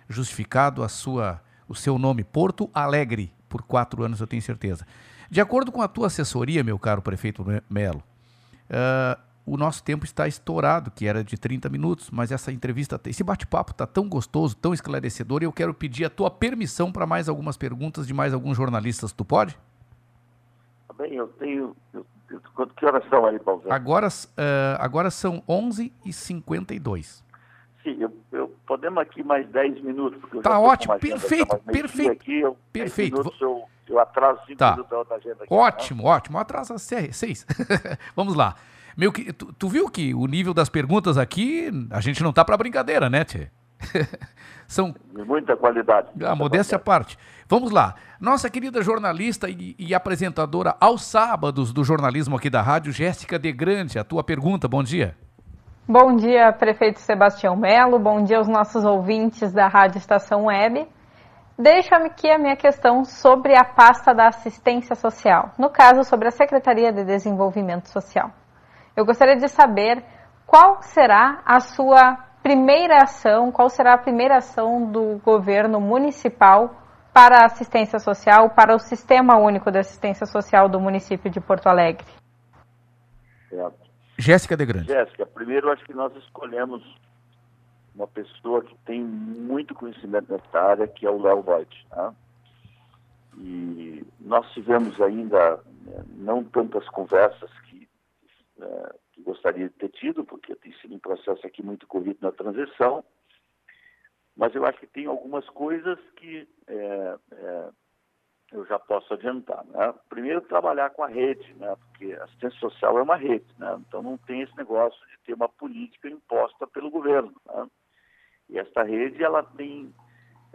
justificado a sua, o seu nome Porto Alegre por quatro anos, eu tenho certeza. De acordo com a tua assessoria, meu caro prefeito Melo, uh, o nosso tempo está estourado, que era de 30 minutos, mas essa entrevista, esse bate-papo está tão gostoso, tão esclarecedor, e eu quero pedir a tua permissão para mais algumas perguntas de mais alguns jornalistas. Tu pode? Tá bem, eu tenho. Eu, eu, que horas são aí, Paulo? Agora, uh, agora são 11h52. Sim, eu, eu, podemos aqui mais 10 minutos. Porque tá ótimo, perfeito, perfeito. Aqui, eu, perfeito. Minutos, eu, eu atraso 5 tá. minutos da agenda aqui. Ótimo, tá? ótimo. Atrasa 6. Vamos lá. Meu, tu, tu, viu que o nível das perguntas aqui, a gente não tá para brincadeira, né, Tchê? São de muita qualidade. A modéstia à parte. Vamos lá. Nossa querida jornalista e, e, apresentadora aos sábados do jornalismo aqui da rádio, Jéssica De Grande, a tua pergunta. Bom dia. Bom dia, prefeito Sebastião Melo. Bom dia aos nossos ouvintes da Rádio Estação Web. Deixa-me aqui a minha questão sobre a pasta da assistência social, no caso sobre a Secretaria de Desenvolvimento Social. Eu gostaria de saber qual será a sua primeira ação, qual será a primeira ação do governo municipal para a assistência social, para o Sistema Único de Assistência Social do município de Porto Alegre. Certo. Jéssica de Grande. Jéssica, primeiro acho que nós escolhemos uma pessoa que tem muito conhecimento nessa área, que é o Léo Voigt. Né? E nós tivemos ainda né, não tantas conversas que, né, que gostaria de ter tido, porque tem sido um processo aqui muito corrido na transição, mas eu acho que tem algumas coisas que é, é, eu já posso adiantar. Né? Primeiro, trabalhar com a rede, né? porque a assistência social é uma rede, né? então não tem esse negócio de ter uma política imposta pelo governo. Né? E esta rede, ela tem,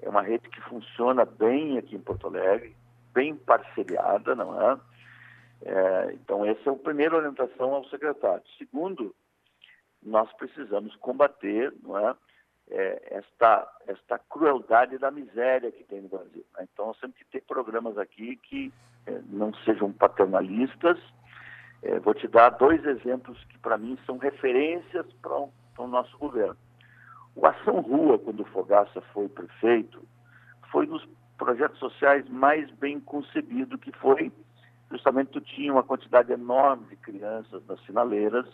é uma rede que funciona bem aqui em Porto Alegre, bem parceriada, não é? É então, essa é a primeira orientação ao secretário. Segundo, nós precisamos combater, não é? é, esta, esta crueldade da miséria que tem no Brasil. Né? Então, nós temos que ter programas aqui que é, não sejam paternalistas. É, vou te dar dois exemplos que, para mim, são referências para o nosso governo. O Ação Rua, quando o Fogaça foi prefeito, foi dos projetos sociais mais bem concebido, que foi justamente tu tinha uma quantidade enorme de crianças nas finaleiras,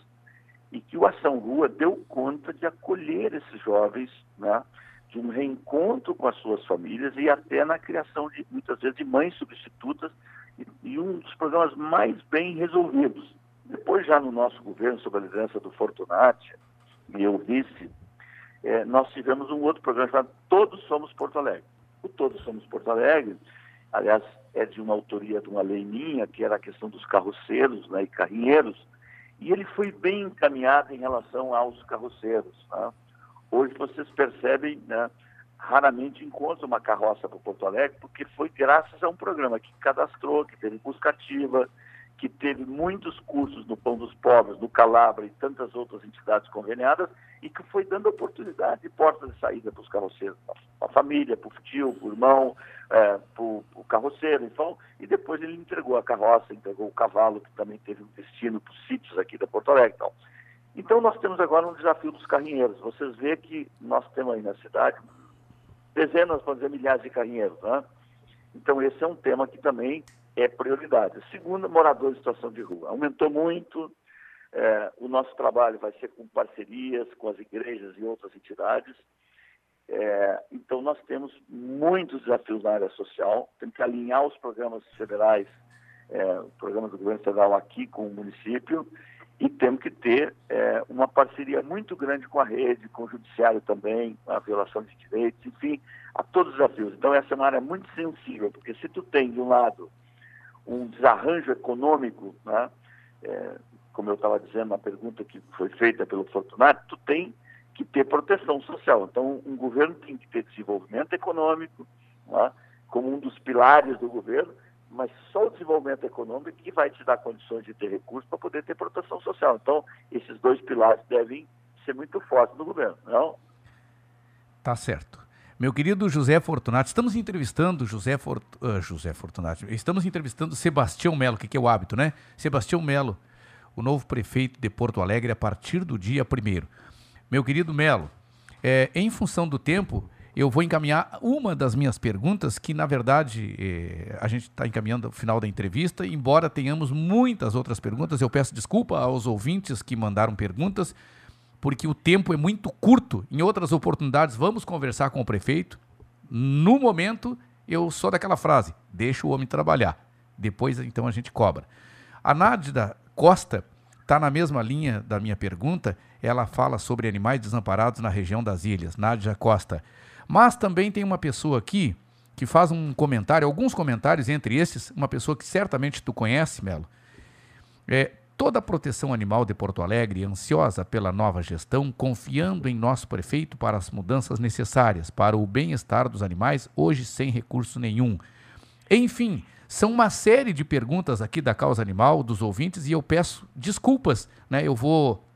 e que o Ação Rua deu conta de acolher esses jovens, né, de um reencontro com as suas famílias e até na criação de muitas vezes de mães substitutas e, e um dos programas mais bem resolvidos. Depois já no nosso governo sob a liderança do Fortunati e eu vice, é, nós tivemos um outro programa chamado Todos Somos Porto Alegre. O Todos Somos Porto Alegre, aliás, é de uma autoria de uma lei minha, que era a questão dos carroceiros né, e carrinheiros, e ele foi bem encaminhado em relação aos carroceiros. Né? Hoje vocês percebem, né, raramente encontra uma carroça para Porto Alegre, porque foi graças a um programa que cadastrou, que teve busca ativa, que teve muitos cursos no Pão dos Pobres, no Calabra e tantas outras entidades conveniadas, e que foi dando oportunidade de portas de saída para os carroceiros, para a família, para o tio, para o irmão, é, para o carroceiro, então, e depois ele entregou a carroça, entregou o cavalo, que também teve um destino para os sítios aqui da Porto Alegre. Então. então nós temos agora um desafio dos carrinheiros. Vocês veem que nós temos aí na cidade dezenas, para dizer milhares de carrinheiros, né? Então esse é um tema que também é prioridade. Segundo, moradores em situação de rua. Aumentou muito. É, o nosso trabalho vai ser com parcerias com as igrejas e outras entidades. É, então, nós temos muitos desafios na área social. Temos que alinhar os programas federais, é, programas do governo federal aqui com o município e temos que ter é, uma parceria muito grande com a rede, com o judiciário também, a violação de direitos, enfim, a todos os desafios. Então, essa é uma área muito sensível, porque se tu tem, de um lado, um desarranjo econômico, né? É, como eu estava dizendo na pergunta que foi feita pelo Fortunato, tu tem que ter proteção social. Então, um governo tem que ter desenvolvimento econômico né? como um dos pilares do governo, mas só o desenvolvimento econômico que vai te dar condições de ter recursos para poder ter proteção social. Então, esses dois pilares devem ser muito fortes no governo, não? Tá certo. Meu querido José Fortunato, estamos entrevistando José, Fort, uh, José Fortunato, estamos entrevistando Sebastião Melo, que, que é o hábito, né? Sebastião Melo, o novo prefeito de Porto Alegre a partir do dia 1 Meu querido Melo, é, em função do tempo, eu vou encaminhar uma das minhas perguntas, que na verdade é, a gente está encaminhando ao final da entrevista, embora tenhamos muitas outras perguntas. Eu peço desculpa aos ouvintes que mandaram perguntas, porque o tempo é muito curto. Em outras oportunidades, vamos conversar com o prefeito. No momento, eu sou daquela frase: deixa o homem trabalhar. Depois, então, a gente cobra. A Nádida Costa está na mesma linha da minha pergunta. Ela fala sobre animais desamparados na região das ilhas. Nádia Costa. Mas também tem uma pessoa aqui que faz um comentário, alguns comentários, entre esses, uma pessoa que certamente tu conhece, Melo. É, Toda a proteção animal de Porto Alegre, ansiosa pela nova gestão, confiando em nosso prefeito para as mudanças necessárias para o bem-estar dos animais, hoje sem recurso nenhum. Enfim, são uma série de perguntas aqui da causa animal, dos ouvintes, e eu peço desculpas, né? Eu vou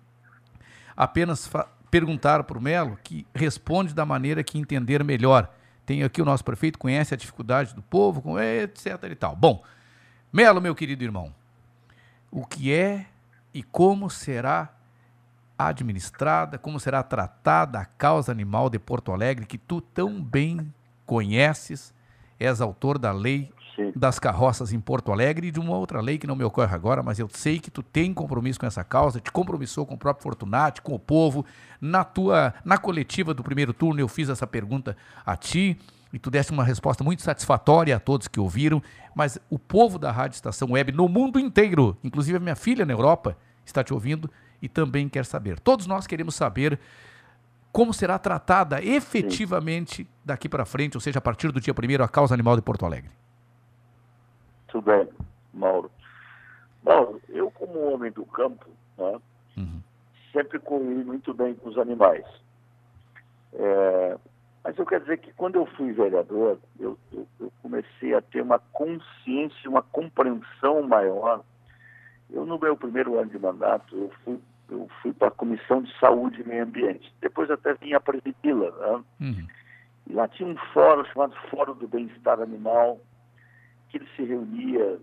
apenas perguntar para o Melo, que responde da maneira que entender melhor. Tem aqui o nosso prefeito, conhece a dificuldade do povo, etc e tal. Bom, Melo, meu querido irmão, o que é e como será administrada, como será tratada a causa animal de Porto Alegre, que tu tão bem conheces, és autor da lei das carroças em Porto Alegre e de uma outra lei que não me ocorre agora, mas eu sei que tu tem compromisso com essa causa, te compromissou com o próprio Fortunati, com o povo. Na tua, na coletiva do primeiro turno eu fiz essa pergunta a ti e tu deste uma resposta muito satisfatória a todos que ouviram, mas o povo da Rádio Estação Web no mundo inteiro, inclusive a minha filha na Europa, está te ouvindo e também quer saber. Todos nós queremos saber como será tratada efetivamente Sim. daqui para frente, ou seja, a partir do dia 1 a causa animal de Porto Alegre. Bem, Mauro. Mauro, eu como homem do campo, né, uhum. sempre convivi muito bem com os animais. É, mas eu quero dizer que quando eu fui vereador, eu, eu, eu comecei a ter uma consciência, uma compreensão maior. Eu, no meu primeiro ano de mandato, eu fui eu fui para a Comissão de Saúde e Meio Ambiente. Depois até vim a presidi-la. Né? Uhum. E lá tinha um fórum chamado Fórum do Bem-Estar Animal, que ele se reunia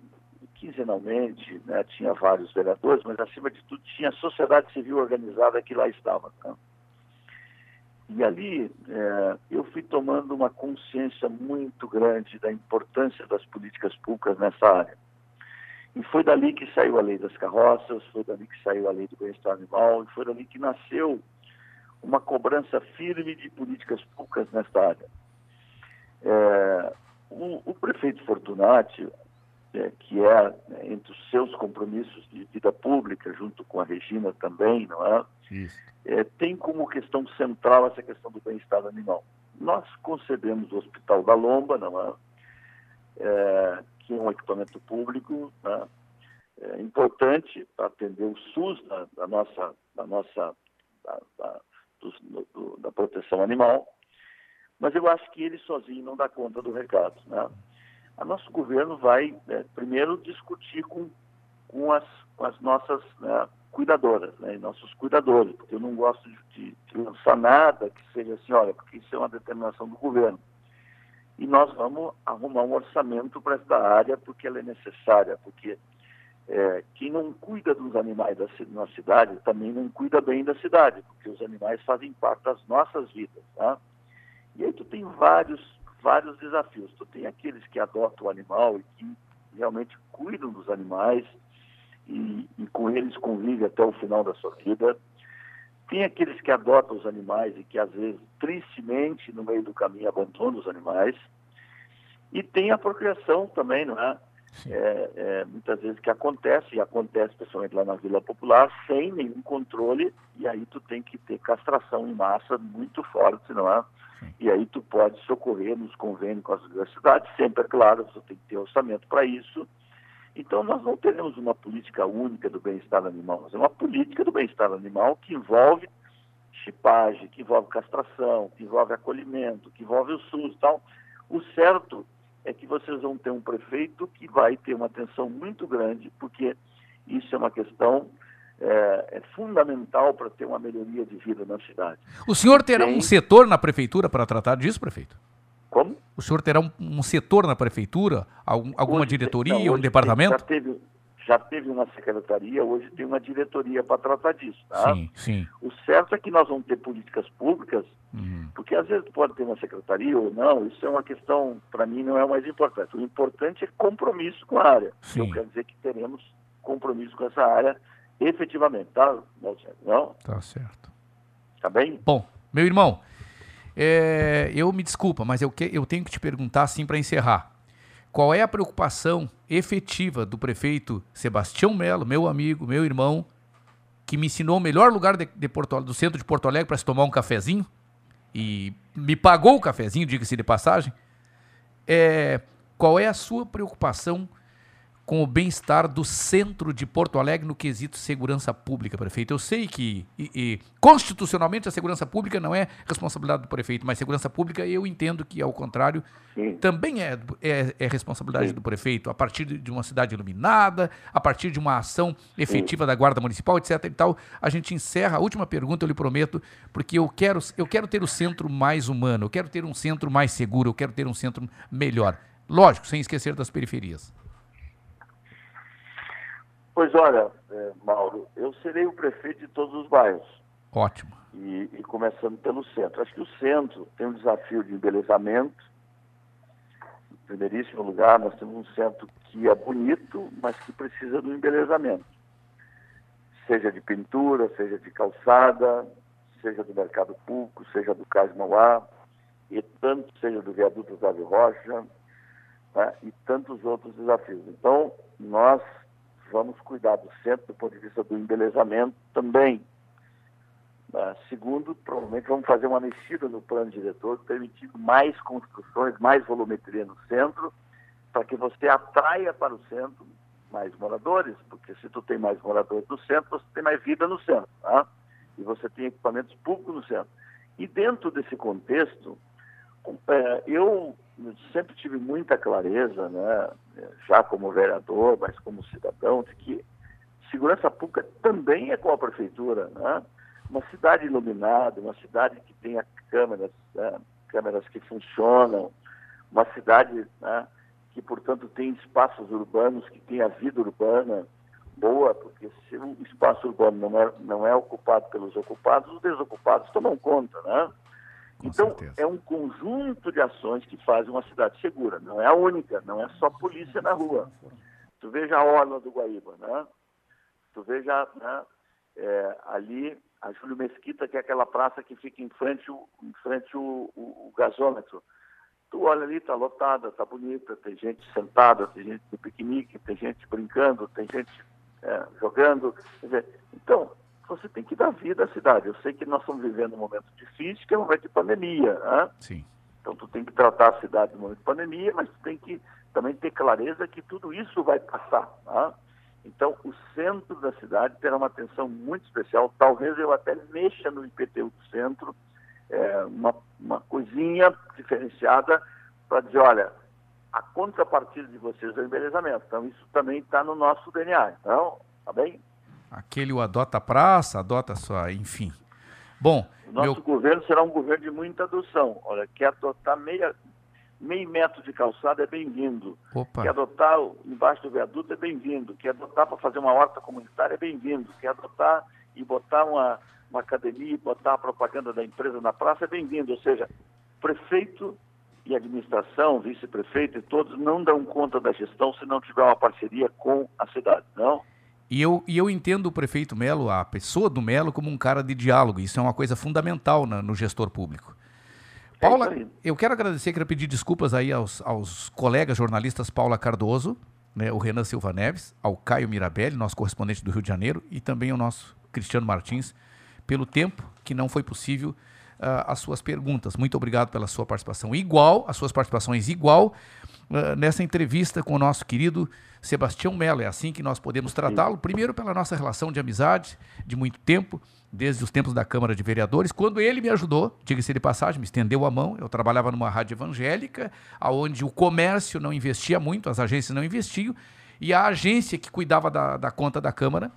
quinzenalmente, né? tinha vários vereadores, mas acima de tudo tinha a sociedade civil organizada que lá estava. Né? E ali é, eu fui tomando uma consciência muito grande da importância das políticas públicas nessa área. E foi dali que saiu a lei das carroças, foi dali que saiu a lei do bem-estar animal, e foi dali que nasceu uma cobrança firme de políticas públicas nesta área. É, o, o, prefeito Fortunati, é, que é né, entre os seus compromissos de vida pública, junto com a Regina também, não é? é tem como questão central essa questão do bem-estar animal. Nós concebemos o Hospital da Lomba, não é? é que é um equipamento público né, é importante para atender o SUS da, da nossa, da, nossa da, da, do, do, da, proteção animal, mas eu acho que ele sozinho não dá conta do recado. Né? O nosso governo vai, né, primeiro, discutir com, com, as, com as nossas né, cuidadoras, né, nossos cuidadores, porque eu não gosto de, de lançar nada que seja assim, olha, porque isso é uma determinação do governo e nós vamos arrumar um orçamento para esta área porque ela é necessária, porque é, quem não cuida dos animais da, na cidade também não cuida bem da cidade, porque os animais fazem parte das nossas vidas, tá? E aí tu tem vários, vários desafios. Tu tem aqueles que adotam o animal e que realmente cuidam dos animais e, e com eles convivem até o final da sua vida. Tem aqueles que adotam os animais e que, às vezes, tristemente, no meio do caminho, abandonam os animais. E tem a procriação também, não é? É, é, muitas vezes que acontece, e acontece principalmente lá na Vila Popular, sem nenhum controle, e aí tu tem que ter castração em massa muito forte, não é? E aí tu pode socorrer nos convênios com as universidades, sempre, é claro, você tem que ter orçamento para isso, então, nós não teremos uma política única do bem-estar animal, mas é uma política do bem-estar animal que envolve chipagem, que envolve castração, que envolve acolhimento, que envolve o SUS e tal. O certo é que vocês vão ter um prefeito que vai ter uma atenção muito grande, porque isso é uma questão é, é fundamental para ter uma melhoria de vida na cidade. O senhor terá Tem... um setor na prefeitura para tratar disso, prefeito? Como? O senhor terá um, um setor na prefeitura? Algum, alguma hoje, diretoria, não, um departamento? Já teve, já teve uma secretaria, hoje tem uma diretoria para tratar disso. Tá? Sim, sim. O certo é que nós vamos ter políticas públicas, uhum. porque às vezes pode ter uma secretaria ou não, isso é uma questão, para mim, não é o mais importante. O importante é compromisso com a área. Sim. Então quer dizer que teremos compromisso com essa área efetivamente, tá, Não? Tá certo. Tá bem? Bom, meu irmão, é, eu me desculpa, mas eu, que, eu tenho que te perguntar assim para encerrar. Qual é a preocupação efetiva do prefeito Sebastião Melo, meu amigo, meu irmão, que me ensinou o melhor lugar de, de Porto, do centro de Porto Alegre para se tomar um cafezinho e me pagou o cafezinho, diga-se de passagem. É, qual é a sua preocupação com o bem-estar do centro de Porto Alegre no quesito segurança pública, prefeito. Eu sei que, e, e, constitucionalmente, a segurança pública não é responsabilidade do prefeito, mas segurança pública eu entendo que, ao contrário, Sim. também é, é, é responsabilidade Sim. do prefeito, a partir de uma cidade iluminada, a partir de uma ação efetiva Sim. da Guarda Municipal, etc. e tal. A gente encerra. A última pergunta, eu lhe prometo, porque eu quero, eu quero ter o centro mais humano, eu quero ter um centro mais seguro, eu quero ter um centro melhor. Lógico, sem esquecer das periferias. Pois olha, é, Mauro, eu serei o prefeito de todos os bairros. Ótimo. E, e, começando pelo centro. Acho que o centro tem um desafio de embelezamento, Em primeiríssimo lugar, nós temos um centro que é bonito, mas que precisa do embelezamento. Seja de pintura, seja de calçada, seja do mercado público, seja do Cais Mauá, e tanto seja do viaduto Otávio Rocha, né, e tantos outros desafios. Então, nós vamos cuidar do centro do ponto de vista do embelezamento também. Uh, segundo, provavelmente vamos fazer uma mexida no plano diretor, permitindo mais construções, mais volumetria no centro, para que você atraia para o centro mais moradores, porque se tu tem mais moradores no centro, você tem mais vida no centro, tá? e você tem equipamentos públicos no centro. E dentro desse contexto, é, eu sempre tive muita clareza, né, já como vereador, mas como cidadão, de que segurança pública também é com a prefeitura, né? Uma cidade iluminada, uma cidade que tenha câmeras, né, câmeras que funcionam, uma cidade né, que, portanto, tem espaços urbanos, que tenha vida urbana boa, porque se o espaço urbano não é, não é ocupado pelos ocupados, os desocupados tomam conta, né? Com então, certeza. é um conjunto de ações que fazem uma cidade segura. Não é a única, não é só polícia na rua. Tu veja a Orla do Guaíba, né? Tu veja né, é, ali a Júlio Mesquita, que é aquela praça que fica em frente o, em frente o, o, o gasômetro. Tu olha ali, tá lotada, tá bonita, tem gente sentada, tem gente no piquenique, tem gente brincando, tem gente é, jogando. Quer dizer, então, você tem que dar vida à cidade. Eu sei que nós estamos vivendo um momento difícil, que é um momento de pandemia. Né? Sim. Então, tu tem que tratar a cidade no momento de pandemia, mas tu tem que também ter clareza que tudo isso vai passar. Né? Então, o centro da cidade terá uma atenção muito especial. Talvez eu até mexa no IPTU do centro, é, uma, uma coisinha diferenciada para dizer, olha, a contrapartida de vocês é o embelezamento. Então, isso também está no nosso DNA. Então, tá bem? Aquele o adota a praça, adota a sua, enfim. Bom, O nosso meu, governo será um governo de muita adoção. Olha, quer adotar meia, meio metro de calçada é bem-vindo. Quer adotar embaixo do viaduto é bem-vindo. Quer adotar para fazer uma horta comunitária é bem-vindo. Quer adotar e botar uma, uma academia e botar a propaganda da empresa na praça é bem-vindo. Ou seja, prefeito e administração, vice-prefeito e todos não dão conta da gestão se não tiver uma parceria com a cidade, não? E eu, e eu entendo o prefeito Melo, a pessoa do Melo, como um cara de diálogo. Isso é uma coisa fundamental na- no gestor público. Paula, isso aí. eu quero agradecer, quero pedir desculpas aí aos, aos colegas jornalistas Paula Cardoso, né, o Renan Silva Neves, ao Caio Mirabelli, nosso correspondente do Rio de Janeiro, e também ao nosso Cristiano Martins, pelo tempo que não foi possível ah, as suas perguntas. Muito obrigado pela sua participação igual, as suas participações igual ah, nessa entrevista com o nosso querido Sebastião Mello. É assim que nós podemos tratá-lo. Primeiro, pela nossa relação de amizade de muito tempo, desde os tempos da Câmara de Vereadores, quando ele me ajudou, diga-se de passagem, me estendeu a mão. Eu trabalhava numa rádio evangélica, onde o comércio não investia muito, as agências não investiam, e a agência que cuidava da, da conta da Câmara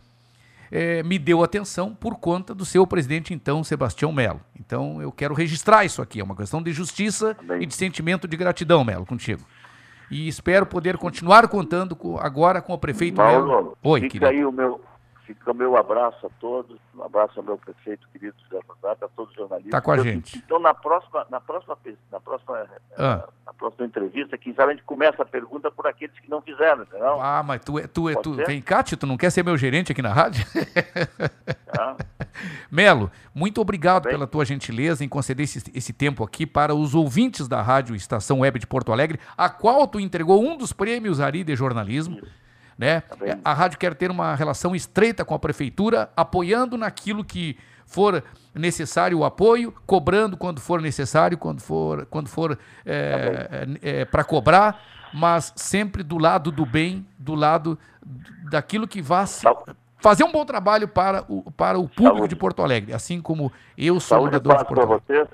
eh, me deu atenção por conta do seu presidente, então, Sebastião Melo. Então, eu quero registrar isso aqui. É uma questão de justiça e de sentimento de gratidão, Melo, contigo. E espero poder continuar contando com- agora com o prefeito Melo. Paulo, Oi, fica querido. aí o meu, fica o meu abraço a todos, um abraço ao meu prefeito querido José Rosário, a todos os jornalistas. Tá com a Eu- gente. Então, na próxima, na próxima, na próxima, eh, Ah. na próxima entrevista, quem sabe a gente começa a pergunta por aqueles que não fizeram, entendeu? Ah, mas tu é, tu é, Pode tu, ser? vem cá, tu não quer ser meu gerente aqui na rádio? Tá? Melo, muito obrigado pela tua gentileza em conceder esse, esse tempo aqui para os ouvintes da Rádio Estação Web de Porto Alegre, a qual tu entregou um dos prêmios Ari de jornalismo. Né? A rádio quer ter uma relação estreita com a prefeitura, apoiando naquilo que for necessário o apoio, cobrando quando for necessário, quando for, quando for para cobrar, mas sempre do lado do bem, do lado daquilo que vá se- fazer um bom trabalho para o, para o público de Porto Alegre, assim como eu sou Saúde morador de Porto para Alegre. vocês.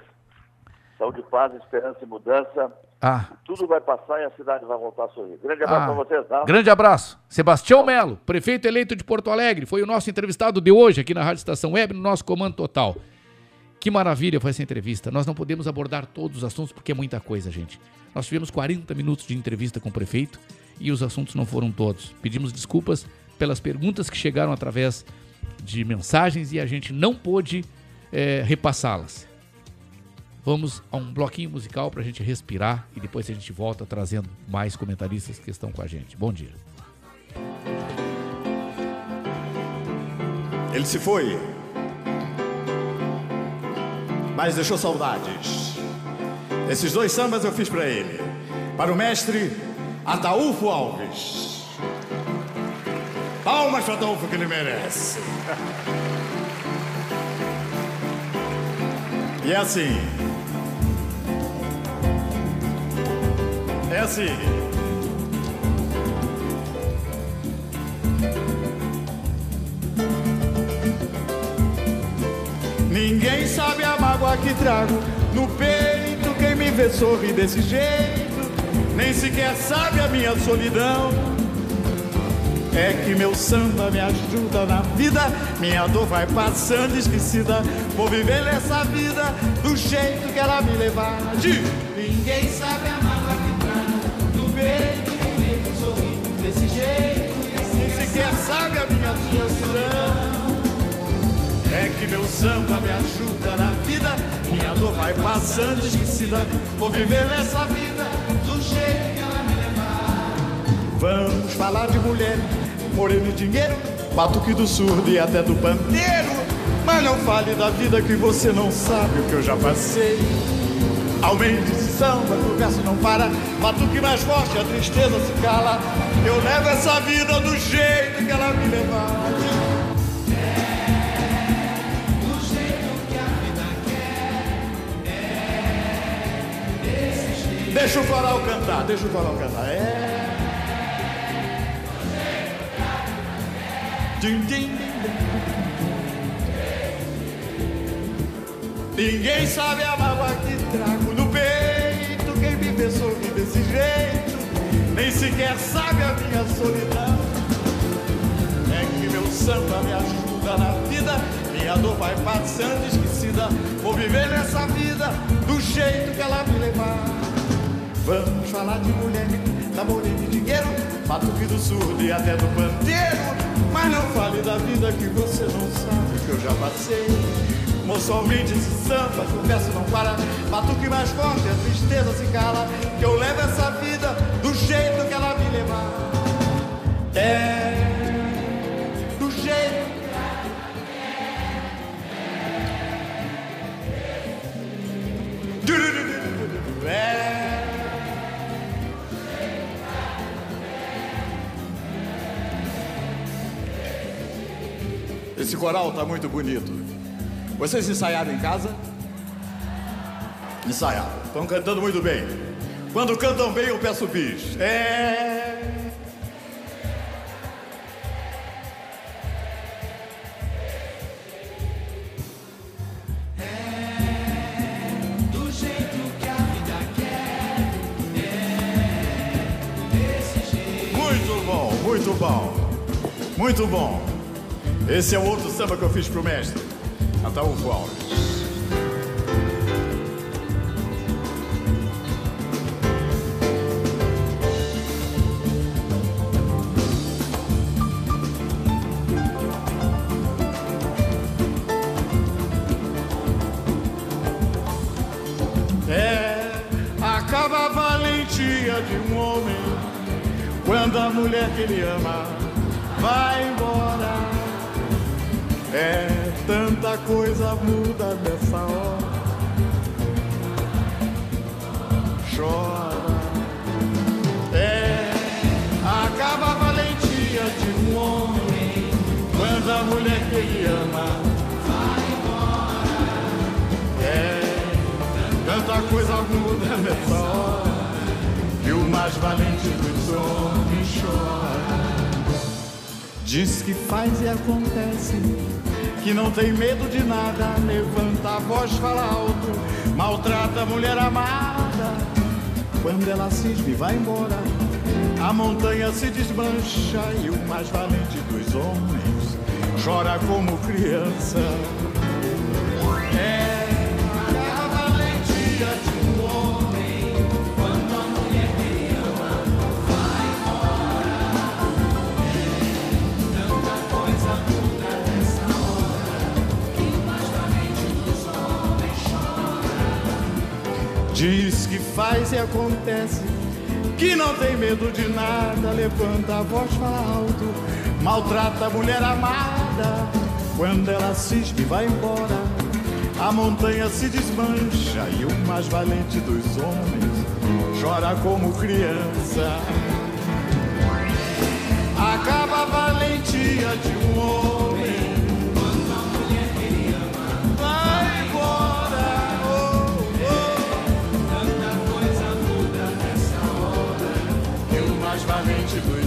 Saúde, paz, esperança e mudança. Ah, Tudo vai passar e a cidade vai voltar a sorrir. Grande abraço Ah, para vocês, tá? Grande abraço. Sebastião Melo, prefeito eleito de Porto Alegre, foi o nosso entrevistado de hoje aqui na Rádio Estação Web, no nosso Comando Total. Que maravilha foi essa entrevista. Nós não podemos abordar todos os assuntos porque é muita coisa, gente. Nós tivemos 40 minutos de entrevista com o prefeito e os assuntos não foram todos. Pedimos desculpas pelas perguntas que chegaram através de mensagens e a gente não pôde eh, repassá-las. Vamos a um bloquinho musical para a gente respirar e depois a gente volta trazendo mais comentaristas que estão com a gente. Bom dia. Ele se foi, mas deixou saudades. Esses dois sambas eu fiz para ele. Para o mestre Ataúfo Alves. Palmas para Ataúfo que ele merece. E é assim. É assim. Ninguém sabe a mágoa que trago no peito. Quem me vê sorrir desse jeito, nem sequer sabe a minha solidão. É que meu samba me ajuda na vida, minha dor vai passando esquecida. Vou viver essa vida do jeito que ela me levar. Ninguém sabe a mágoa que trago no peito. Me vê sorrir desse jeito, nem sequer sabe a minha solidão. É que meu samba me ajuda na vida Minha dor vai passando esquecida Vou viver essa vida do jeito que ela me levar Vamos falar de mulher, moreno e dinheiro Batuque do surdo e até do pandeiro. Mas não fale da vida que você não sabe o que eu já passei. Aumente esse samba, o verso não para. Batuque mais forte, a tristeza se cala. Eu levo essa vida do jeito que ela me levar Deixa o coral cantar, deixa o coral cantar. É. Din, din. Ninguém sabe a mágoa que trago no peito. Quem me vê sorrir desse jeito, nem sequer sabe a minha solidão. É que meu samba me ajuda na vida. Minha dor vai passando esquecida. Vou viver nessa vida do jeito que ela me levar. Vamos falar de mulher, namoro de dinheiro, batuque do surdo e até do pandeiro. Mas não fale da vida que você não sabe que eu já passei. Moço, aumente esse samba, que o verso não para. Batuque mais forte, a tristeza se cala. Que eu levo essa vida do jeito que ela me levar. É, do jeito É. Esse coral tá muito bonito. Vocês ensaiaram em casa? Ensaiaram. Estão cantando muito bem. Quando cantam bem, eu peço bis. É. Muito bom, muito bom. Muito bom. Esse é o outro samba que eu fiz pro mestre. Ataúfo Alves. É, acaba a valentia de um homem quando a mulher que ele ama vai embora. É, tanta coisa muda nessa hora. Chora. É, acaba a valentia de um homem quando a mulher que ele ama vai embora. É, tanta coisa muda nessa hora que o mais valente dos homens chora. Diz que faz e acontece, que não tem medo de nada, levanta a voz, fala alto, maltrata a mulher amada. Quando ela cisma e vai embora, a montanha se desmancha e o mais valente dos homens chora como criança. Faz e acontece. Que não tem medo de nada, levanta a voz, fala alto, maltrata a mulher amada. Quando ela cisma e vai embora, a montanha se desmancha e o mais valente dos homens chora como criança. Acaba a valentia de um homem. Mais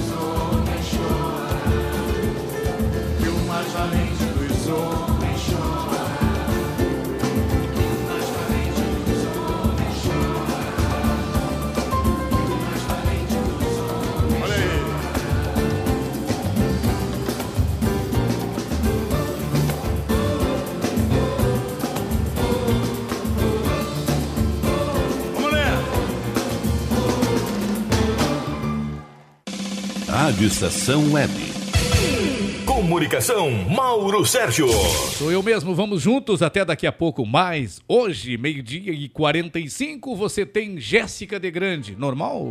Rádio Estação Web. Comunicação, Mauro Sérgio. Sou eu mesmo, vamos juntos até daqui a pouco mais. Hoje, meio-dia e 45, você tem Jéssica de Grande. Normal,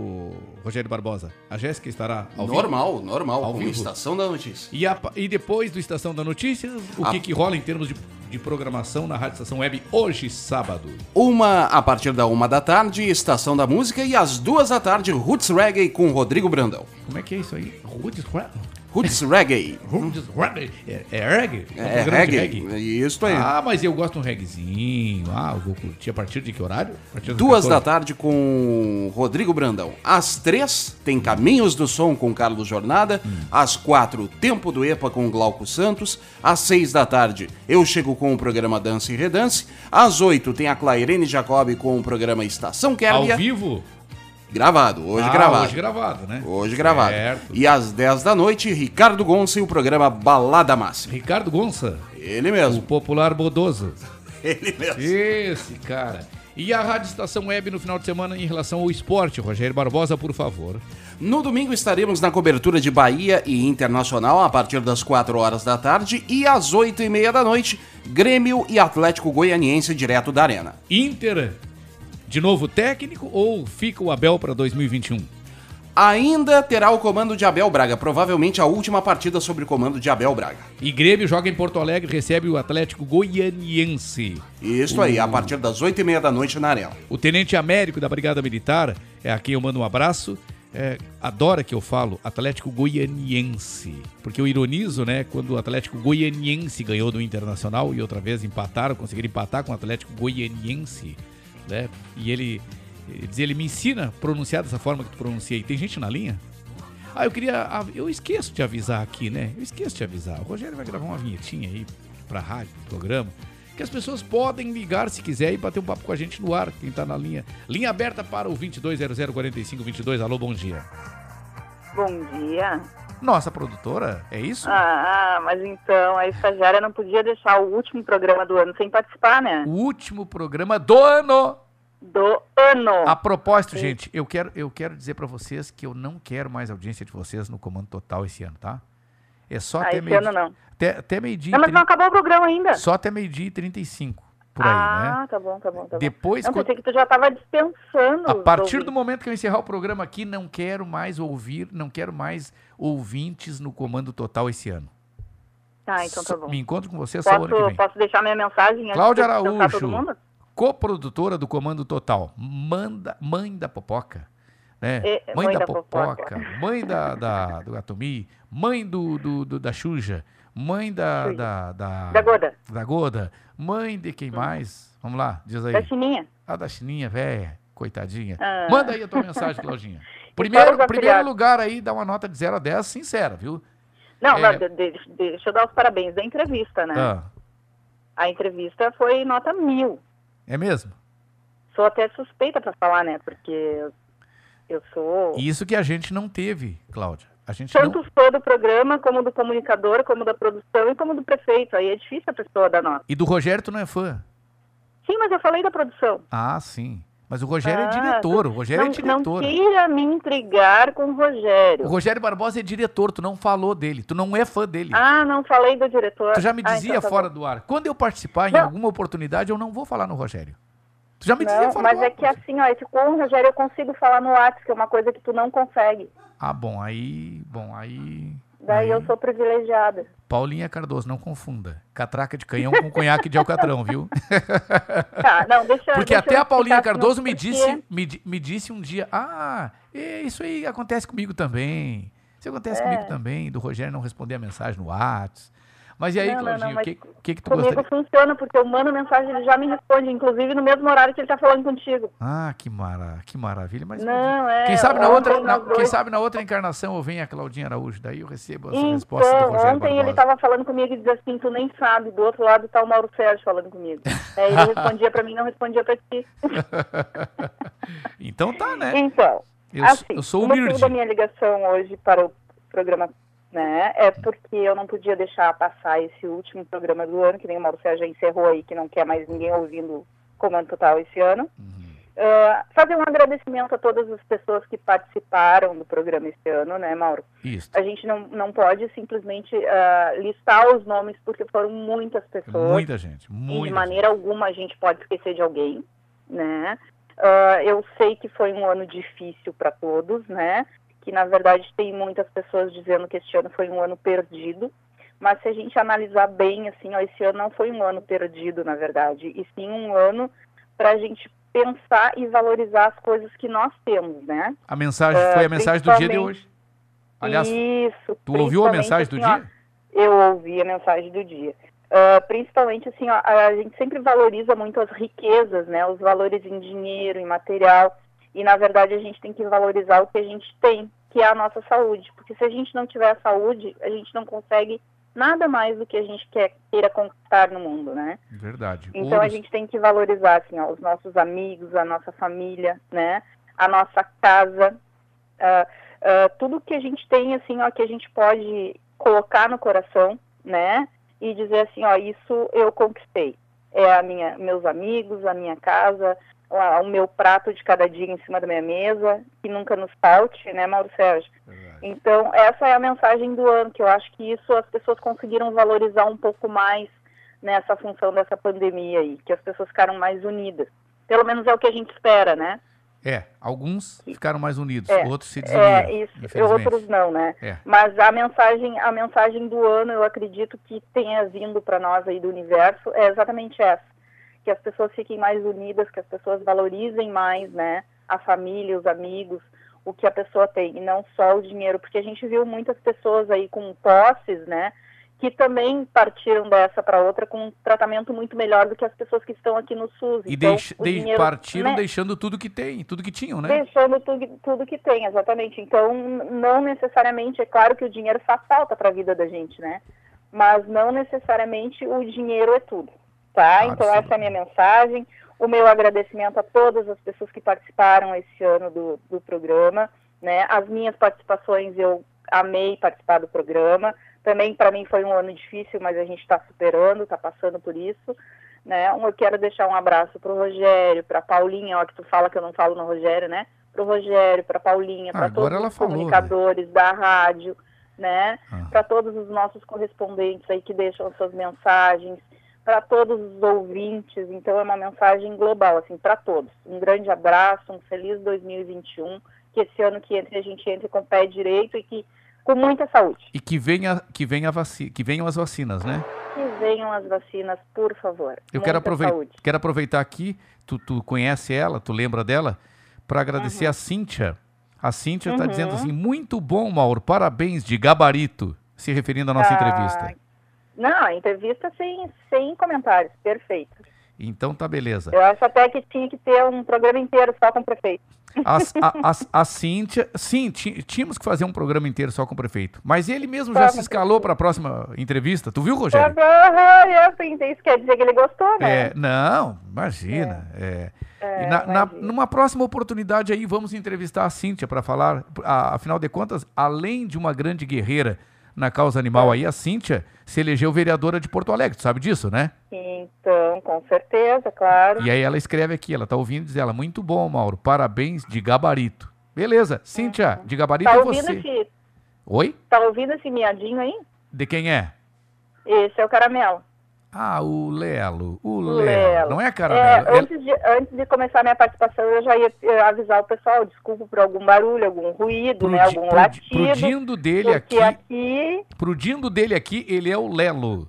Rogério Barbosa? A Jéssica estará ao vivo? Normal, normal, Ao vivo. Estação da Notícia. E, a- e depois do Estação da Notícia, o A- que, que rola em termos de, de programação na Rádio Estação Web hoje, sábado? Uma a partir da uma da tarde, Estação da Música, e às duas da tarde, Roots Reggae com Rodrigo Brandão. Como é que é isso aí? Roots Reggae? Roots Reggae. Roots Reggae? É, é reggae? É programa de reggae. Isso aí. Ah, mas eu gosto de um reggaezinho. Ah, eu vou curtir a partir de que horário? Duas da 14? tarde com Rodrigo Brandão. Às três, tem Caminhos do Som com Carlos Jornada. Hum. Às quatro, Tempo do EPA com Glauco Santos. Às seis da tarde, eu chego com o programa Dança e Redance. Às oito, tem a Clairene Jacob com o programa Estação Kérbia. Ao vivo? Gravado, hoje Ah, gravado. Hoje gravado, né? Hoje gravado. Certo. E às 10 da noite, Ricardo Gonça e o programa Balada Máxima. Ricardo Gonça? Ele mesmo. O popular Bodoso. Ele mesmo. Esse cara. E a Rádio Estação Web no final de semana em relação ao esporte, Rogério Barbosa, por favor. No domingo estaremos na cobertura de Bahia e Internacional a partir das 4 horas da tarde e às 8 e meia da noite, Grêmio e Atlético Goianiense direto da Arena. Inter, de novo técnico ou fica o Abel para 2021? Ainda terá o comando de Abel Braga, provavelmente a última partida sobre o comando de Abel Braga. E Grêmio joga em Porto Alegre, recebe o Atlético Goianiense. Isso aí, a partir das 8 e meia da noite na Arena. O Tenente Américo da Brigada Militar, é a quem eu mando um abraço, é, adora que eu falo Atlético Goianiense. Porque eu ironizo, né, quando o Atlético Goianiense ganhou do Internacional e outra vez empataram, conseguiram empatar com o Atlético Goianiense, né? E ele, ele diz, ele me ensina a pronunciar dessa forma que tu pronuncia. E tem gente na linha? Ah, eu queria. Eu esqueço de avisar aqui, né? Eu esqueço de avisar. O Rogério vai gravar uma vinhetinha aí pra rádio, pro programa. Que as pessoas podem ligar se quiser e bater um papo com a gente no ar, quem tá na linha. Linha aberta para o 22004522. Alô, bom dia. Bom dia. Nossa produtora, é isso? Ah, mas então a estagiária não podia deixar o último programa do ano sem participar, né? O último programa do ano. Do ano. A propósito, gente, eu quero, eu quero dizer pra vocês que eu não quero mais audiência de vocês no Comando Total esse ano, tá? É só Ah, até esse meio ano não. Até, até meio-dia. Não, mas não 30 acabou o programa ainda. Só até meio-dia e 35, por aí, ah, né? tá bom, tá bom, tá bom. Depois, Não, quando- pensei que tu já tava dispensando. A partir ouvintes. do momento que eu encerrar o programa aqui, não quero mais ouvir, não quero mais ouvintes no Comando Total esse ano. Tá, então tá bom. Me encontro com você o ano que vem. posso deixar minha mensagem Cláudia Araújo, coprodutora do Comando Total, manda, mãe da Popoca, né? É, mãe, da, Popoca, mãe da, da- do Atomi, mãe do, do- do- da Xuja, mãe da, da, da... Da Goda. Da Goda, mãe de quem mais? Vamos lá, diz aí. Da Chininha. A da Chininha, velha, coitadinha. Ah. Manda aí a tua mensagem, Claudinha. Primeiro, primeiro lugar aí, dá uma nota de 0 a 10, sincera, viu? Não, É. não, de- de- deixa eu dar os parabéns da entrevista, né? Ah, A entrevista foi nota mil. é mesmo? Sou até suspeita pra falar, né? Porque eu sou Isso que a gente não teve, Cláudia. A gente tanto não... sou do programa, como do comunicador, como da produção e como do prefeito. Aí é difícil a pessoa dar nota. E do Rogério tu não é fã? Sim, mas eu falei da produção. Ah, sim. Mas o Rogério é Ah, diretor, o Rogério não, é diretor. Não queira me intrigar com o Rogério. O Rogério Barbosa é diretor, tu não falou dele, tu não é fã dele. Ah, não falei do diretor. Tu já me Ah, dizia então tá fora bom. do ar. Quando eu participar em Não. alguma oportunidade, eu não vou falar no Rogério. Tu já me dizia Não, fora mas do é ar. que assim, ó, esse com o Rogério eu consigo falar no WhatsApp, que é uma coisa que tu não consegue. Ah, bom, aí. Bom, aí. Daí eu sou privilegiada. Paulinha Cardoso, não confunda. Catraca de canhão com conhaque de alcatrão, viu? Tá, não, deixa Porque deixa até eu a Paulinha Cardoso me disse, me, me disse um dia: Ah, isso aí acontece comigo também. Isso acontece É. comigo também, do Rogério não responder a mensagem no WhatsApp. Mas e aí, Não, Claudinho, o que, que, que tu Comigo gostaria? funciona, porque eu mando mensagem ele já me responde, inclusive no mesmo horário que ele tá falando contigo. Ah, que, mara, que maravilha. Mas Não, é. quem, sabe na ontem outra, na- quem sabe na outra encarnação eu venho a Claudinha Araújo, daí eu recebo essa resposta do Então, Rogério ontem ele Barbosa. tava falando comigo e dizia assim, tu nem sabe, do outro lado tá o Mauro Sérgio falando comigo. Aí ele respondia pra mim, não respondia pra ti. Então tá, né? Então, Eu, assim, eu sou o o motivo da minha ligação hoje para o programa, né, é porque eu não podia deixar passar esse último programa do ano, que nem o Mauro Sérgio já encerrou aí, que não quer mais ninguém ouvindo Comando Total esse ano. Ah, fazer um agradecimento a todas as pessoas que participaram do programa esse ano, né, Mauro? Isso. A gente não, não pode simplesmente ah, listar os nomes, porque foram muitas pessoas. Muita gente, E de muita maneira alguma a gente pode esquecer de alguém, né? Ah, eu sei que foi um ano difícil para todos, né? Que na verdade tem muitas pessoas dizendo que este ano foi um ano perdido, mas se a gente analisar bem, assim, ó, esse ano não foi um ano perdido, na verdade, e sim um ano para a gente pensar e valorizar as coisas que nós temos, né? A mensagem Ah, foi a mensagem do dia de hoje. Aliás, Isso. tu ouviu a mensagem do assim, ó, dia? eu ouvi a mensagem do dia. Ah, principalmente assim, ó, a gente sempre valoriza muito as riquezas, né? Os valores em dinheiro, em material. E na verdade a gente tem que valorizar o que a gente tem, que é a nossa saúde. Porque se a gente não tiver a saúde, a gente não consegue nada mais do que a gente quer, queira conquistar no mundo, né? Verdade. Então a Ouros- gente tem que valorizar assim, ó, os nossos amigos, a nossa família, né? A nossa casa, ah, ah, tudo que a gente tem assim, ó, que a gente pode colocar no coração, né? E dizer assim, ó, isso eu conquistei. É a minha, meus amigos, a minha casa, a- o meu prato de cada dia em cima da minha mesa, que nunca nos falte, né, Mauro Sérgio? Então, essa é a mensagem do ano, que eu acho que isso as pessoas conseguiram valorizar um pouco mais nessa função dessa pandemia aí, que as pessoas ficaram mais unidas. Pelo menos é o que a gente espera, né? É, alguns ficaram mais unidos, É, outros se desuniram. é isso, outros não, né? É. Mas a mensagem, a mensagem do ano, eu acredito que tenha vindo para nós aí do universo é exatamente essa, que as pessoas fiquem mais unidas, que as pessoas valorizem mais, né, a família, os amigos, o que a pessoa tem e não só o dinheiro, porque a gente viu muitas pessoas aí com posses, né, que também partiram dessa para outra com um tratamento muito melhor do que as pessoas que estão aqui no SUS. E Então, deix- o dei- dinheiro, partiram né, deixando tudo que tem, tudo que tinham, né? Deixando tudo, tudo que tem, exatamente. Então, não necessariamente, é claro que o dinheiro faz falta para a vida da gente, né? Mas não necessariamente o dinheiro é tudo, tá? então, essa é a minha mensagem. O meu agradecimento a todas as pessoas que participaram esse ano do, do programa, né? As minhas participações, eu amei participar do programa. Também, para mim, foi um ano difícil, mas a gente está superando, está passando por isso. Né? Eu quero deixar um abraço para o Rogério, para a Paulinha, ó, que tu fala que eu não falo no Rogério, né? Para o Rogério, para a Paulinha, para Agora todos os falou, né? comunicadores da rádio, né? Para todos os nossos correspondentes aí que deixam suas mensagens, para todos os ouvintes. Então é uma mensagem global, assim, para todos. Um grande abraço, um feliz 2021, que esse ano que entre a gente entre com o pé direito e que com muita saúde. E que venha, que venha vaci que venham as vacinas, né? Que venham as vacinas, por favor. Eu quero, quero aproveitar aqui, tu, tu conhece ela, tu lembra dela, para agradecer Uhum. a Cíntia. A Cíntia está Uhum. dizendo assim: muito bom, Mauro, parabéns de gabarito, se referindo à nossa Ah, entrevista. Não, a entrevista sem, sem comentários, perfeito. Então tá beleza. Eu acho até que tinha que ter um programa inteiro só com o prefeito. As- a, a, a Cíntia, sim, tínhamos que fazer um programa inteiro só com o prefeito. Mas ele mesmo Só já se escalou para a próxima entrevista. Tu viu, Rogério? Pensei, isso quer dizer que ele gostou, né? É, não, imagina. é. É, E na- na- numa próxima oportunidade aí, vamos entrevistar a Cíntia para falar, a- afinal de contas, além de uma grande guerreira na causa animal aí, a Cíntia se elegeu vereadora de Porto Alegre, tu sabe disso, né? Então, com certeza, claro. E aí ela escreve aqui, ela tá ouvindo e diz ela, muito bom, Mauro, parabéns de gabarito. Beleza, Cíntia, de gabarito Tá é ouvindo, você. esse, Oi? tá ouvindo esse miadinho aí? De quem é? Esse é o caramelo. Ah, o Lelo. O, Lelo. Lelo. Não é caramelo. É, antes, de, antes de começar a minha participação, eu já ia eh, avisar o pessoal, desculpa por algum barulho, algum ruído, né, algum pro latido. pro dindo dele aqui- aqui Pro dindo dele aqui, ele é o Lelo.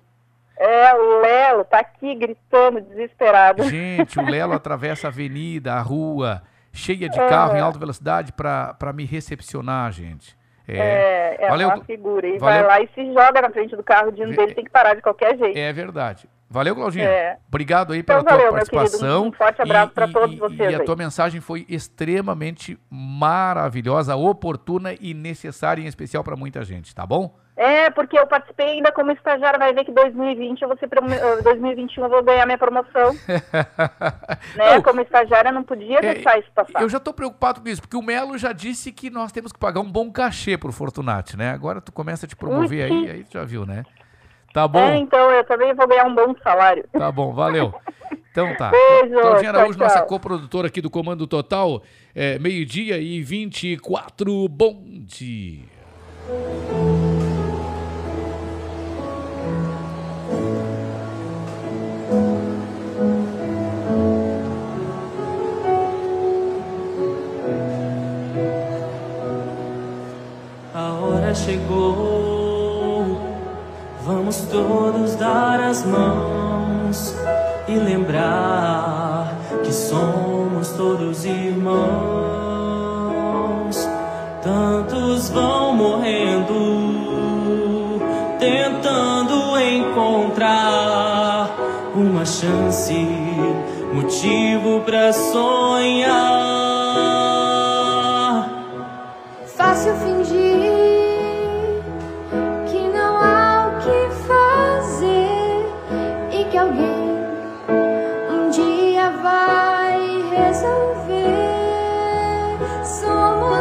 é o Lelo, tá aqui gritando, desesperado. Gente, o Lelo atravessa a avenida, a rua, cheia de É. carro em alta velocidade para me recepcionar, gente. É, é valeu, uma figura. E valeu. vai lá e se joga na frente do carro, o dino dele tem que parar de qualquer jeito. É verdade. Valeu, Claudinha. É. Obrigado aí Então, pela tua valeu, meu querido. participação. Um forte abraço e- todos vocês E a aí. tua mensagem foi extremamente maravilhosa, oportuna e necessária, em especial para muita gente, tá bom? É, porque eu participei ainda como estagiária, vai ver que 2020 eu vou ser eh, 2021 eu vou ganhar minha promoção. né? Como estagiária não podia deixar isso passar. É, Eu já tô preocupado com isso, porque o Melo já disse que nós temos que pagar um bom cachê pro Fortunati, né? Agora tu começa a te promover aí, aí tu já viu, né? Tá bom? É, então eu também vou ganhar um bom salário. Tá bom, valeu. Então tá. Beijo, Claudinha tchau, Araújo, nossa tchau. coprodutora aqui do Comando Total, é, meio-dia e 24, bom dia. Chegou, vamos todos dar as mãos e lembrar que somos todos irmãos. Tantos vão morrendo, tentando encontrar uma chance, motivo pra sonhar. Fácil fingir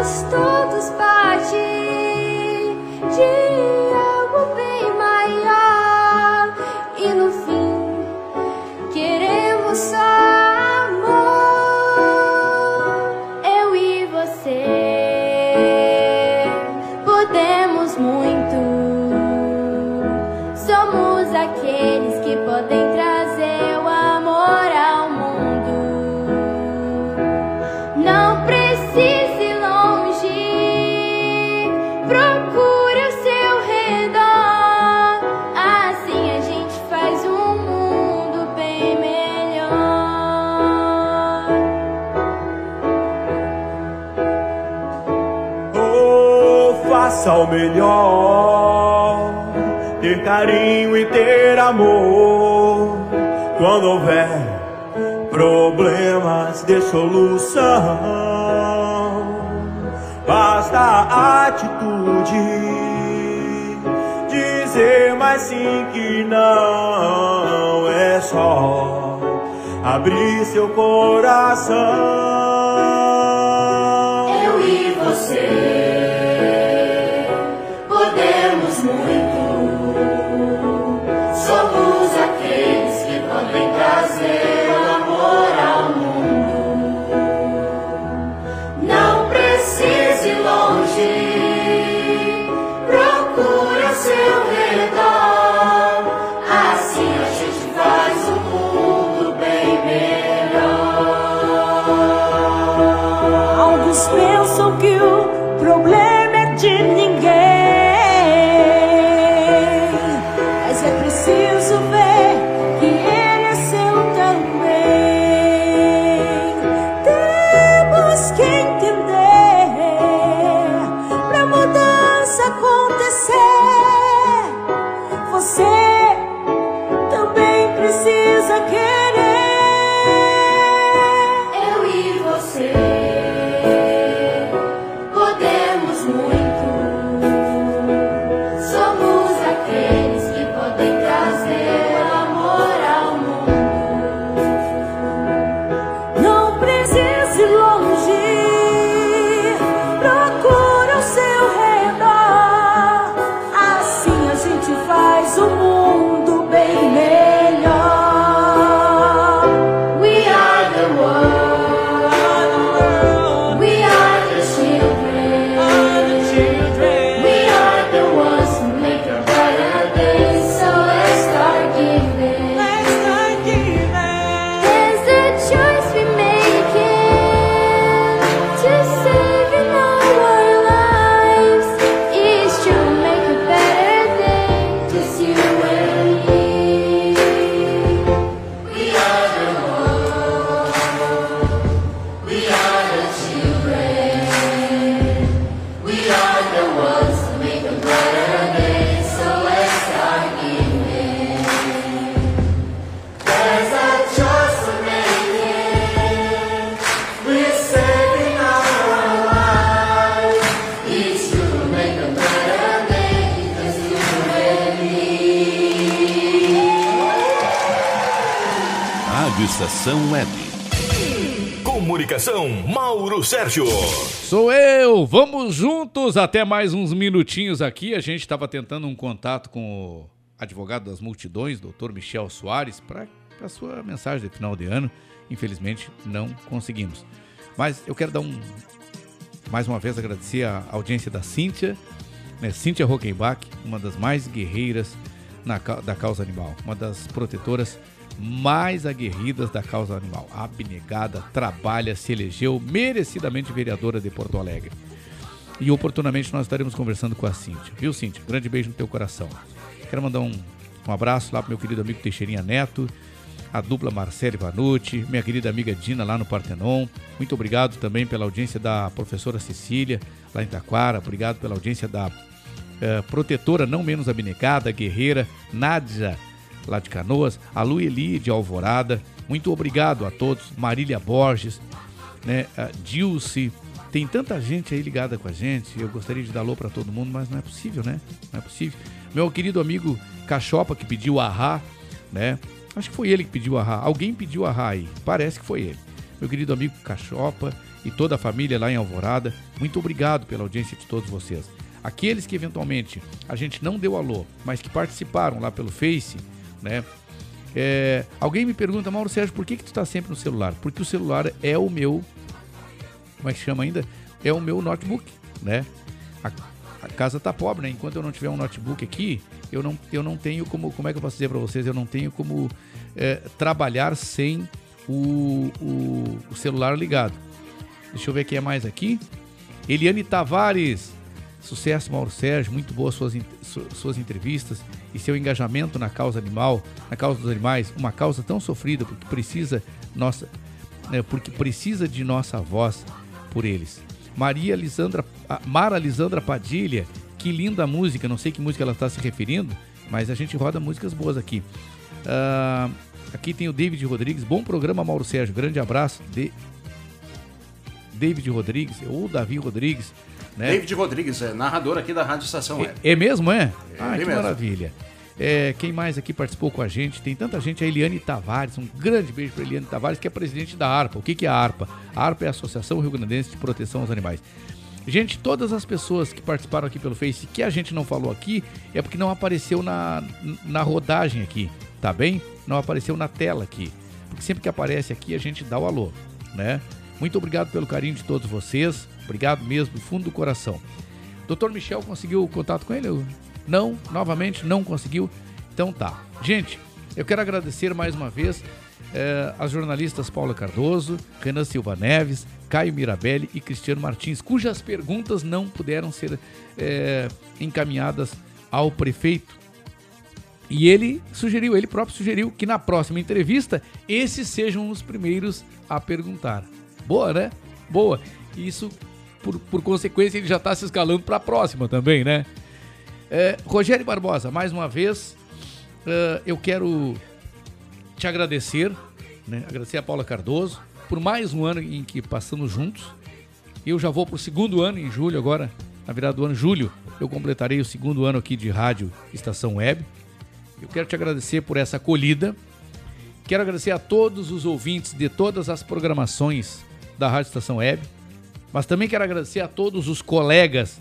Somos todos parte de algo bem maior e no fim queremos só amor. Eu e você podemos muito. Somos aqueles que podem trazer o amor ao mundo. Não precise faça o melhor. Ter carinho e ter amor. Quando houver problemas de solução, basta a atitude. Dizer mais sim que não é só abrir seu coração. Eu e você Sérgio. Sou eu! Vamos juntos até mais uns minutinhos aqui. A gente estava tentando um contato com o advogado das multidões, doutor Michel Soares, para a sua mensagem de final de ano. Infelizmente, não conseguimos. Mas eu quero dar um. Mais uma vez, agradecer a audiência da Cíntia, né? Cíntia Rockenbach, uma das mais guerreiras na, da causa animal, uma das protetoras mais aguerridas da causa animal. Abnegada, trabalha, se elegeu merecidamente vereadora de Porto Alegre. E oportunamente nós estaremos conversando com a Cíntia. Viu, Cíntia? Grande beijo no teu coração. Quero mandar um, um abraço lá pro meu querido amigo Teixeirinha Neto, a dupla Marcele Vanucci, minha querida amiga Dina lá no Partenon. Muito obrigado também pela audiência da professora Cecília lá em Taquara. Obrigado pela audiência da eh, protetora não menos abnegada, guerreira, Nádia lá de Canoas, a Lueli de Alvorada. Muito obrigado a todos. Marília Borges, né, a Dilce. Tem tanta gente aí ligada com a gente. Eu gostaria de dar alô para todo mundo, mas não é possível, né? Não é possível. Meu querido amigo Cachopa que pediu arra, né? Acho que foi ele que pediu arra. Alguém pediu arra aí. Parece que foi ele. Meu querido amigo Cachopa e toda a família lá em Alvorada, muito obrigado pela audiência de todos vocês. Aqueles que eventualmente a gente não deu alô, mas que participaram lá pelo Face, né? É, alguém me pergunta, Mauro Sérgio, por que, que tu está sempre no celular? Porque o celular é o meu. Como é que chama ainda? É o meu notebook, né? A, a casa tá pobre, né? Enquanto eu não tiver um notebook aqui, eu não, eu não tenho como. Como é que eu posso dizer para vocês? Eu não tenho como é, trabalhar sem o, o, o celular ligado. Deixa eu ver quem é mais aqui. Eliane Tavares. Sucesso, Mauro Sérgio. Muito boas suas, suas entrevistas e seu engajamento na causa animal, na causa dos animais, uma causa tão sofrida porque precisa nossa, né, porque precisa de nossa voz por eles. Maria Lisandra, Mara Lisandra Padilha, que linda música, não sei que música ela está se referindo, mas a gente roda músicas boas aqui. Uh, aqui tem o David Rodrigues, bom programa, Mauro Sérgio, grande abraço. De... David Rodrigues, ou Davi Rodrigues, né? David Rodrigues, é narrador aqui da Rádio Estação Web. É, é mesmo, é? É ah, que mesmo. maravilha. É, quem mais aqui participou com a gente? Tem tanta gente, a Eliane Tavares, um grande beijo para Eliane Tavares, que é presidente da ARPA. O que, que é a ARPA? A ARPA é a Associação Rio Grandense de Proteção aos Animais. Gente, todas as pessoas que participaram aqui pelo Face, que a gente não falou aqui, é porque não apareceu na, na rodagem aqui, tá bem? Não apareceu na tela aqui. Porque sempre que aparece aqui, a gente dá o alô, né? Muito obrigado pelo carinho de todos vocês. Obrigado mesmo, do fundo do coração. Doutor Michel conseguiu contato com ele? Não, novamente não conseguiu. Então tá. Gente, eu quero agradecer mais uma vez eh, as jornalistas Paula Cardoso, Renan Silva Neves, Caio Mirabelli e Cristiano Martins, cujas perguntas não puderam ser eh, encaminhadas ao prefeito. E ele sugeriu, ele próprio sugeriu que na próxima entrevista esses sejam os primeiros a perguntar. Boa, né? Boa. Isso, por, por consequência, ele já está se escalando para a próxima também, né? É, Rogério Barbosa, mais uma vez, uh, eu quero te agradecer, né? agradecer a Paula Cardoso, por mais um ano em que passamos juntos. Eu já vou para o segundo ano em julho agora, na virada do ano, julho, eu completarei o segundo ano aqui de rádio Estação Web. Eu quero te agradecer por essa acolhida. Quero agradecer a todos os ouvintes de todas as programações da Rádio Estação Web, mas também quero agradecer a todos os colegas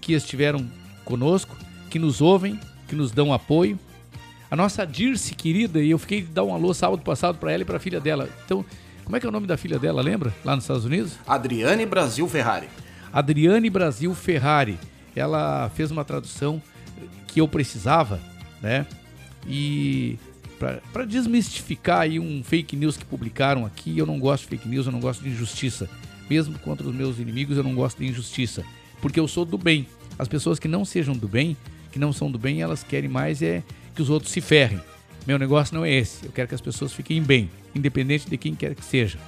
que estiveram conosco, que nos ouvem, que nos dão apoio. A nossa Dirce querida, e eu fiquei de dar um alô sábado passado para ela e para a filha dela. Então, como é que é o nome da filha dela, lembra? Lá nos Estados Unidos? Adriane Brasil Ferrari. Adriane Brasil Ferrari. Ela fez uma tradução que eu precisava, né? E para desmistificar aí um fake news que publicaram aqui, eu não gosto de fake news, eu não gosto de injustiça. Mesmo contra os meus inimigos, eu não gosto de injustiça, porque eu sou do bem. As pessoas que não sejam do bem, que não são do bem, elas querem mais é que os outros se ferrem. Meu negócio não é esse. Eu quero que as pessoas fiquem bem, independente de quem quer que seja.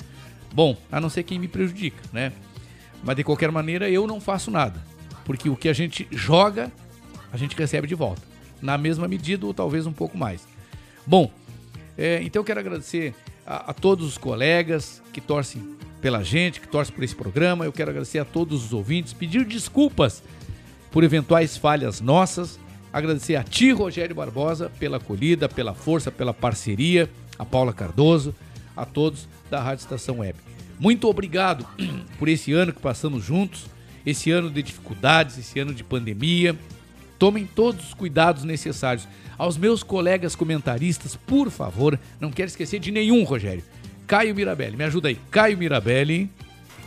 Bom, a não ser quem me prejudica, né? Mas de qualquer maneira, eu não faço nada, porque o que a gente joga, a gente recebe de volta, na mesma medida ou talvez um pouco mais. Bom, é, então eu quero agradecer a, a, todos os colegas que torcem pela gente, que torcem por esse programa. Eu quero agradecer a todos os ouvintes, pedir desculpas por eventuais falhas nossas. Agradecer a ti, Rogério Barbosa, pela acolhida, pela força, pela parceria, a Paula Cardoso, a todos da Rádio Estação Web. Muito obrigado por esse ano que passamos juntos, esse ano de dificuldades, esse ano de pandemia. Tomem todos os cuidados necessários. Aos meus colegas comentaristas, por favor, não quero esquecer de nenhum, Rogério. Caio Mirabelli, me ajuda aí. Caio Mirabelli.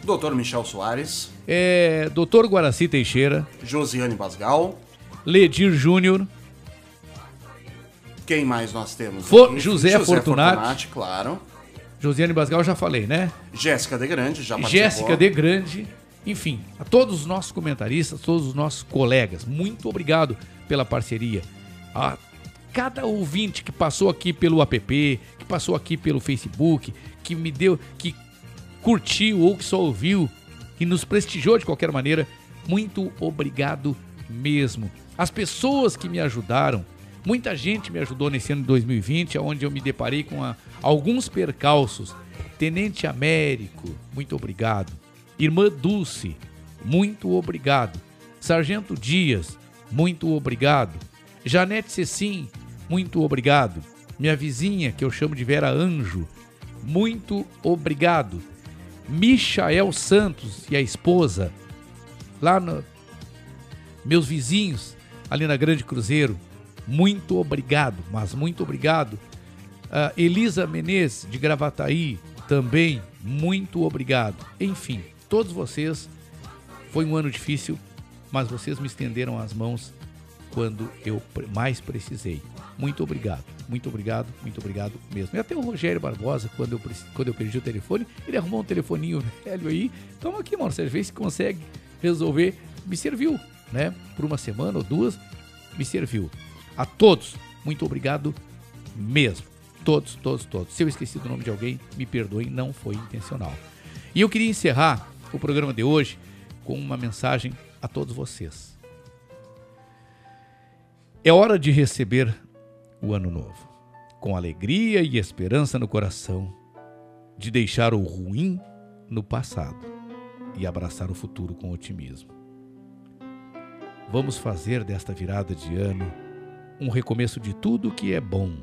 Doutor Michel Soares. É, Doutor Guaraci Teixeira. Josiane Basgal. Ledir Júnior. Quem mais nós temos? For, aqui? José, Fortunati. Fortunati, claro. Josiane Basgal, já falei, né? Jéssica de Grande, já participou. Jéssica de Grande. Enfim, a todos os nossos comentaristas, todos os nossos colegas, muito obrigado pela parceria. A cada ouvinte que passou aqui pelo app, que passou aqui pelo Facebook, que me deu, que curtiu ou que só ouviu, que nos prestigiou de qualquer maneira, muito obrigado mesmo. As pessoas que me ajudaram, muita gente me ajudou nesse ano de 2020, onde eu me deparei com a, alguns percalços. Tenente Américo, muito obrigado. Irmã Dulce, muito obrigado. Sargento Dias, muito obrigado. Janete Cecim, muito obrigado. Minha vizinha, que eu chamo de Vera Anjo, muito obrigado. Michael Santos e a esposa, lá no. Meus vizinhos, ali na Grande Cruzeiro, muito obrigado, mas muito obrigado. Uh, Elisa Menezes, de Gravataí, também, muito obrigado. Enfim, todos vocês, foi um ano difícil, mas vocês me estenderam as mãos quando eu mais precisei. Muito obrigado, muito obrigado, muito obrigado mesmo. E até o Rogério Barbosa, quando eu, quando eu perdi o telefone, ele arrumou um telefoninho velho aí. Toma aqui, mano, você vê se consegue resolver. Me serviu, né? Por uma semana ou duas, me serviu. A todos, muito obrigado mesmo. Todos, todos, todos. Se eu esqueci do nome de alguém, me perdoem, não foi intencional. E eu queria encerrar o programa de hoje com uma mensagem a todos vocês. É hora de receber o ano novo, com alegria e esperança no coração, de deixar o ruim no passado e abraçar o futuro com otimismo. Vamos fazer desta virada de ano um recomeço de tudo que é bom,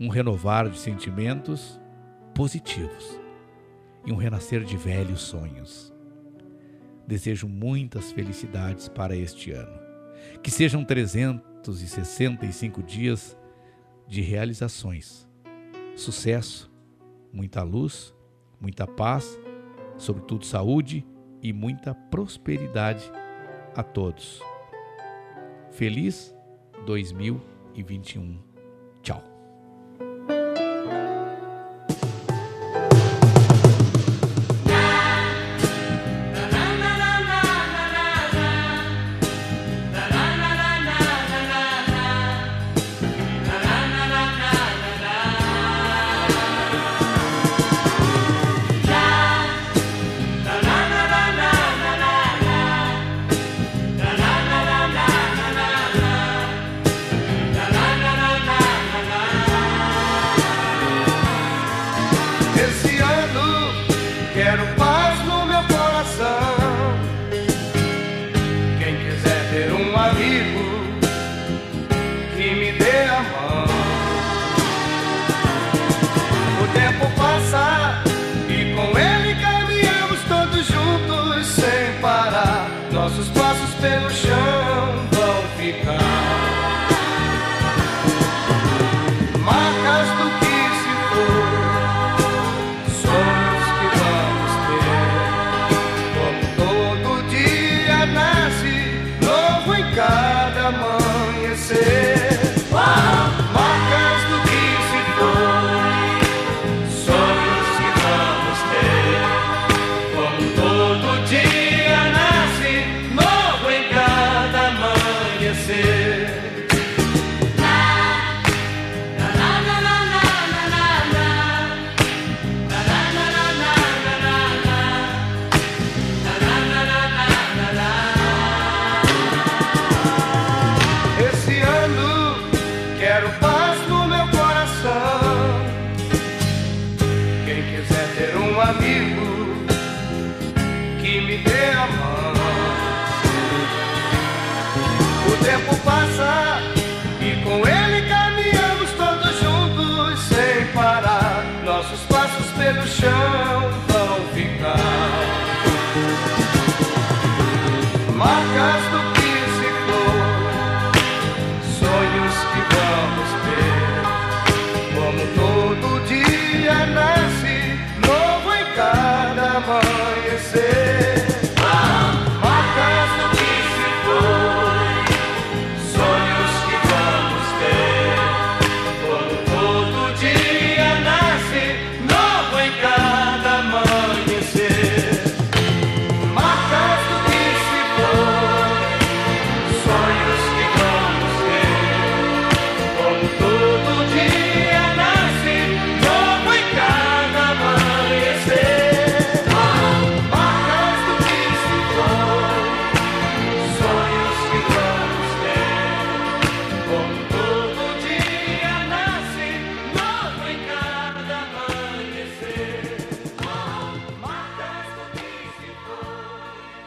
um renovar de sentimentos positivos e um renascer de velhos sonhos. Desejo muitas felicidades para este ano. Que sejam 365 dias de realizações, sucesso, muita luz, muita paz, sobretudo saúde e muita prosperidade a todos. Feliz 2021.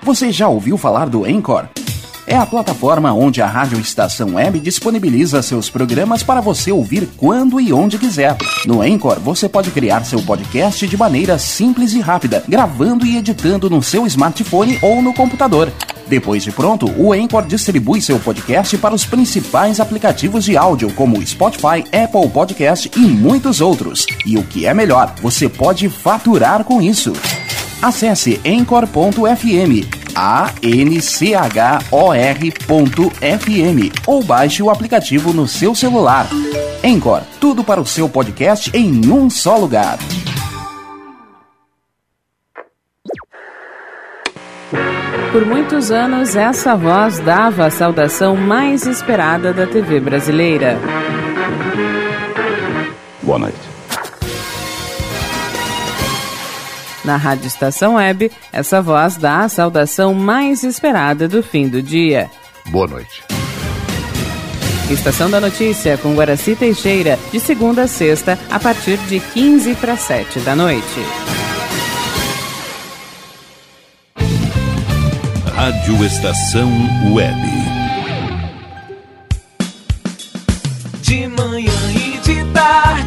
Você já ouviu falar do Anchor? É a plataforma onde a Rádio Estação Web disponibiliza seus programas para você ouvir quando e onde quiser. No Anchor, você pode criar seu podcast de maneira simples e rápida, gravando e editando no seu smartphone ou no computador. Depois de pronto, o Anchor distribui seu podcast para os principais aplicativos de áudio, como Spotify, Apple Podcast e muitos outros. E o que é melhor, você pode faturar com isso. Acesse anchor.fm, A-N-C-H-O-R.fm ou baixe o aplicativo no seu celular. Anchor, tudo para o seu podcast em um só lugar. Por muitos anos, essa voz dava a saudação mais esperada da TV brasileira. Boa noite. Na Rádio Estação Web, essa voz dá a saudação mais esperada do fim do dia. Boa noite. Estação da Notícia com Guaraci Teixeira, de segunda a sexta, a partir de 15 para 7 da noite. Rádio Estação Web. De manhã e de tarde,